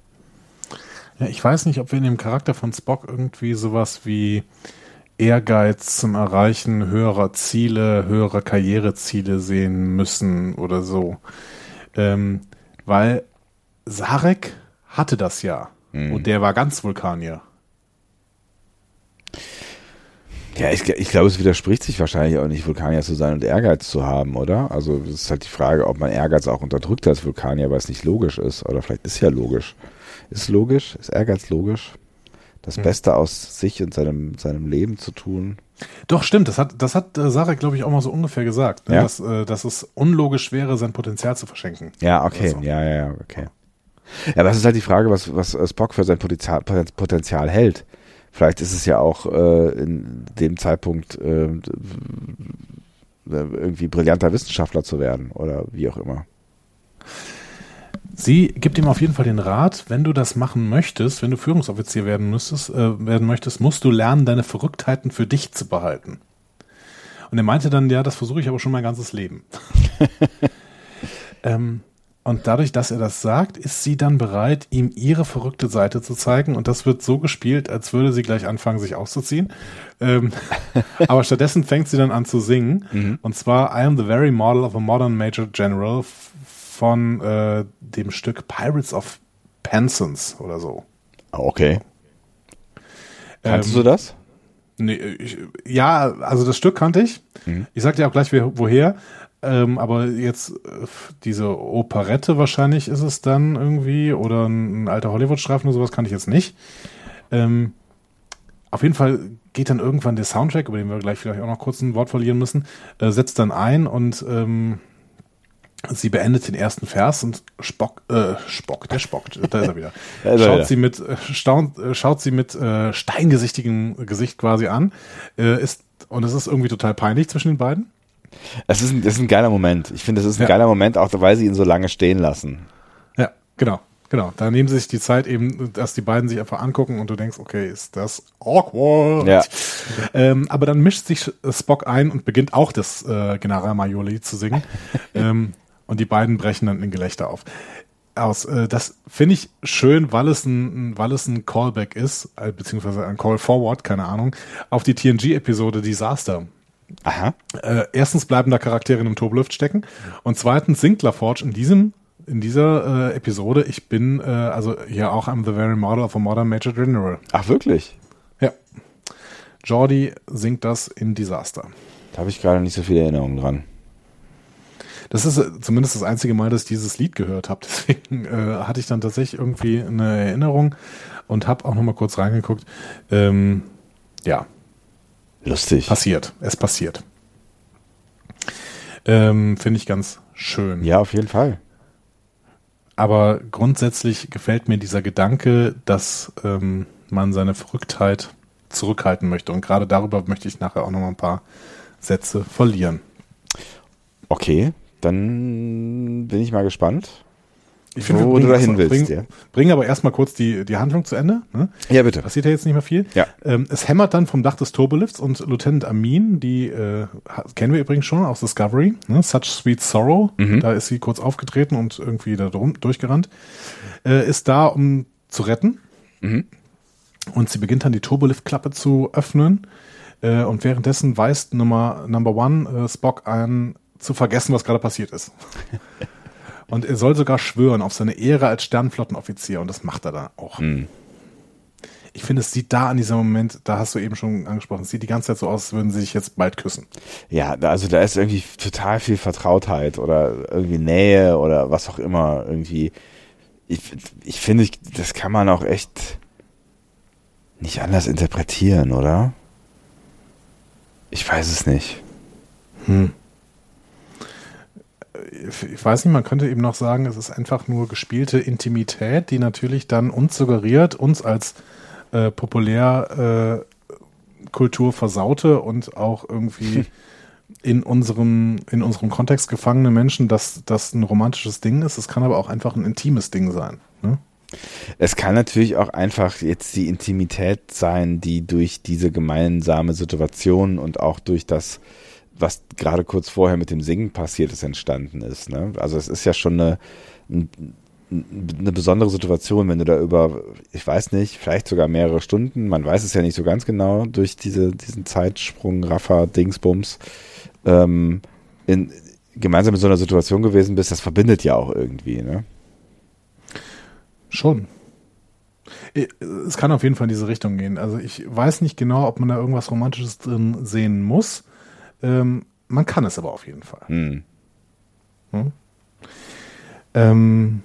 Ja, ich weiß nicht, ob wir in dem Charakter von Spock irgendwie sowas wie Ehrgeiz zum Erreichen höherer Ziele, höherer Karriereziele sehen müssen oder so. Ähm, weil Sarek hatte das ja. Mhm. Und der war ganz Vulkanier. Ja, ich, ich glaube, es widerspricht sich wahrscheinlich auch nicht, Vulkanier zu sein und Ehrgeiz zu haben, oder? Also es ist halt die Frage, ob man Ehrgeiz auch unterdrückt als Vulkanier, weil es nicht logisch ist. Oder vielleicht ist ja logisch. Ist logisch? Ist Ehrgeiz logisch? Das hm. Beste aus sich und seinem, seinem Leben zu tun. Doch, stimmt. Das hat, das hat äh, Sarah, glaube ich, auch mal so ungefähr gesagt, ne? ja? dass, äh, dass es unlogisch wäre, sein Potenzial zu verschenken. Ja, okay. So. Ja, ja, ja, okay. Ja, aber es ist halt die Frage, was, was Spock für sein Potenzial, Potenzial hält. Vielleicht ist es ja auch äh, in dem Zeitpunkt äh, irgendwie brillanter Wissenschaftler zu werden oder wie auch immer. Sie gibt ihm auf jeden Fall den Rat, wenn du das machen möchtest, wenn du Führungsoffizier werden müsstest, äh, werden möchtest, musst du lernen, deine Verrücktheiten für dich zu behalten. Und er meinte dann, ja, das versuche ich aber schon mein ganzes Leben. <laughs> ähm, und dadurch, dass er das sagt, ist sie dann bereit, ihm ihre verrückte Seite zu zeigen. Und das wird so gespielt, als würde sie gleich anfangen, sich auszuziehen. Ähm, <laughs> aber stattdessen fängt sie dann an zu singen. Mhm. Und zwar I am the very model of a modern Major General von äh, dem Stück Pirates of Penzance oder so. Okay. Kannst ähm, du das? Nee, ich, ja, also das Stück kannte ich. Mhm. Ich sag dir auch gleich, woher. Ähm, aber jetzt äh, diese Operette wahrscheinlich ist es dann irgendwie oder ein, ein alter Hollywood-Streifen oder sowas kann ich jetzt nicht. Ähm, auf jeden Fall geht dann irgendwann der Soundtrack, über den wir gleich vielleicht auch noch kurz ein Wort verlieren müssen, äh, setzt dann ein und ähm, Sie beendet den ersten Vers und Spock, äh, Spock, der Spock, da ist er wieder. <laughs> schaut, Sie mit, äh, staunt, äh, schaut sie mit äh, steingesichtigem Gesicht quasi an. Äh, ist, und es ist irgendwie total peinlich zwischen den beiden. Es ist ein, es ist ein geiler Moment. Ich finde, es ist ein ja. geiler Moment, auch weil sie ihn so lange stehen lassen. Ja, genau. Genau, da nehmen sie sich die Zeit eben, dass die beiden sich einfach angucken und du denkst, okay, ist das awkward. Ja. Ähm, aber dann mischt sich Spock ein und beginnt auch das äh, General Major zu singen. <laughs> ähm, und die beiden brechen dann in Gelächter auf. Aus. Äh, das finde ich schön, weil es ein, weil es ein Callback ist, äh, beziehungsweise ein Call Forward, keine Ahnung, auf die TNG-Episode Disaster. Aha. Äh, erstens bleiben da Charaktere in einem Turbolift stecken und zweitens singt LaForge in diesem in dieser äh, Episode, ich bin äh, also hier auch I'm the very model of a modern Major General. Ach wirklich? Ja. Jordi singt das in Disaster. Da habe ich gerade nicht so viele Erinnerungen dran. Das ist äh, zumindest das einzige Mal, dass ich dieses Lied gehört habe. <laughs> Deswegen äh, hatte ich dann tatsächlich irgendwie eine Erinnerung und habe auch noch mal kurz reingeguckt. Ähm, ja. Lustig. Passiert. Es passiert. Ähm, Finde ich ganz schön. Ja, auf jeden Fall. Aber grundsätzlich gefällt mir dieser Gedanke, dass ähm, man seine Verrücktheit zurückhalten möchte. Und gerade darüber möchte ich nachher auch noch mal ein paar Sätze verlieren. Okay, dann bin ich mal gespannt. Ich finde, Wo wir du dahin willst, bringen, ja. bringen aber erstmal kurz die, die Handlung zu Ende. Ne? Ja, bitte. Passiert ja jetzt nicht mehr viel. Ja. Ähm, es hämmert dann vom Dach des Turbolifts und Lieutenant Amin, die äh, kennen wir übrigens schon aus Discovery, ne? Such Sweet Sorrow, Mhm. da ist sie kurz aufgetreten und irgendwie da drum, durchgerannt, äh, ist da, um zu retten. Mhm. Und sie beginnt dann die Turbolift-Klappe zu öffnen. Äh, und währenddessen weist Nummer Number One äh, Spock an, zu vergessen, was gerade passiert ist. und er soll sogar schwören auf seine Ehre als Sternflottenoffizier. Und das macht er dann auch. Mhm. Ich finde, es sieht da an diesem Moment, da hast du eben schon angesprochen, es sieht die ganze Zeit so aus, als würden sie sich jetzt bald küssen. Ja, also da ist irgendwie total viel Vertrautheit oder irgendwie Nähe oder was auch immer irgendwie. Ich, ich finde, ich, das kann man auch echt nicht anders interpretieren, oder? Ich weiß es nicht. Ich weiß nicht, man könnte eben noch sagen, es ist einfach nur gespielte Intimität, die natürlich dann uns suggeriert, uns als äh, populär äh, Kultur versaute und auch irgendwie <laughs> in unserem, in unserem Kontext gefangene Menschen, dass das ein romantisches Ding ist. Es kann aber auch einfach ein intimes Ding sein. Ne? Es kann natürlich auch einfach jetzt die Intimität sein, die durch diese gemeinsame Situation und auch durch das, was gerade kurz vorher mit dem Singen passiert ist, entstanden ist. Ne? Also es ist ja schon eine, ein- eine besondere Situation, wenn du da über, ich weiß nicht, vielleicht sogar mehrere Stunden, man weiß es ja nicht so ganz genau, durch diese, diesen Zeitsprung, Raffa, Dingsbums, ähm, in, gemeinsam in so einer Situation gewesen bist, das verbindet ja auch irgendwie. Ne? Schon. Es kann auf jeden Fall in diese Richtung gehen. Also ich weiß nicht genau, ob man da irgendwas Romantisches drin sehen muss. Ähm, man kann es aber auf jeden Fall. Hm. Ähm,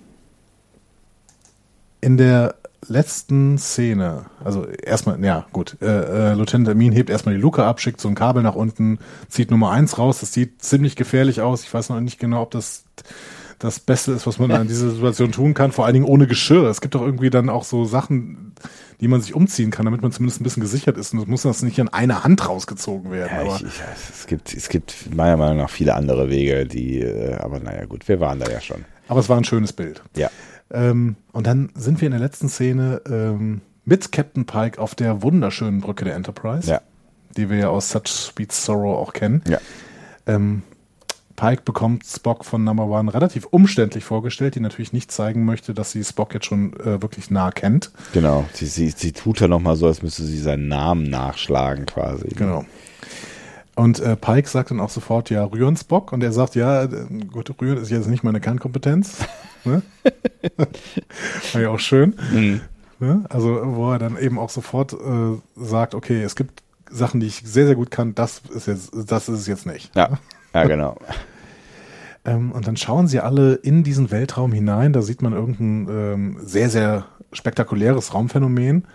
in der letzten Szene, also erstmal, ja gut, äh, äh, Lieutenant Amin hebt erstmal die Luke ab, schickt so ein Kabel nach unten, zieht Nummer eins raus, das sieht ziemlich gefährlich aus. Ich weiß noch nicht genau, ob das das Beste ist, was man in dieser Situation tun kann, vor allen Dingen ohne Geschirr. Es gibt doch irgendwie dann auch so Sachen, die man sich umziehen kann, damit man zumindest ein bisschen gesichert ist. Und das muss das nicht an einer Hand rausgezogen werden. Ja, aber ich, ich, es, gibt, es gibt meiner Meinung nach viele andere Wege, die, äh, aber naja, gut, wir waren da ja schon. Aber es war ein schönes Bild. Ja. Ähm, und dann sind wir in der letzten Szene ähm, mit Captain Pike auf der wunderschönen Brücke der Enterprise, Ja. die wir ja aus Such Sweet Sorrow auch kennen. Ja. Ähm, Pike bekommt Spock von Number One relativ umständlich vorgestellt, die natürlich nicht zeigen möchte, dass sie Spock jetzt schon äh, wirklich nah kennt. Genau. Sie, sie, sie tut ja nochmal so, als müsste sie seinen Namen nachschlagen quasi. Genau. Und äh, Pike sagt dann auch sofort, ja, rühren Spock. Und er sagt, ja, äh, gut, rühren ist jetzt nicht meine Kernkompetenz. ne? <laughs> War ja auch schön. Mhm. Ne? Also, wo er dann eben auch sofort äh, sagt, okay, es gibt Sachen, die ich sehr, sehr gut kann, das ist jetzt, das ist es jetzt nicht. Ja. Ja, genau. <laughs> Ähm, und dann schauen sie alle in diesen Weltraum hinein. Da sieht man irgendein ähm, sehr, sehr spektakuläres Raumphänomen.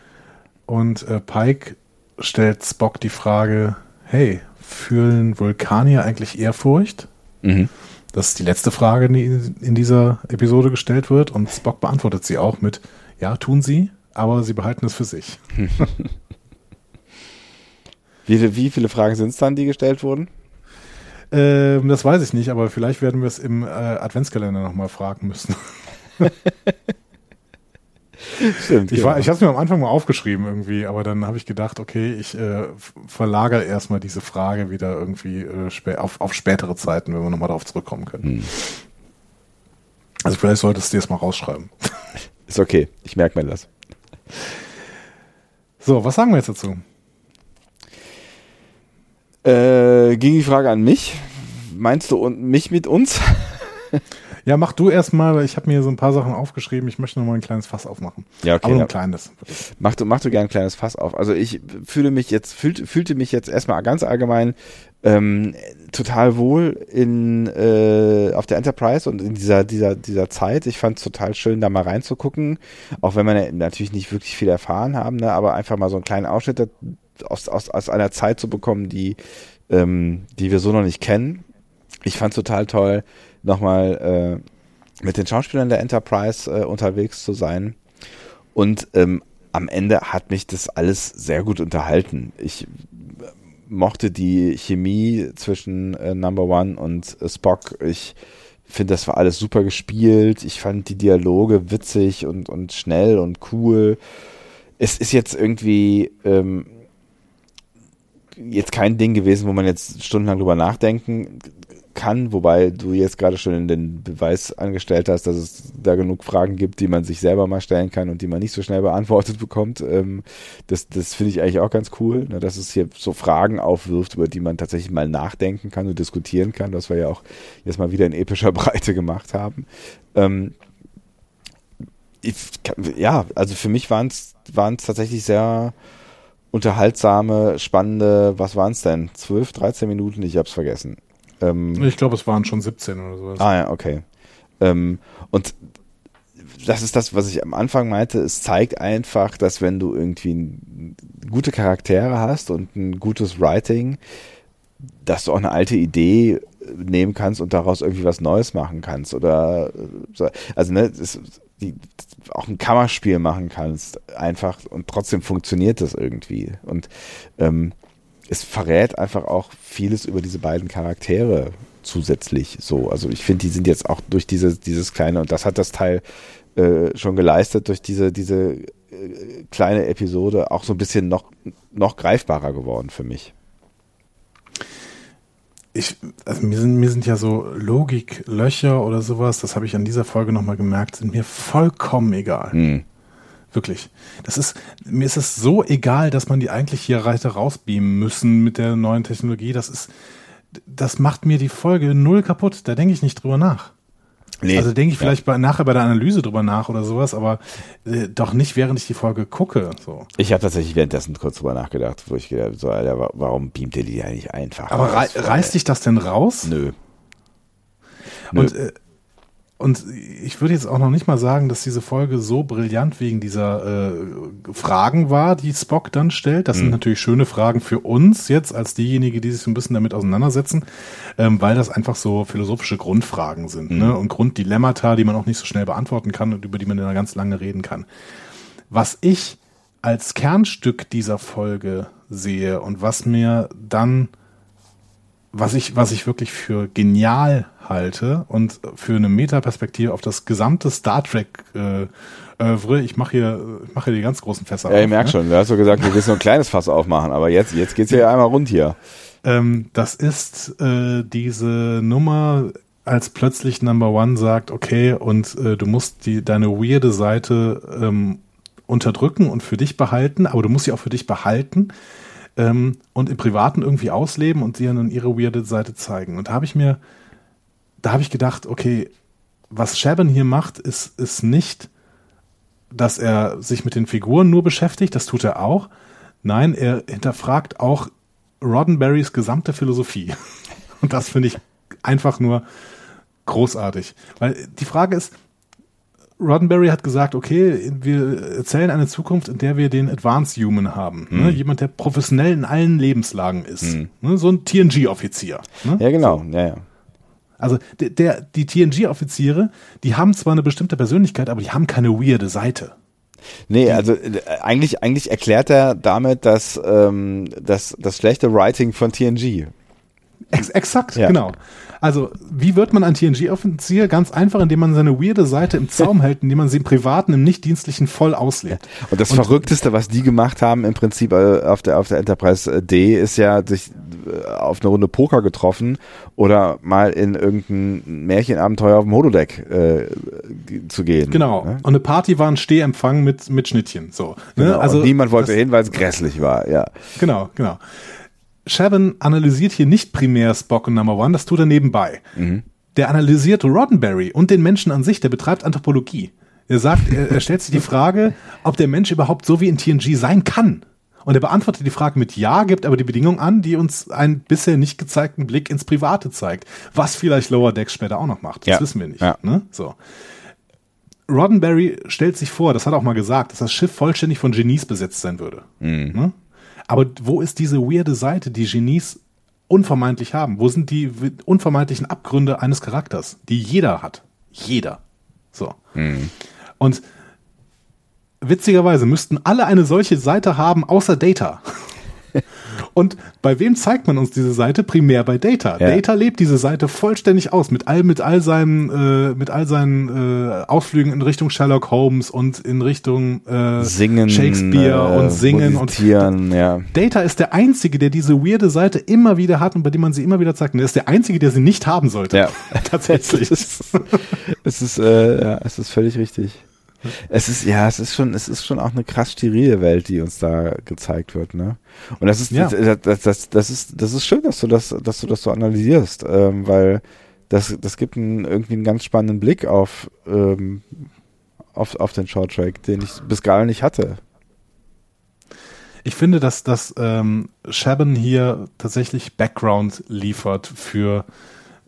Und äh, Pike stellt Spock die Frage, hey, fühlen Vulkanier eigentlich Ehrfurcht? Mhm. Das ist die letzte Frage, die in dieser Episode gestellt wird. Und Spock beantwortet sie auch mit, ja, tun sie, aber sie behalten es für sich. <laughs> Wie, wie viele Fragen sind es dann, die gestellt wurden? Ähm, das weiß ich nicht, aber vielleicht werden wir es im äh, Adventskalender nochmal fragen müssen. <laughs> Stimmt. Ich, genau. ich habe es mir am Anfang mal aufgeschrieben irgendwie, aber dann habe ich gedacht, okay, ich äh, verlagere erstmal diese Frage wieder irgendwie äh, spä auf, auf spätere Zeiten, wenn wir nochmal darauf zurückkommen können. Hm. Also vielleicht solltest du dir das mal rausschreiben. Ist okay. Ich merke mir das. So, was sagen wir jetzt dazu? Äh, ging die Frage an mich? Meinst du und mich mit uns? <laughs> Ja, mach du erstmal, weil ich habe mir so ein paar Sachen aufgeschrieben. Ich möchte nochmal ein kleines Fass aufmachen. Ja, okay. Aber nur ein kleines. Mach du, mach du gern ein kleines Fass auf. Also ich fühle mich jetzt, fühlt, fühlte mich jetzt erstmal ganz allgemein ähm, total wohl in äh, auf der Enterprise und in dieser, dieser, dieser Zeit. Ich fand es total schön, da mal reinzugucken, auch wenn wir natürlich nicht wirklich viel erfahren haben, ne, aber einfach mal so einen kleinen Ausschnitt aus, aus, aus einer Zeit zu bekommen, die, ähm, die wir so noch nicht kennen. Ich fand total toll, nochmal äh, mit den Schauspielern der Enterprise äh, unterwegs zu sein. Und ähm, am Ende hat mich das alles sehr gut unterhalten. Ich äh, mochte die Chemie zwischen äh, Number One und äh, Spock. Ich finde, das war alles super gespielt. Ich fand die Dialoge witzig und, und schnell und cool. Es ist jetzt irgendwie ähm, jetzt kein Ding gewesen, wo man jetzt stundenlang drüber nachdenken kann, wobei du jetzt gerade schon den Beweis angestellt hast, dass es da genug Fragen gibt, die man sich selber mal stellen kann und die man nicht so schnell beantwortet bekommt. Ähm, das das finde ich eigentlich auch ganz cool, ne, dass es hier so Fragen aufwirft, über die man tatsächlich mal nachdenken kann und diskutieren kann, was wir ja auch jetzt mal wieder in epischer <laughs> Breite gemacht haben. Ähm, ich, ja, also für mich waren es tatsächlich sehr unterhaltsame, spannende, was waren es denn? 12, 13 Minuten, ich habe es vergessen. Ähm, ich glaube, es waren schon 17 oder sowas. Ah ja, okay. Ähm, und das ist das, was ich am Anfang meinte. Es zeigt einfach, dass wenn du irgendwie gute Charaktere hast und ein gutes Writing, dass du auch eine alte Idee nehmen kannst und daraus irgendwie was Neues machen kannst. Oder so. also ne, das, die, auch ein Kammerspiel machen kannst, einfach und trotzdem funktioniert das irgendwie. Und ähm, es verrät einfach auch vieles über diese beiden Charaktere zusätzlich so. Also ich finde, die sind jetzt auch durch diese, dieses kleine, und das hat das Teil äh, schon geleistet, durch diese, diese äh, kleine Episode auch so ein bisschen noch, noch greifbarer geworden für mich. Ich, also mir sind, mir sind ja so Logiklöcher oder sowas, das habe ich an dieser Folge nochmal gemerkt, sind mir vollkommen egal. Hm. Wirklich. Das ist, mir ist es so egal, dass man die eigentlich hier weiter rausbeamen müssen mit der neuen Technologie. Das ist, das macht mir die Folge null kaputt. Da denke ich nicht drüber nach. Nee, also denke ich vielleicht ja. bei, nachher bei der Analyse drüber nach oder sowas, aber äh, doch nicht, während ich die Folge gucke. So. Ich habe tatsächlich währenddessen kurz drüber nachgedacht, wo ich gedacht habe, so, Alter, warum beamt ihr die eigentlich einfach? Aber rei reißt dich das denn raus? Nö. Nö. Und äh, und ich würde jetzt auch noch nicht mal sagen, dass diese Folge so brillant wegen dieser äh, Fragen war, die Spock dann stellt. Das mhm. sind natürlich schöne Fragen für uns jetzt als diejenigen, die sich so ein bisschen damit auseinandersetzen, ähm, weil das einfach so philosophische Grundfragen sind ne? mhm. ne? und Grunddilemmata, die man auch nicht so schnell beantworten kann und über die man dann ganz lange reden kann. Was ich als Kernstück dieser Folge sehe und was mir dann was ich, was ich wirklich für genial halte und für eine Metaperspektive auf das gesamte Star Trek äh, äh, ich mache hier, ich mache hier die ganz großen Fässer ja, auf. Ja, ich merke ne? schon, du hast so gesagt, du willst nur ein kleines Fass aufmachen, aber jetzt, jetzt geht's hier einmal rund hier. Ähm, das ist äh, diese Nummer, als plötzlich Number One sagt, okay, und äh, du musst die, deine weirde Seite ähm, unterdrücken und für dich behalten, aber du musst sie auch für dich behalten ähm, und im Privaten irgendwie ausleben und sie dann ihre weirde Seite zeigen. Und da habe ich mir, da habe ich gedacht, okay, was Shaban hier macht, ist, ist nicht, dass er sich mit den Figuren nur beschäftigt, das tut er auch. Nein, er hinterfragt auch Roddenberrys gesamte Philosophie. <laughs> Und das finde ich einfach nur großartig. Weil die Frage ist, Roddenberry hat gesagt, okay, wir erzählen eine Zukunft, in der wir den Advanced Human haben. Ne? Mhm. Jemand, der professionell in allen Lebenslagen ist. Mhm. Ne? So ein TNG-Offizier. Ne? Ja, genau. So. Ja, ja. Also der, der die TNG-Offiziere, die haben zwar eine bestimmte Persönlichkeit, aber die haben keine weirde Seite. Nee, also äh, eigentlich, eigentlich erklärt er damit dass ähm, das, das schlechte Writing von TNG. Ex exakt, ja. genau. Also, wie wird man ein TNG-Offizier? Ganz einfach, indem man seine weirde Seite im Zaum hält, indem man sie im privaten, im nicht-dienstlichen voll auslebt. Und das und, Verrückteste, was die gemacht haben, im Prinzip äh, auf der, auf der Enterprise D, ist ja sich äh, auf eine Runde Poker getroffen oder mal in irgendein Märchenabenteuer auf dem Holodeck äh, zu gehen. Genau. Ne? Und eine Party war ein Stehempfang mit, mit Schnittchen. So, ne? genau. Also, und niemand wollte hin, weil es grässlich war, ja. Genau, genau. Shabin analysiert hier nicht primär Spock und Number One, das tut er nebenbei. Mhm. Der analysiert Roddenberry und den Menschen an sich, der betreibt Anthropologie. Er sagt, er, er stellt sich die Frage, ob der Mensch überhaupt so wie in TNG sein kann. Und er beantwortet die Frage mit Ja, gibt aber die Bedingung an, die uns einen bisher nicht gezeigten Blick ins Private zeigt. Was vielleicht Lower Decks später auch noch macht. Das ja. wissen wir nicht. Ja. Ne? So. Roddenberry stellt sich vor, das hat er auch mal gesagt, dass das Schiff vollständig von Genies besetzt sein würde. Mhm. Ne? Aber wo ist diese weirde Seite, die Genies unvermeidlich haben? Wo sind die unvermeidlichen Abgründe eines Charakters, die jeder hat? Jeder. So. Mhm. Und witzigerweise müssten alle eine solche Seite haben, außer Data. Und bei wem zeigt man uns diese Seite? Primär bei Data. Ja. Data lebt diese Seite vollständig aus mit all mit all seinen äh, mit all seinen äh, Ausflügen in Richtung Sherlock Holmes und in Richtung äh, Singen, Shakespeare äh, und Singen und ja. Data ist der einzige, der diese weirde Seite immer wieder hat und bei dem man sie immer wieder zeigt. Und er ist der einzige, der sie nicht haben sollte. Ja. <laughs> tatsächlich. <laughs> Es ist, es ist, äh, ja, es ist völlig richtig. Es ist, ja, es ist schon, es ist schon auch eine krass sterile Welt, die uns da gezeigt wird, ne? Und das ist, Ja. das, das, das, das ist, das ist schön, dass du das, dass du das so analysierst, ähm, weil das, das gibt einen, irgendwie einen ganz spannenden Blick auf, ähm, auf, auf den Short Track, den ich bis gerade nicht hatte. Ich finde, dass, dass ähm, Shaban hier tatsächlich Background liefert für,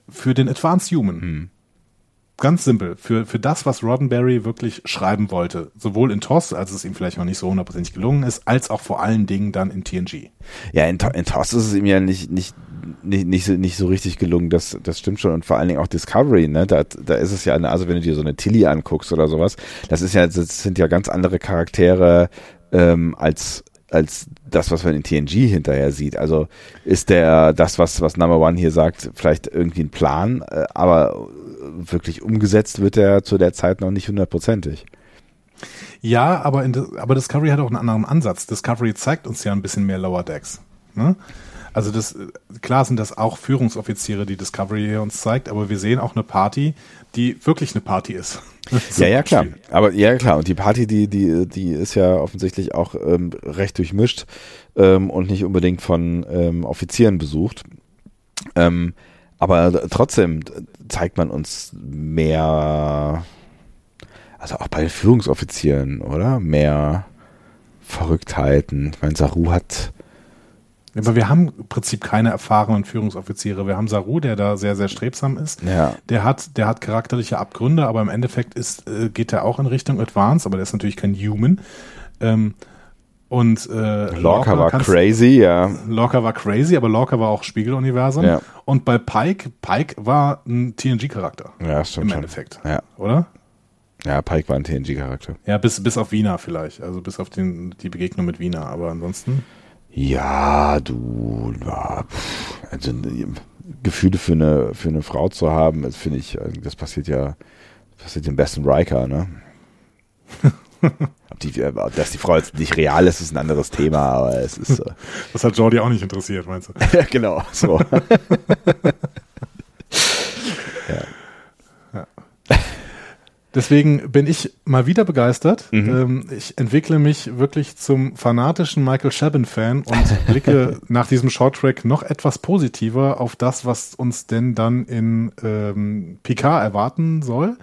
für den Advanced Human. Hm. Ganz simpel. Für, für das, was Roddenberry wirklich schreiben wollte. Sowohl in TOS, als es ihm vielleicht noch nicht so hundertprozentig gelungen ist, als auch vor allen Dingen dann in TNG. Ja, in, in TOS ist es ihm ja nicht, nicht, nicht, nicht, so, nicht so richtig gelungen, das, das stimmt schon. Und vor allen Dingen auch Discovery, ne? Da, da ist es ja, eine, also wenn du dir so eine Tilly anguckst oder sowas, das ist ja, das sind ja ganz andere Charaktere ähm, als als das, was man in TNG hinterher sieht. Also ist der, das, was, was Number One hier sagt, vielleicht irgendwie ein Plan, äh, aber wirklich umgesetzt wird er zu der Zeit noch nicht hundertprozentig. Ja, aber, in, aber Discovery hat auch einen anderen Ansatz. Discovery zeigt uns ja ein bisschen mehr Lower Decks. Ne? Also das, klar sind das auch Führungsoffiziere, die Discovery hier uns zeigt, aber wir sehen auch eine Party, die wirklich eine Party ist. <laughs> ja, ja, klar. Aber ja, klar. Und die Party, die, die, die ist ja offensichtlich auch ähm, recht durchmischt ähm, und nicht unbedingt von ähm, Offizieren besucht. Ähm, aber trotzdem zeigt man uns mehr, also auch bei Führungsoffizieren, oder? Mehr Verrücktheiten. Ich meine, Saru hat Aber wir haben im Prinzip keine erfahrenen Führungsoffiziere. Wir haben Saru, der da sehr, sehr strebsam ist. Ja. Der hat, der hat charakterliche Abgründe, aber im Endeffekt ist, äh, geht er auch in Richtung Advance, aber der ist natürlich kein Human. Ähm, und äh, Lorca war crazy, ja. Lorca war crazy, aber Lorca war auch Spiegeluniversum. Ja. Und bei Pike, Pike war ein TNG-Charakter. Ja, stimmt Im schon. Endeffekt. Ja. Oder? Ja, Pike war ein TNG-Charakter. Ja, bis, bis auf Wiener vielleicht. Also bis auf den, die Begegnung mit Wiener. Aber ansonsten. Ja, du, also Gefühle für eine für eine Frau zu haben, das finde ich, äh, das passiert ja, das passiert dem besten Riker, ne? <laughs> Ob die, äh, dass die Frau jetzt nicht real ist, ist ein anderes Thema, aber es ist äh, <laughs> Das hat Jordi auch nicht interessiert, meinst du? ja, <laughs> genau so. <laughs> Deswegen bin ich mal wieder begeistert. Mhm. Ähm, ich entwickle mich wirklich zum fanatischen Michael Chabon-Fan und blicke nach diesem Shorttrack noch etwas positiver auf das, was uns denn dann in ähm, Picard erwarten soll.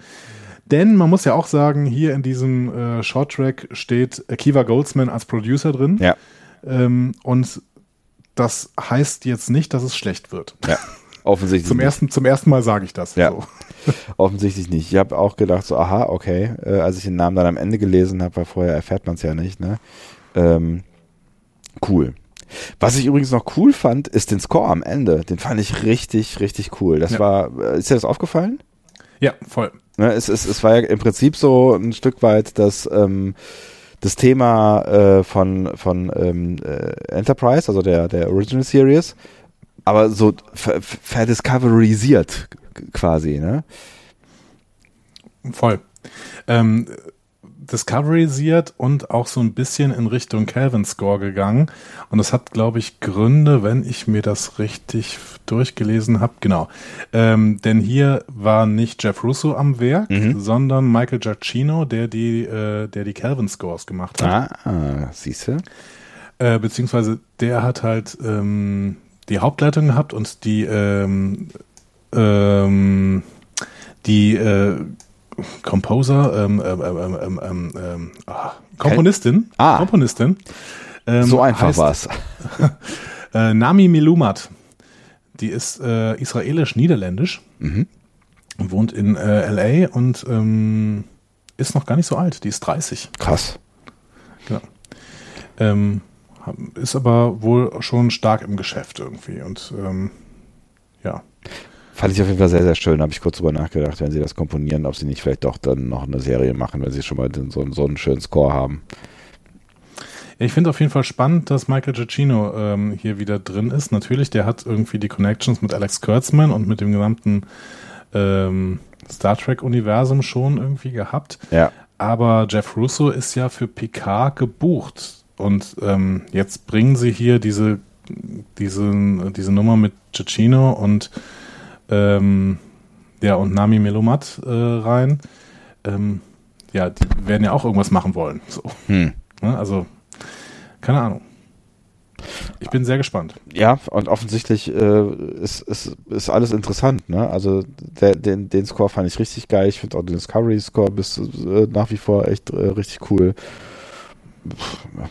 Denn man muss ja auch sagen, hier in diesem äh, Shorttrack steht Akiva Goldsman als Producer drin. Ja, Ähm, und das heißt jetzt nicht, dass es schlecht wird. ja. Offensichtlich Zum nicht. ersten, zum ersten Mal sage ich das. Ja. So. <laughs> Offensichtlich nicht. Ich habe auch gedacht, so, aha, okay, äh, als ich den Namen dann am Ende gelesen habe, weil vorher erfährt man es ja nicht, ne? Ähm, cool. Was ich übrigens noch cool fand, ist den Score am Ende. Den fand ich richtig, richtig cool. Das Ja. war, äh, ist dir das aufgefallen? ja, voll. Ne, es, es, es war ja im Prinzip so ein Stück weit das, ähm, das Thema äh, von, von ähm, äh, Enterprise, also der, der Original Series, aber so ver- ver- verdiscoverisiert quasi, ne? Voll. Ähm, Discoverysiert und auch so ein bisschen in Richtung Calvin Score gegangen. Und das hat, glaube ich, Gründe, wenn ich mir das richtig durchgelesen habe. Genau. Ähm, denn hier war nicht Jeff Russo am Werk, Mhm. sondern Michael Giacchino, der die, äh, der die Calvin Scores gemacht hat. Ah, siehst du? Äh, beziehungsweise der hat halt ähm, die Hauptleitung gehabt und die ähm, ähm, die äh, Composer, ähm, ähm, ähm, ähm, ähm, ähm, ah, Komponistin, Ah. Komponistin. ähm, so einfach heißt, war's. <laughs> Äh, Nami Milumat. Die ist äh, israelisch-niederländisch Mhm. und wohnt in äh, LA und ähm, ist noch gar nicht so alt. Die ist 30. Krass. Genau. Ähm, ist aber wohl schon stark im Geschäft irgendwie und ähm, ja. Fand ich auf jeden Fall sehr, sehr schön. Habe ich kurz drüber nachgedacht, wenn sie das komponieren, ob sie nicht vielleicht doch dann noch eine Serie machen, wenn sie schon mal den, so, so einen schönen Score haben. Ich finde auf jeden Fall spannend, dass Michael Giacchino ähm, hier wieder drin ist. Natürlich, der hat irgendwie die Connections mit Alex Kurtzman und mit dem gesamten ähm, Star Trek-Universum schon irgendwie gehabt. Ja. Aber Jeff Russo ist ja für Picard gebucht. Und ähm, jetzt bringen sie hier diese, diese, diese Nummer mit Giacchino und ähm, ja, und Nami Melomat äh, rein. Ähm, ja, die werden ja auch irgendwas machen wollen. So. Hm. Ne? Also, keine Ahnung. Ich bin sehr gespannt. Ja, und offensichtlich äh, ist, ist, ist alles interessant. Ne? Also der, den, den Score fand ich richtig geil. Ich finde auch den Discovery-Score bis äh, nach wie vor echt äh, richtig cool.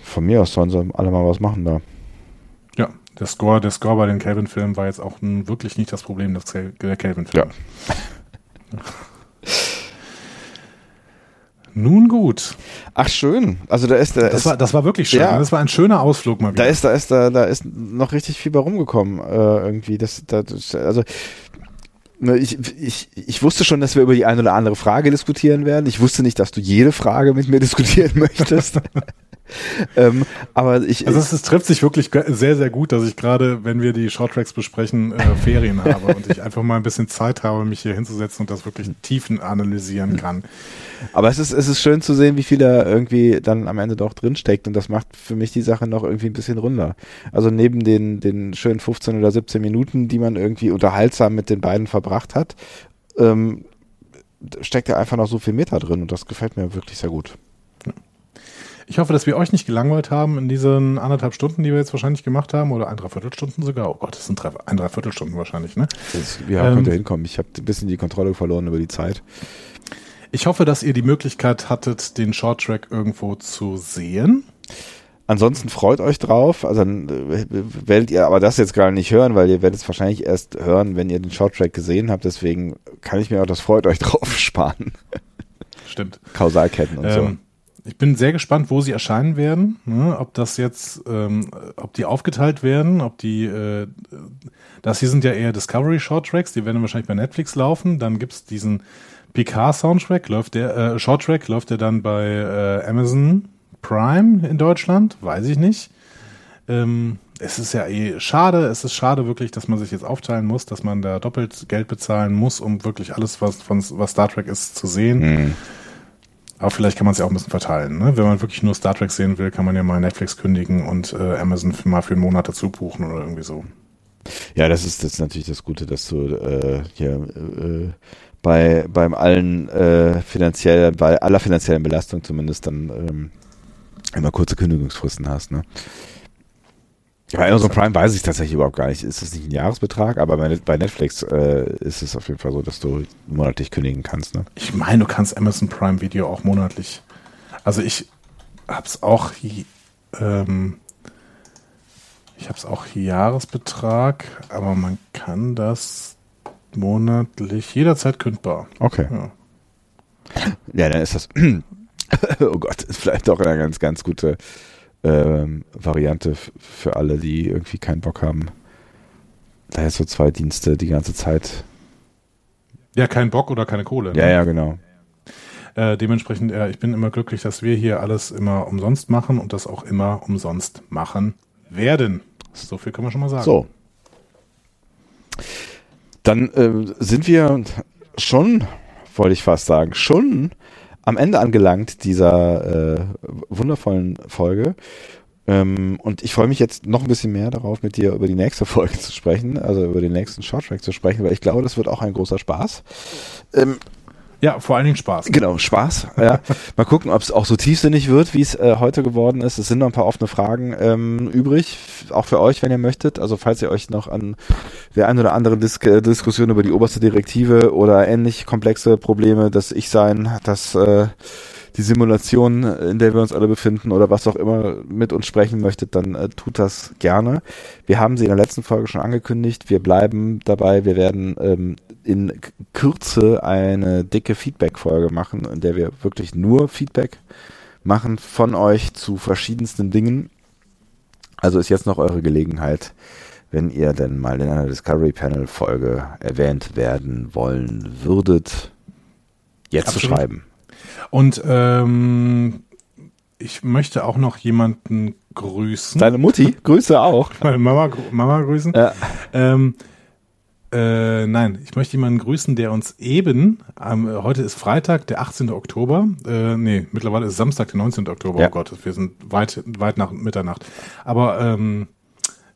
Von mir aus sollen sie alle mal was machen da. Ja, der Score, der Score bei den Calvin-Filmen war jetzt auch wirklich nicht das Problem des, der Calvin-Filme. Ja. <laughs> Nun gut. Ach schön. Also da ist da Das ist, war, das war wirklich schön. Ja. Das war ein schöner Ausflug mal wieder. da ist da ist da da ist noch richtig viel bei rumgekommen äh, irgendwie. Das, da, das also ne, ich, ich, ich wusste schon, dass wir über die eine oder andere Frage diskutieren werden. Ich wusste nicht, dass du jede Frage mit mir diskutieren <laughs> möchtest. ähm, aber ich, Also es, es trifft sich wirklich sehr, sehr gut, dass ich gerade, wenn wir die Shorttracks besprechen, äh, <laughs> Ferien habe und ich einfach mal ein bisschen Zeit habe, mich hier hinzusetzen und das wirklich tiefen analysieren kann. Aber es ist, es ist schön zu sehen, wie viel da irgendwie dann am Ende doch drinsteckt und das macht für mich die Sache noch irgendwie ein bisschen runder. Also neben den, den schönen 15 oder 17 Minuten, die man irgendwie unterhaltsam mit den beiden verbracht hat, ähm, steckt ja einfach noch so viel Meter drin und das gefällt mir wirklich sehr gut. Ich hoffe, dass wir euch nicht gelangweilt haben in diesen anderthalb Stunden, die wir jetzt wahrscheinlich gemacht haben, oder ein Dreiviertelstunden sogar. Oh Gott, das sind drei, ein Dreiviertelstunden wahrscheinlich, ne? Das, ja, Ähm, könnt ihr hinkommen. Ich habe ein bisschen die Kontrolle verloren über die Zeit. Ich hoffe, dass ihr die Möglichkeit hattet, den Shorttrack irgendwo zu sehen. Ansonsten freut euch drauf. Also dann äh, werdet ihr aber das jetzt gar nicht hören, weil ihr werdet es wahrscheinlich erst hören, wenn ihr den Shorttrack gesehen habt. Deswegen kann ich mir auch das freut euch <laughs> drauf sparen. Stimmt. Kausalketten und so. Ähm, ich bin sehr gespannt, wo sie erscheinen werden. Ne? Ob das jetzt, ähm, ob die aufgeteilt werden, ob die, äh, das hier sind ja eher Discovery Shorttracks, die werden wahrscheinlich bei Netflix laufen. Dann gibt's diesen Picard Soundtrack, läuft der, äh, Shorttrack, läuft der dann bei äh, Amazon Prime in Deutschland? Weiß ich nicht. Ähm, es ist ja eh schade, es ist schade wirklich, dass man sich jetzt aufteilen muss, dass man da doppelt Geld bezahlen muss, um wirklich alles, was von was Star Trek ist, zu sehen. Hm. Aber vielleicht kann man es ja auch ein bisschen verteilen. Ne? Wenn man wirklich nur Star Trek sehen will, kann man ja mal Netflix kündigen und äh, Amazon für, mal für einen Monat dazu buchen oder irgendwie so. Ja, das ist, das ist natürlich das Gute, dass du äh, hier äh, bei beim allen äh, finanziell, bei aller finanziellen Belastung zumindest dann ähm, immer kurze Kündigungsfristen hast, ne? Bei Amazon Prime weiß ich tatsächlich überhaupt gar nicht. Ist es nicht ein Jahresbetrag, aber bei, Net- bei Netflix äh, ist es auf jeden Fall so, dass du monatlich kündigen kannst, ne? Ich meine, du kannst Amazon Prime Video auch monatlich. Also ich hab's auch, ähm, ich hab's auch Jahresbetrag, aber man kann das monatlich jederzeit kündbar. Okay. Ja. Ja, dann ist das, <clears throat> oh Gott, ist vielleicht doch eine ganz, ganz gute ähm, Variante für alle, die irgendwie keinen Bock haben. Da jetzt so zwei Dienste die ganze Zeit. Ja, kein Bock oder keine Kohle. Ja, ne? ja, genau. Äh, dementsprechend, äh, ich bin immer glücklich, dass wir hier alles immer umsonst machen und das auch immer umsonst machen werden. So viel können wir schon mal sagen. So. Dann äh, sind wir schon, wollte ich fast sagen, schon am Ende angelangt dieser äh, wundervollen Folge. Ähm, und ich freue mich jetzt noch ein bisschen mehr darauf, mit dir über die nächste Folge zu sprechen, also über den nächsten Shorttrack zu sprechen, weil ich glaube, das wird auch ein großer Spaß. Ähm, Ja, vor allen Dingen Spaß. Genau, Spaß. Ja. <laughs> Mal gucken, ob es auch so tiefsinnig wird, wie es äh, heute geworden ist. Es sind noch ein paar offene Fragen ähm, übrig, auch für euch, wenn ihr möchtet. Also falls ihr euch noch an der ein oder andere Dis äh, Diskussion über die oberste Direktive oder ähnlich komplexe Probleme, das Ich-Sein, das äh, die Simulation, in der wir uns alle befinden oder was auch immer mit uns sprechen möchtet, dann äh, tut das gerne. Wir haben sie in der letzten Folge schon angekündigt. Wir bleiben dabei. Wir werden ähm, in Kürze eine dicke Feedback-Folge machen, in der wir wirklich nur Feedback machen von euch zu verschiedensten Dingen. Also ist jetzt noch eure Gelegenheit, wenn ihr denn mal in einer Discovery Panel Folge erwähnt werden wollen würdet, jetzt zu Absolut. schreiben. Und ähm, ich möchte auch noch jemanden grüßen. Deine Mutti, Grüße auch. <laughs> Meine Mama, Mama grüßen. Ja. Ähm, äh, nein, ich möchte jemanden grüßen, der uns eben, ähm, heute ist Freitag, der 18. Oktober, äh, nee, mittlerweile ist Samstag, der 19. Oktober, Ja. oh Gott, wir sind weit, weit nach Mitternacht. Aber ähm,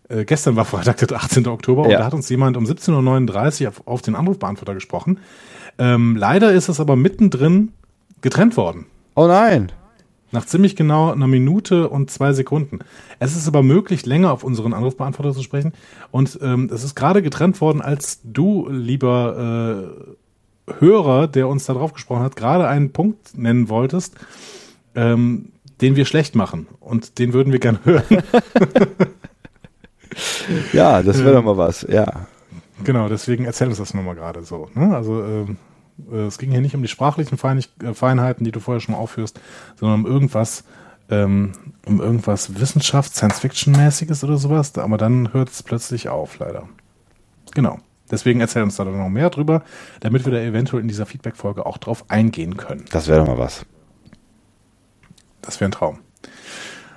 äh, gestern war <laughs> Freitag, der 18. Oktober, und Ja. da hat uns jemand um 17.39 Uhr auf, auf den Anrufbeantworter gesprochen. Ähm, leider ist es aber mittendrin getrennt worden. Oh nein. Nach ziemlich genau einer Minute und zwei Sekunden. Es ist aber möglich, länger auf unseren Anrufbeantworter zu sprechen. Und ähm, es ist gerade getrennt worden, als du, lieber äh, Hörer, der uns da drauf gesprochen hat, gerade einen Punkt nennen wolltest, ähm, den wir schlecht machen. Und den würden wir gern hören. <laughs> Ja, das wäre doch mal was. Ja. genau, deswegen erzähl uns das nochmal gerade so. Ne? Also ähm, äh, es ging hier nicht um die sprachlichen äh, Feinheiten, die du vorher schon mal aufführst, sondern um irgendwas, ähm, um irgendwas Wissenschafts-, Science-Fiction-mäßiges oder sowas. Aber dann hört es plötzlich auf, leider. Genau. Deswegen erzähl uns da noch mehr drüber, damit wir da eventuell in dieser Feedback-Folge auch drauf eingehen können. Das wäre doch mal was. Das wäre ein Traum.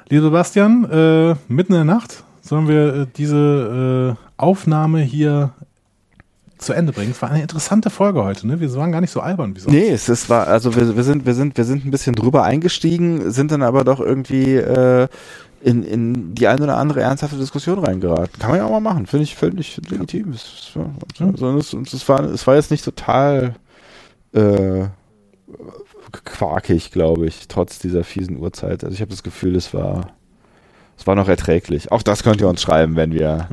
Lieber Sebastian, äh, mitten in der Nacht sollen wir äh, diese äh, Aufnahme hier zu Ende bringen. Es war eine interessante Folge heute, ne? Wir waren gar nicht so albern wie sonst. Nee, es ist war, also wir, wir sind, wir sind, wir sind ein bisschen drüber eingestiegen, sind dann aber doch irgendwie äh, in, in die eine oder andere ernsthafte Diskussion reingeraten. Kann man ja auch mal machen, finde ich völlig legitim. Es, war- es, es, es, war, es war jetzt nicht total äh, quarkig, glaube ich, trotz dieser fiesen Uhrzeit. Also ich habe das Gefühl, es war es war noch erträglich. Auch das könnt ihr uns schreiben, wenn wir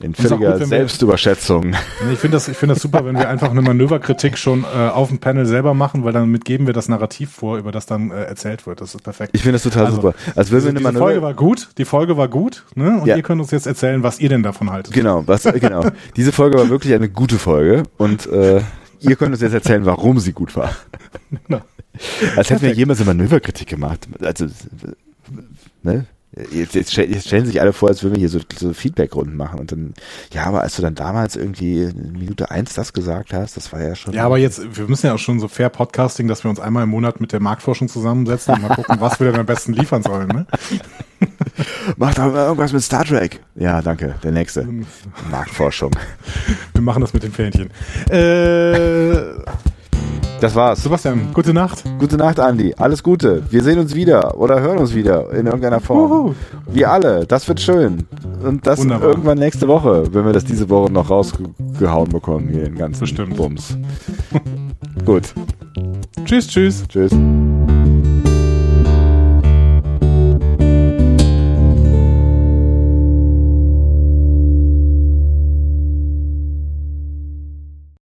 in ist auch völliger gut, wenn wir- Selbstüberschätzung Nee, ich finde das, ich finde das super, wenn wir einfach eine Manöverkritik schon äh, auf dem Panel selber machen, weil damit geben wir das Narrativ vor, über das dann äh, erzählt wird. Das ist perfekt. Ich finde das total Also, super. Als würden wir diese eine diese Folge Manöver war gut, die Folge war gut, ne? Und Ja. ihr könnt uns jetzt erzählen, was ihr denn davon haltet. Genau, was, genau. Diese Folge war wirklich eine gute Folge und äh, ihr könnt uns jetzt erzählen, warum sie gut war. <laughs> Genau. Als hätten wir jemals eine Manöverkritik gemacht. Also, ne? Jetzt, jetzt, jetzt stellen sich alle vor, als würden wir hier so, so Feedback-Runden machen und dann, ja, aber als du dann damals irgendwie in Minute eins das gesagt hast, das war ja schon. Ja, aber jetzt, wir müssen ja auch schon so fair Podcasting, dass wir uns einmal im Monat mit der Marktforschung zusammensetzen und mal gucken, was wir denn am besten liefern sollen. Ne? Mach doch mal irgendwas mit Star Trek. Ja, danke. Der nächste. <laughs> Marktforschung. Wir machen das mit den Fähnchen. Äh, Das war's. Sebastian, gute Nacht. Gute Nacht, Andi. Alles Gute. Wir sehen uns wieder oder hören uns wieder in irgendeiner Form. Wuhu. Wir alle. Das wird schön. Und das Wunderbar. irgendwann nächste Woche, wenn wir das diese Woche noch rausgehauen bekommen, hier den ganzen Bestimmt. Bums. Gut. Tschüss, tschüss. Tschüss.